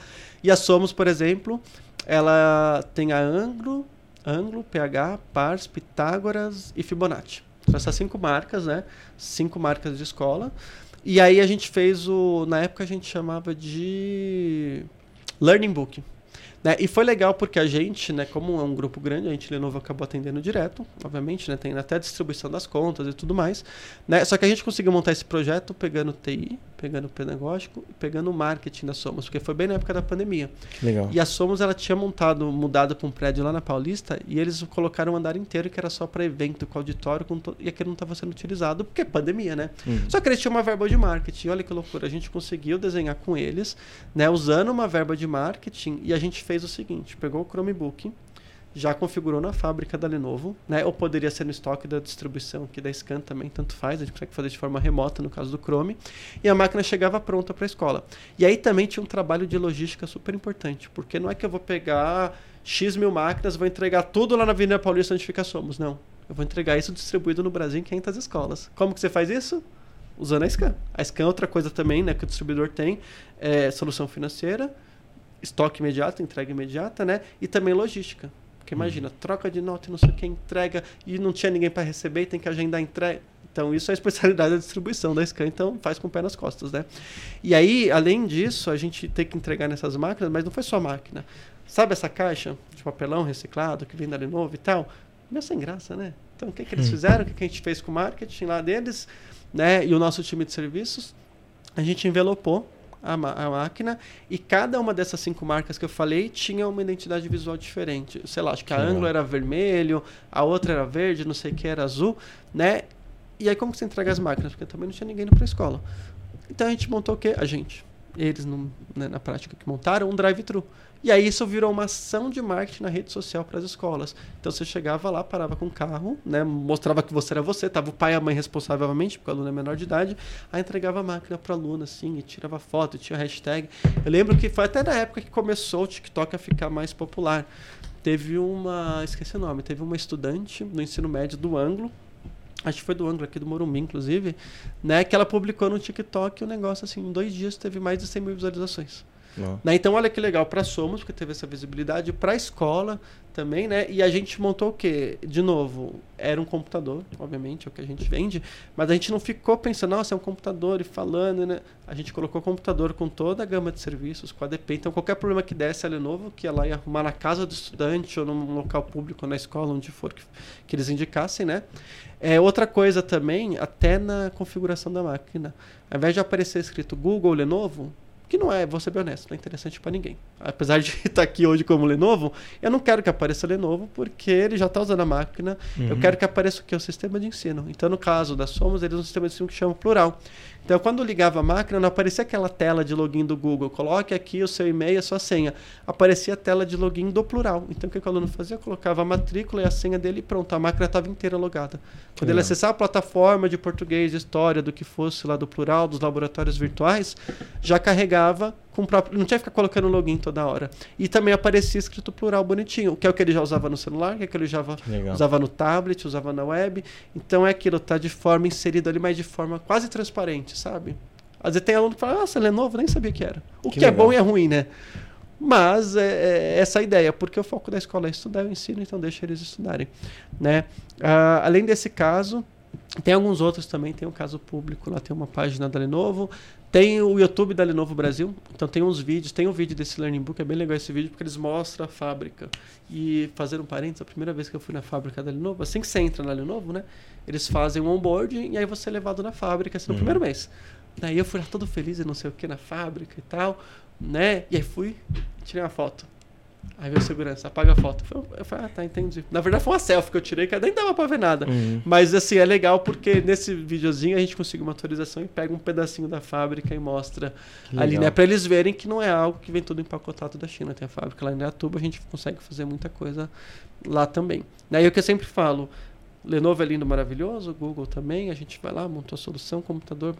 E a Somos, por exemplo, ela tem a Anglo, Anglo, PH, Pars, Pitágoras e Fibonacci. São essas cinco marcas, né? Cinco marcas de escola. E aí a gente fez o. Na época a gente chamava de Learning Book. Né? E foi legal porque a gente, né, como é um grupo grande, a gente Lenovo acabou atendendo direto, obviamente, né, tem até a distribuição das contas e tudo mais. Né? Só que a gente conseguiu montar esse projeto pegando TI, pegando o pedagógico e pegando o marketing da Somos, porque foi bem na época da pandemia. Legal. E a Somos ela tinha montado, mudado para um prédio lá na Paulista e eles colocaram um andar inteiro que era só para evento, com auditório, com to... e aquele não estava sendo utilizado porque é pandemia, né? Hum. Só que eles tinham uma verba de marketing. Olha que loucura, a gente conseguiu desenhar com eles, né, usando uma verba de marketing e a gente fez o seguinte, pegou o Chromebook, já configurou na fábrica da Lenovo, né? Ou poderia ser no estoque da distribuição aqui da Scan também, tanto faz, a gente consegue fazer de forma remota no caso do Chrome, e a máquina chegava pronta para a escola. E aí também tinha um trabalho de logística super importante, porque não é que eu vou pegar X mil máquinas, vou entregar tudo lá na Avenida Paulista onde fica Somos, não. Eu vou entregar isso distribuído no Brasil em 500 escolas. Como que você faz isso? Usando a Scan. A Scan é outra coisa também, né, que o distribuidor tem, é solução financeira, estoque imediato, entrega imediata, né? E também logística. Porque imagina, troca de nota e não sei o que, entrega, e não tinha ninguém para receber, e tem que agendar a entrega. Então, isso é a especialidade da distribuição da Scan, então faz com o pé nas costas, né? E aí, além disso, a gente tem que entregar nessas máquinas, mas não foi só máquina. Sabe essa caixa de papelão reciclado que vem da Lenovo e tal? Meio sem graça, né? Então, o que, que eles hum. fizeram? O que, que a gente fez com o marketing lá deles, né? E o nosso time de serviços? A gente envelopou a, a, máquina e cada uma dessas cinco marcas que eu falei tinha uma identidade visual diferente. Sei lá, acho que, a Anglo era vermelho, a outra era verde, não sei o que era azul, né? E aí como que você entrega as máquinas? Porque também não tinha ninguém para a escola. Então a gente montou o quê? A gente. Eles, no, né, na prática, que montaram um drive-thru. E aí isso virou uma ação de marketing na rede social para as escolas. Então você chegava lá, parava com o carro, né, mostrava que você era você, tava o pai e a mãe responsavelmente, porque o aluno é menor de idade, aí entregava a máquina para o aluno assim, e tirava foto, e tinha hashtag. Eu lembro que foi até na época que começou o TikTok a ficar mais popular. Teve uma, esqueci o nome, teve uma estudante no ensino médio do Anglo, acho que foi do ângulo aqui do Morumbi, inclusive, né, que ela publicou no TikTok o um negócio assim, em dois dias teve mais de 100 mil visualizações. Né? Então, olha que legal para Somos, porque teve essa visibilidade, para a escola também, né? E a gente montou o quê? De novo, era um computador, obviamente, é o que a gente vende, mas a gente não ficou pensando, nossa, é um computador e falando, né? A gente colocou o computador com toda a gama de serviços, com a DP, então qualquer problema que desse a Lenovo, que ela ia arrumar na casa do estudante ou num local público, na escola, onde for que, que eles indicassem, né? É, outra coisa também, até na configuração da máquina, ao invés de aparecer escrito Google Lenovo, que não é, vou ser bem honesto, não é interessante para ninguém. Apesar de estar aqui hoje como Lenovo, eu não quero que apareça Lenovo porque ele já está usando a máquina. Uhum. Eu quero que apareça o que? O sistema de ensino. Então, no caso da Somos, eles usam um sistema de ensino que chama Plural. Então, quando ligava a máquina, não aparecia aquela tela de login do Google. Coloque aqui o seu e-mail a sua senha. Aparecia a tela de login do plural. Então, o que o aluno fazia? Colocava a matrícula e a senha dele e pronto. A máquina estava inteira logada. Quando ele acessava a plataforma de português, história, do que fosse lá do plural, dos laboratórios virtuais, já carregava com próprio, não tinha que ficar colocando login toda hora. E também aparecia escrito plural bonitinho, que é o que ele já usava no celular, que é o que ele já usava no tablet, usava na web. Então é aquilo, tá de forma inserida ali, mas de forma quase transparente, sabe? Às vezes tem aluno que fala, nossa, ele é novo, nem sabia que era. O que, que é bom e é ruim, né? Mas é, é, essa a ideia, porque o foco da escola é estudar o ensino, então deixa eles estudarem. Né? Ah, além desse caso, tem alguns outros também, tem um caso público, lá tem uma página da Lenovo, tem o YouTube da Lenovo Brasil, então tem uns vídeos, tem um vídeo desse Learning Book, é bem legal esse vídeo, porque eles mostram a fábrica. E fazer um parênteses, a primeira vez que eu fui na fábrica da Lenovo, assim que você entra na Lenovo, né? Eles fazem um onboard e aí você é levado na fábrica, assim, no uhum. primeiro mês. Daí eu fui lá todo feliz e não sei o que na fábrica e tal, né? E aí fui, tirei uma foto. Aí veio segurança, apaga a foto. Eu falei, ah, tá, entendi. Na verdade foi uma selfie que eu tirei, que nem dava pra ver nada. Uhum. Mas assim, é legal porque nesse videozinho a gente consegue uma atualização e pega um pedacinho da fábrica e mostra ali, né? Pra eles verem que não é algo que vem tudo empacotado da China. Tem a fábrica lá em Neatuba, a gente consegue fazer muita coisa lá também. E o que eu sempre falo, Lenovo é lindo, maravilhoso, Google também, a gente vai lá, montou a solução, computador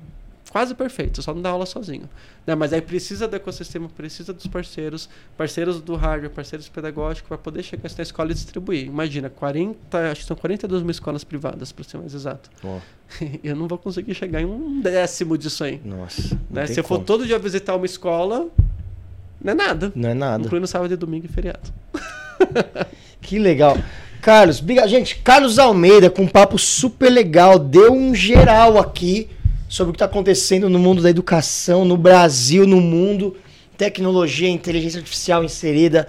quase perfeito, só não dá aula sozinho. Né? Mas aí precisa do ecossistema, precisa dos parceiros, parceiros do hardware, parceiros pedagógicos, para poder chegar na escola e distribuir. Imagina, 40, acho que são 42 mil escolas privadas, para ser mais exato. Oh. eu não vou conseguir chegar em um décimo disso aí. Nossa. Né? Se eu for todo dia visitar uma escola, não é nada. Não é nada. Incluindo sábado e domingo e feriado. que legal. Carlos, gente, Carlos Almeida com um papo super legal, deu um geral aqui sobre o que está acontecendo no mundo da educação, no Brasil, no mundo. Tecnologia, inteligência artificial inserida,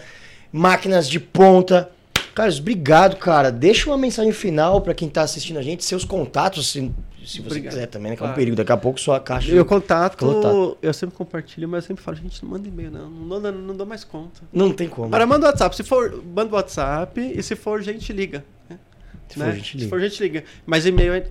máquinas de ponta. Carlos, obrigado, cara. Deixa uma mensagem final para quem está assistindo a gente, seus contatos, se, se você obrigado. quiser também, né? Que é um perigo. Daqui a pouco sua caixa. Meu contato, eu sempre compartilho, mas eu sempre falo, gente, não manda e-mail, não. Não, não, não dou mais conta. Não tem como. Para, manda WhatsApp. Se for, manda WhatsApp e se for, gente liga. Né? Se, for, gente liga. se for, gente liga. Mas e-mail é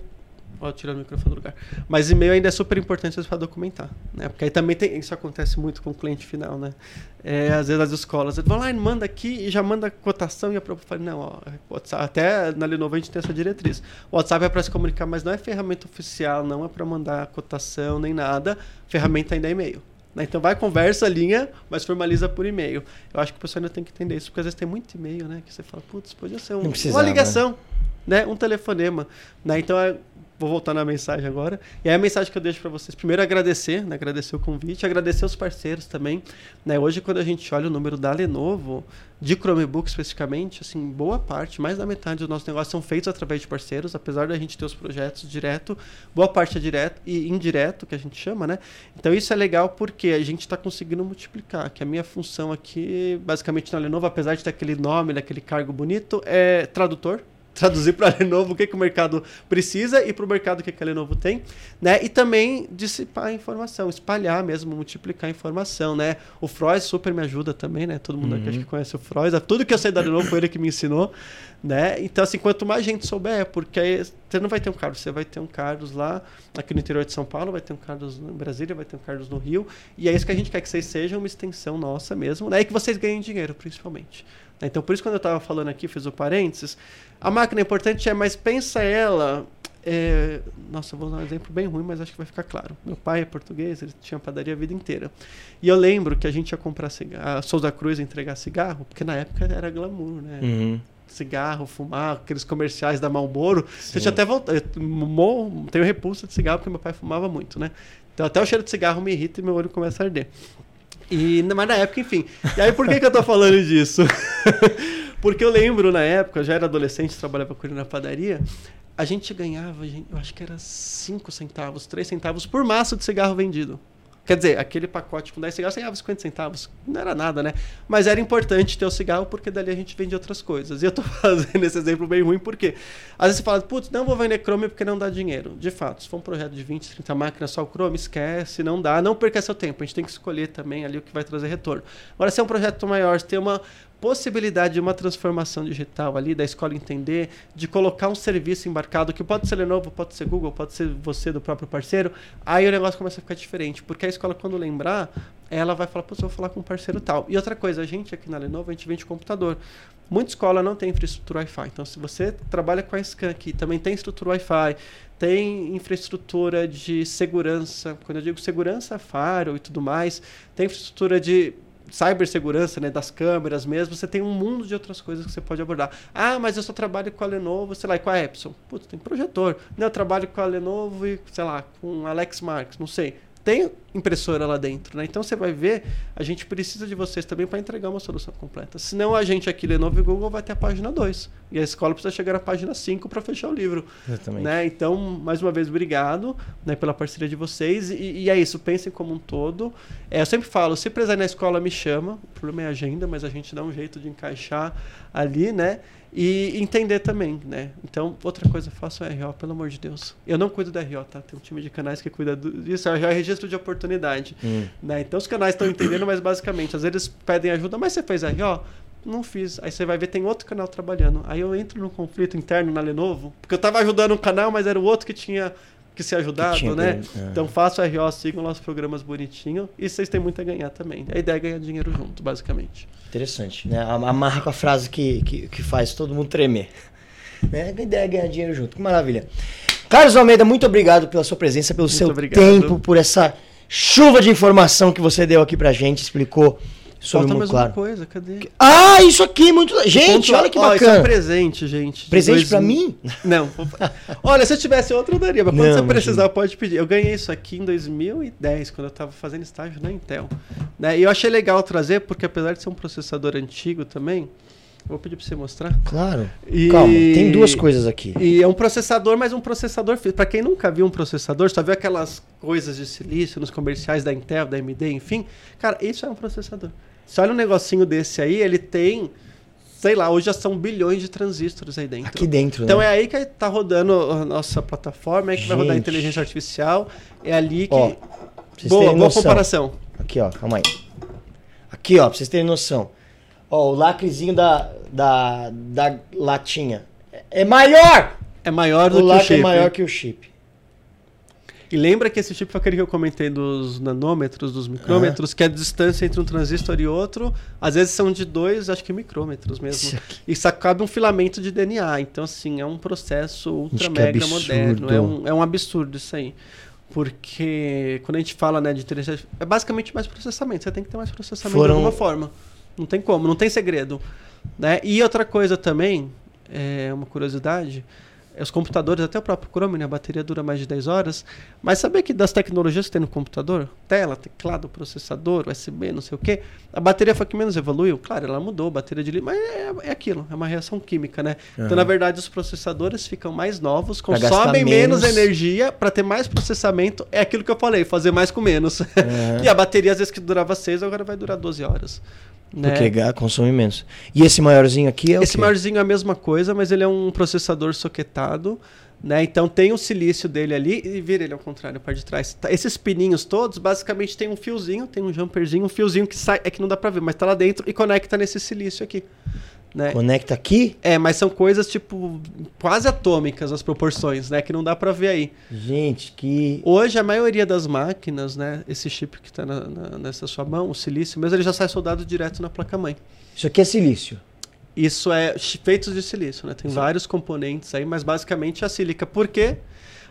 Ó, tirando o microfone do lugar. Mas e-mail ainda é super importante para documentar, né? Porque aí também tem, isso acontece muito com o cliente final, né? É, às vezes as escolas vão lá e manda aqui e já manda cotação e a própria fala, não, ó, WhatsApp, até na Lenovo a gente tem essa diretriz. O WhatsApp é para se comunicar, mas não é ferramenta oficial, não é para mandar cotação nem nada. Ferramenta ainda é e-mail. Né? Então vai, conversa, linha, mas formaliza por e-mail. Eu acho que o pessoal ainda tem que entender isso, porque às vezes tem muito e-mail, né? Que você fala, putz, podia ser um, uma ligação, né? né? Um telefonema. Né? Então é vou voltar na mensagem agora. E aí a mensagem que eu deixo para vocês, primeiro agradecer, né? agradecer o convite, agradecer os parceiros também. Né? Hoje, quando a gente olha o número da Lenovo, de Chromebook especificamente, assim, boa parte, mais da metade dos nossos negócios são feitos através de parceiros, apesar da gente ter os projetos direto, boa parte é direto e indireto, que a gente chama, né? Então isso é legal porque a gente está conseguindo multiplicar, que a minha função aqui, basicamente na Lenovo, apesar de ter aquele nome, aquele cargo bonito, é tradutor, traduzir para a Lenovo o que, que o mercado precisa e para o mercado o que, que a Lenovo tem, né? E também dissipar a informação, espalhar mesmo, multiplicar a informação, né? O Frois super me ajuda também, né? Todo mundo uhum. aqui acho que conhece o Frois. Tudo que eu sei da Lenovo foi ele que me ensinou, né? Então, assim, quanto mais gente souber, porque aí você não vai ter um Carlos, você vai ter um Carlos lá, aqui no interior de São Paulo, vai ter um Carlos em Brasília, vai ter um Carlos no Rio, e é isso que a gente quer que vocês sejam uma extensão nossa mesmo, né? E que vocês ganhem dinheiro, principalmente. Então, por isso, quando eu estava falando aqui, fiz o parênteses, a máquina é importante, é, mas pensa ela. É... Nossa, vou dar um exemplo bem ruim, mas acho que vai ficar claro. Meu pai é português, ele tinha padaria a vida inteira. E eu lembro que a gente ia comprar cigarro, a Souza Cruz entregar cigarro, porque na época era glamour, né? Uhum. Cigarro, fumar, aqueles comerciais da Malboro. Você tinha até voltado. Tenho repulsa de cigarro porque meu pai fumava muito, né? Então até o cheiro de cigarro me irrita e meu olho começa a arder. E, mas na época, enfim. E aí, por que, que eu tô falando disso? Porque eu lembro na época, eu já era adolescente, trabalhava com ele na padaria, a gente ganhava, eu acho que era 5 centavos, 3 centavos por maço de cigarro vendido. Quer dizer, aquele pacote com 10 cigarros ganhava 50 centavos. Não era nada, né? Mas era importante ter o cigarro porque dali a gente vende outras coisas. E eu tô fazendo esse exemplo bem ruim porque às vezes você fala, putz, não vou vender Chrome porque não dá dinheiro. De fato, se for um projeto de 20, 30 máquinas só o Chrome, esquece, não dá. Não perca seu tempo. A gente tem que escolher também ali o que vai trazer retorno. Agora, se é um projeto maior, se tem uma possibilidade de uma transformação digital ali, da escola entender, de colocar um serviço embarcado, que pode ser Lenovo, pode ser Google, pode ser você do próprio parceiro, aí o negócio começa a ficar diferente. Porque a escola, quando lembrar, ela vai falar, pô, eu vou falar com um parceiro tal. E outra coisa, a gente aqui na Lenovo, a gente vende computador. Muita escola não tem infraestrutura Wi-Fi. Então, se você trabalha com a Scan aqui, também tem estrutura Wi-Fi, tem infraestrutura de segurança. Quando eu digo segurança, faro e tudo mais, tem infraestrutura de cibersegurança, né, das câmeras mesmo, você tem um mundo de outras coisas que você pode abordar. Ah, mas eu só trabalho com a Lenovo, sei lá, e com a Epson. Putz, tem projetor. Não, eu trabalho com a Lenovo e, sei lá, com Alex Marks, não sei tem impressora lá dentro, né? Então você vai ver, a gente precisa de vocês também para entregar uma solução completa. Senão a gente aqui, Lenovo e Google, vai ter a página 2. E a escola precisa chegar na página 5 para fechar o livro. Exatamente. Né? Então, mais uma vez, obrigado né, pela parceria de vocês. E, e, é isso, pensem como um todo. É, eu sempre falo, se precisar na escola, me chama. O problema é a agenda, mas a gente dá um jeito de encaixar ali, né? E entender também, né? Então, outra coisa, faço RO, pelo amor de Deus. Eu não cuido da RO, tá? Tem um time de canais que cuida disso. RO é registro de oportunidade. Hum. Né? Então, os canais estão entendendo, mas basicamente, às vezes pedem ajuda, mas você fez RO? Não fiz. Aí você vai ver, tem outro canal trabalhando. Aí eu entro num conflito interno na Lenovo, porque eu tava ajudando um canal, mas era o outro que tinha que ser ajudado, que né? É. Então faço RO, sigam nossos programas bonitinho e vocês têm muito a ganhar também. A ideia é ganhar dinheiro junto, basicamente. Interessante, né? Amarra com a frase que, que, que faz todo mundo tremer. Né? A ideia é ganhar dinheiro junto. Que maravilha. Carlos Almeida, muito obrigado pela sua presença, pelo muito seu obrigado. tempo, por essa chuva de informação que você deu aqui pra gente, explicou sobre Falta mais claro. uma coisa, cadê? Ah, isso aqui, muito. Gente, ponto... olha que bacana. Isso é um presente, gente. Presente dois... para mim? Não. olha, se eu tivesse outro, eu daria. Mas quando Não, você precisar, pode pedir. Eu ganhei isso aqui em 2010, quando eu estava fazendo estágio na Intel. Né? E eu achei legal trazer, porque apesar de ser um processador antigo também, Vou pedir para você mostrar. Claro. E... Calma, tem duas coisas aqui. E é um processador, mas um processador Para quem nunca viu um processador, só viu aquelas coisas de silício nos comerciais da Intel, da AMD, enfim. Cara, isso é um processador. Você olha um negocinho desse aí, ele tem, sei lá, hoje já são bilhões de transistores aí dentro. Aqui dentro, Então né? é aí que está rodando a nossa plataforma, é que Gente. vai rodar a inteligência artificial, é ali que... Ó, boa, boa comparação. Aqui, ó, calma aí. Aqui, ó, pra vocês terem noção. Ó, o lacrezinho da, da, da latinha é maior! É maior do o que o chip. é maior que o chip. E lembra que esse tipo foi aquele que eu comentei dos nanômetros, dos micrômetros, uhum. que a distância entre um transistor e outro, às vezes são de dois, acho que micrômetros mesmo. E isso acaba um filamento de DNA. Então, assim, é um processo ultra Gente, mega moderno. É um, é um absurdo isso aí. Porque quando a gente fala né, de inteligência, é basicamente mais processamento. Você tem que ter mais processamento Foram... de alguma forma. Não tem como, não tem segredo. Né? E outra coisa também, é uma curiosidade, os computadores, até o próprio Chrome, né, a bateria dura mais de 10 horas. Mas saber que das tecnologias que tem no computador, tela, teclado, processador, USB, não sei o quê, a bateria foi a que menos evoluiu. Claro, ela mudou, bateria de lítio, mas é, é, aquilo, é uma reação química, né? Uhum. Então, na verdade, os processadores ficam mais novos, consomem menos. menos energia para ter mais processamento. É aquilo que eu falei, fazer mais com menos. Uhum. e a bateria, às vezes, que durava 6, agora vai durar 12 horas. Né? Porque consome menos. E esse maiorzinho aqui é Esse maiorzinho é a mesma coisa, mas ele é um processador soquetado. Né? Então tem o silício dele ali e vira ele ao contrário, para de trás. Tá, esses pininhos todos, basicamente tem um fiozinho, tem um jumperzinho, um fiozinho que sai, é que não dá para ver, mas tá lá dentro e conecta nesse silício aqui. Né? Conecta aqui? É, mas são coisas tipo quase atômicas as proporções, né? Que não dá para ver aí. Gente, que. Hoje a maioria das máquinas, né? Esse chip que está nessa sua mão, o silício, mesmo ele já sai soldado direto na placa-mãe. Isso aqui é silício? Isso é feitos de silício, né? Tem Sim. vários componentes aí, mas basicamente é a sílica. Por quê?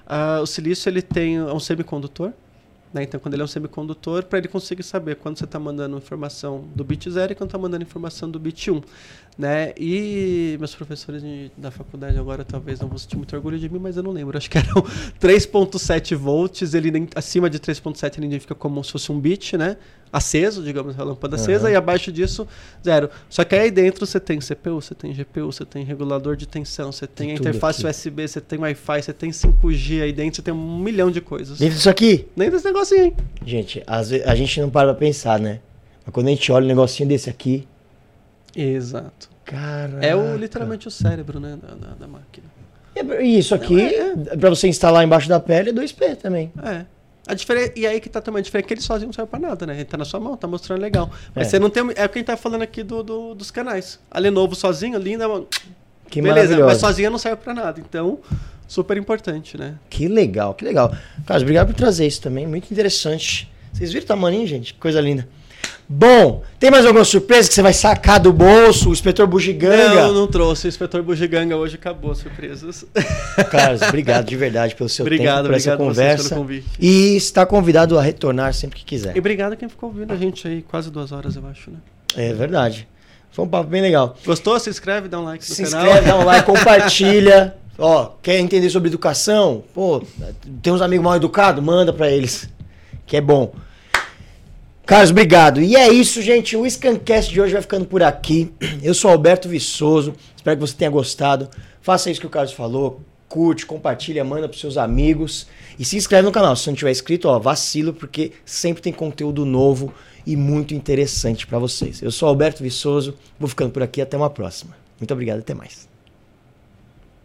Uh, o silício ele tem é um semicondutor, né? Então, quando ele é um semicondutor, para ele conseguir saber quando você está mandando informação do bit 0 e quando está mandando informação do bit 1. Um, né? E meus professores de, da faculdade agora talvez não vão sentir muito orgulho de mim, mas eu não lembro. Acho que eram 3.7 volts, ele acima de 3.7 ele identifica como se fosse um bit, né? Aceso, digamos, a lâmpada uhum. acesa, e abaixo disso, zero. Só que aí dentro você tem CPU, você tem GPU, você tem regulador de tensão, você tem, tem a interface aqui. USB, você tem Wi-Fi, você tem 5G aí dentro, você tem um milhão de coisas. Dentro disso aqui? Dentro desse negocinho, hein? Gente, às vezes, a gente não para pra pensar, né? Mas quando a gente olha um negocinho desse aqui, Exato. Caraca. É o, literalmente o cérebro né, da, da, da máquina. E isso aqui, é, é. para você instalar embaixo da pele, é 2P também. É. A diferença, e aí que tá também a diferença é que ele sozinho não serve pra nada, né? Ele tá na sua mão, tá mostrando legal. Mas é. você não tem. É o que a gente tá falando aqui do, do dos canais. A Lenovo sozinho, linda, mano. Que Beleza, mas sozinha não serve pra nada. Então, super importante, né? Que legal, que legal. Carlos, obrigado por trazer isso também. Muito interessante. Vocês viram o tamanho, gente? Que coisa linda. Bom, tem mais alguma surpresa que você vai sacar do bolso? O inspetor Bugiganga? Não, não trouxe. O inspetor Bugiganga hoje acabou as surpresas. Carlos, obrigado de verdade pelo seu obrigado, tempo, por essa conversa. E está convidado a retornar sempre que quiser. E obrigado a quem ficou ouvindo a gente aí quase duas horas, eu acho, né? É verdade. Foi um papo bem legal. Gostou? Se inscreve, dá um like no Se canal. Se inscreve, dá um like, compartilha. Ó, quer entender sobre educação? Pô, tem uns amigos mal educados? Manda para eles. Que é bom. Carlos, obrigado. E é isso, gente. O Scancast de hoje vai ficando por aqui. Eu sou Alberto Viçoso. Espero que você tenha gostado. Faça isso que o Carlos falou. Curte, compartilha, manda para seus amigos. E se inscreve no canal. Se não tiver inscrito, ó, vacilo, porque sempre tem conteúdo novo e muito interessante para vocês. Eu sou Alberto Viçoso. Vou ficando por aqui. Até uma próxima. Muito obrigado. Até mais.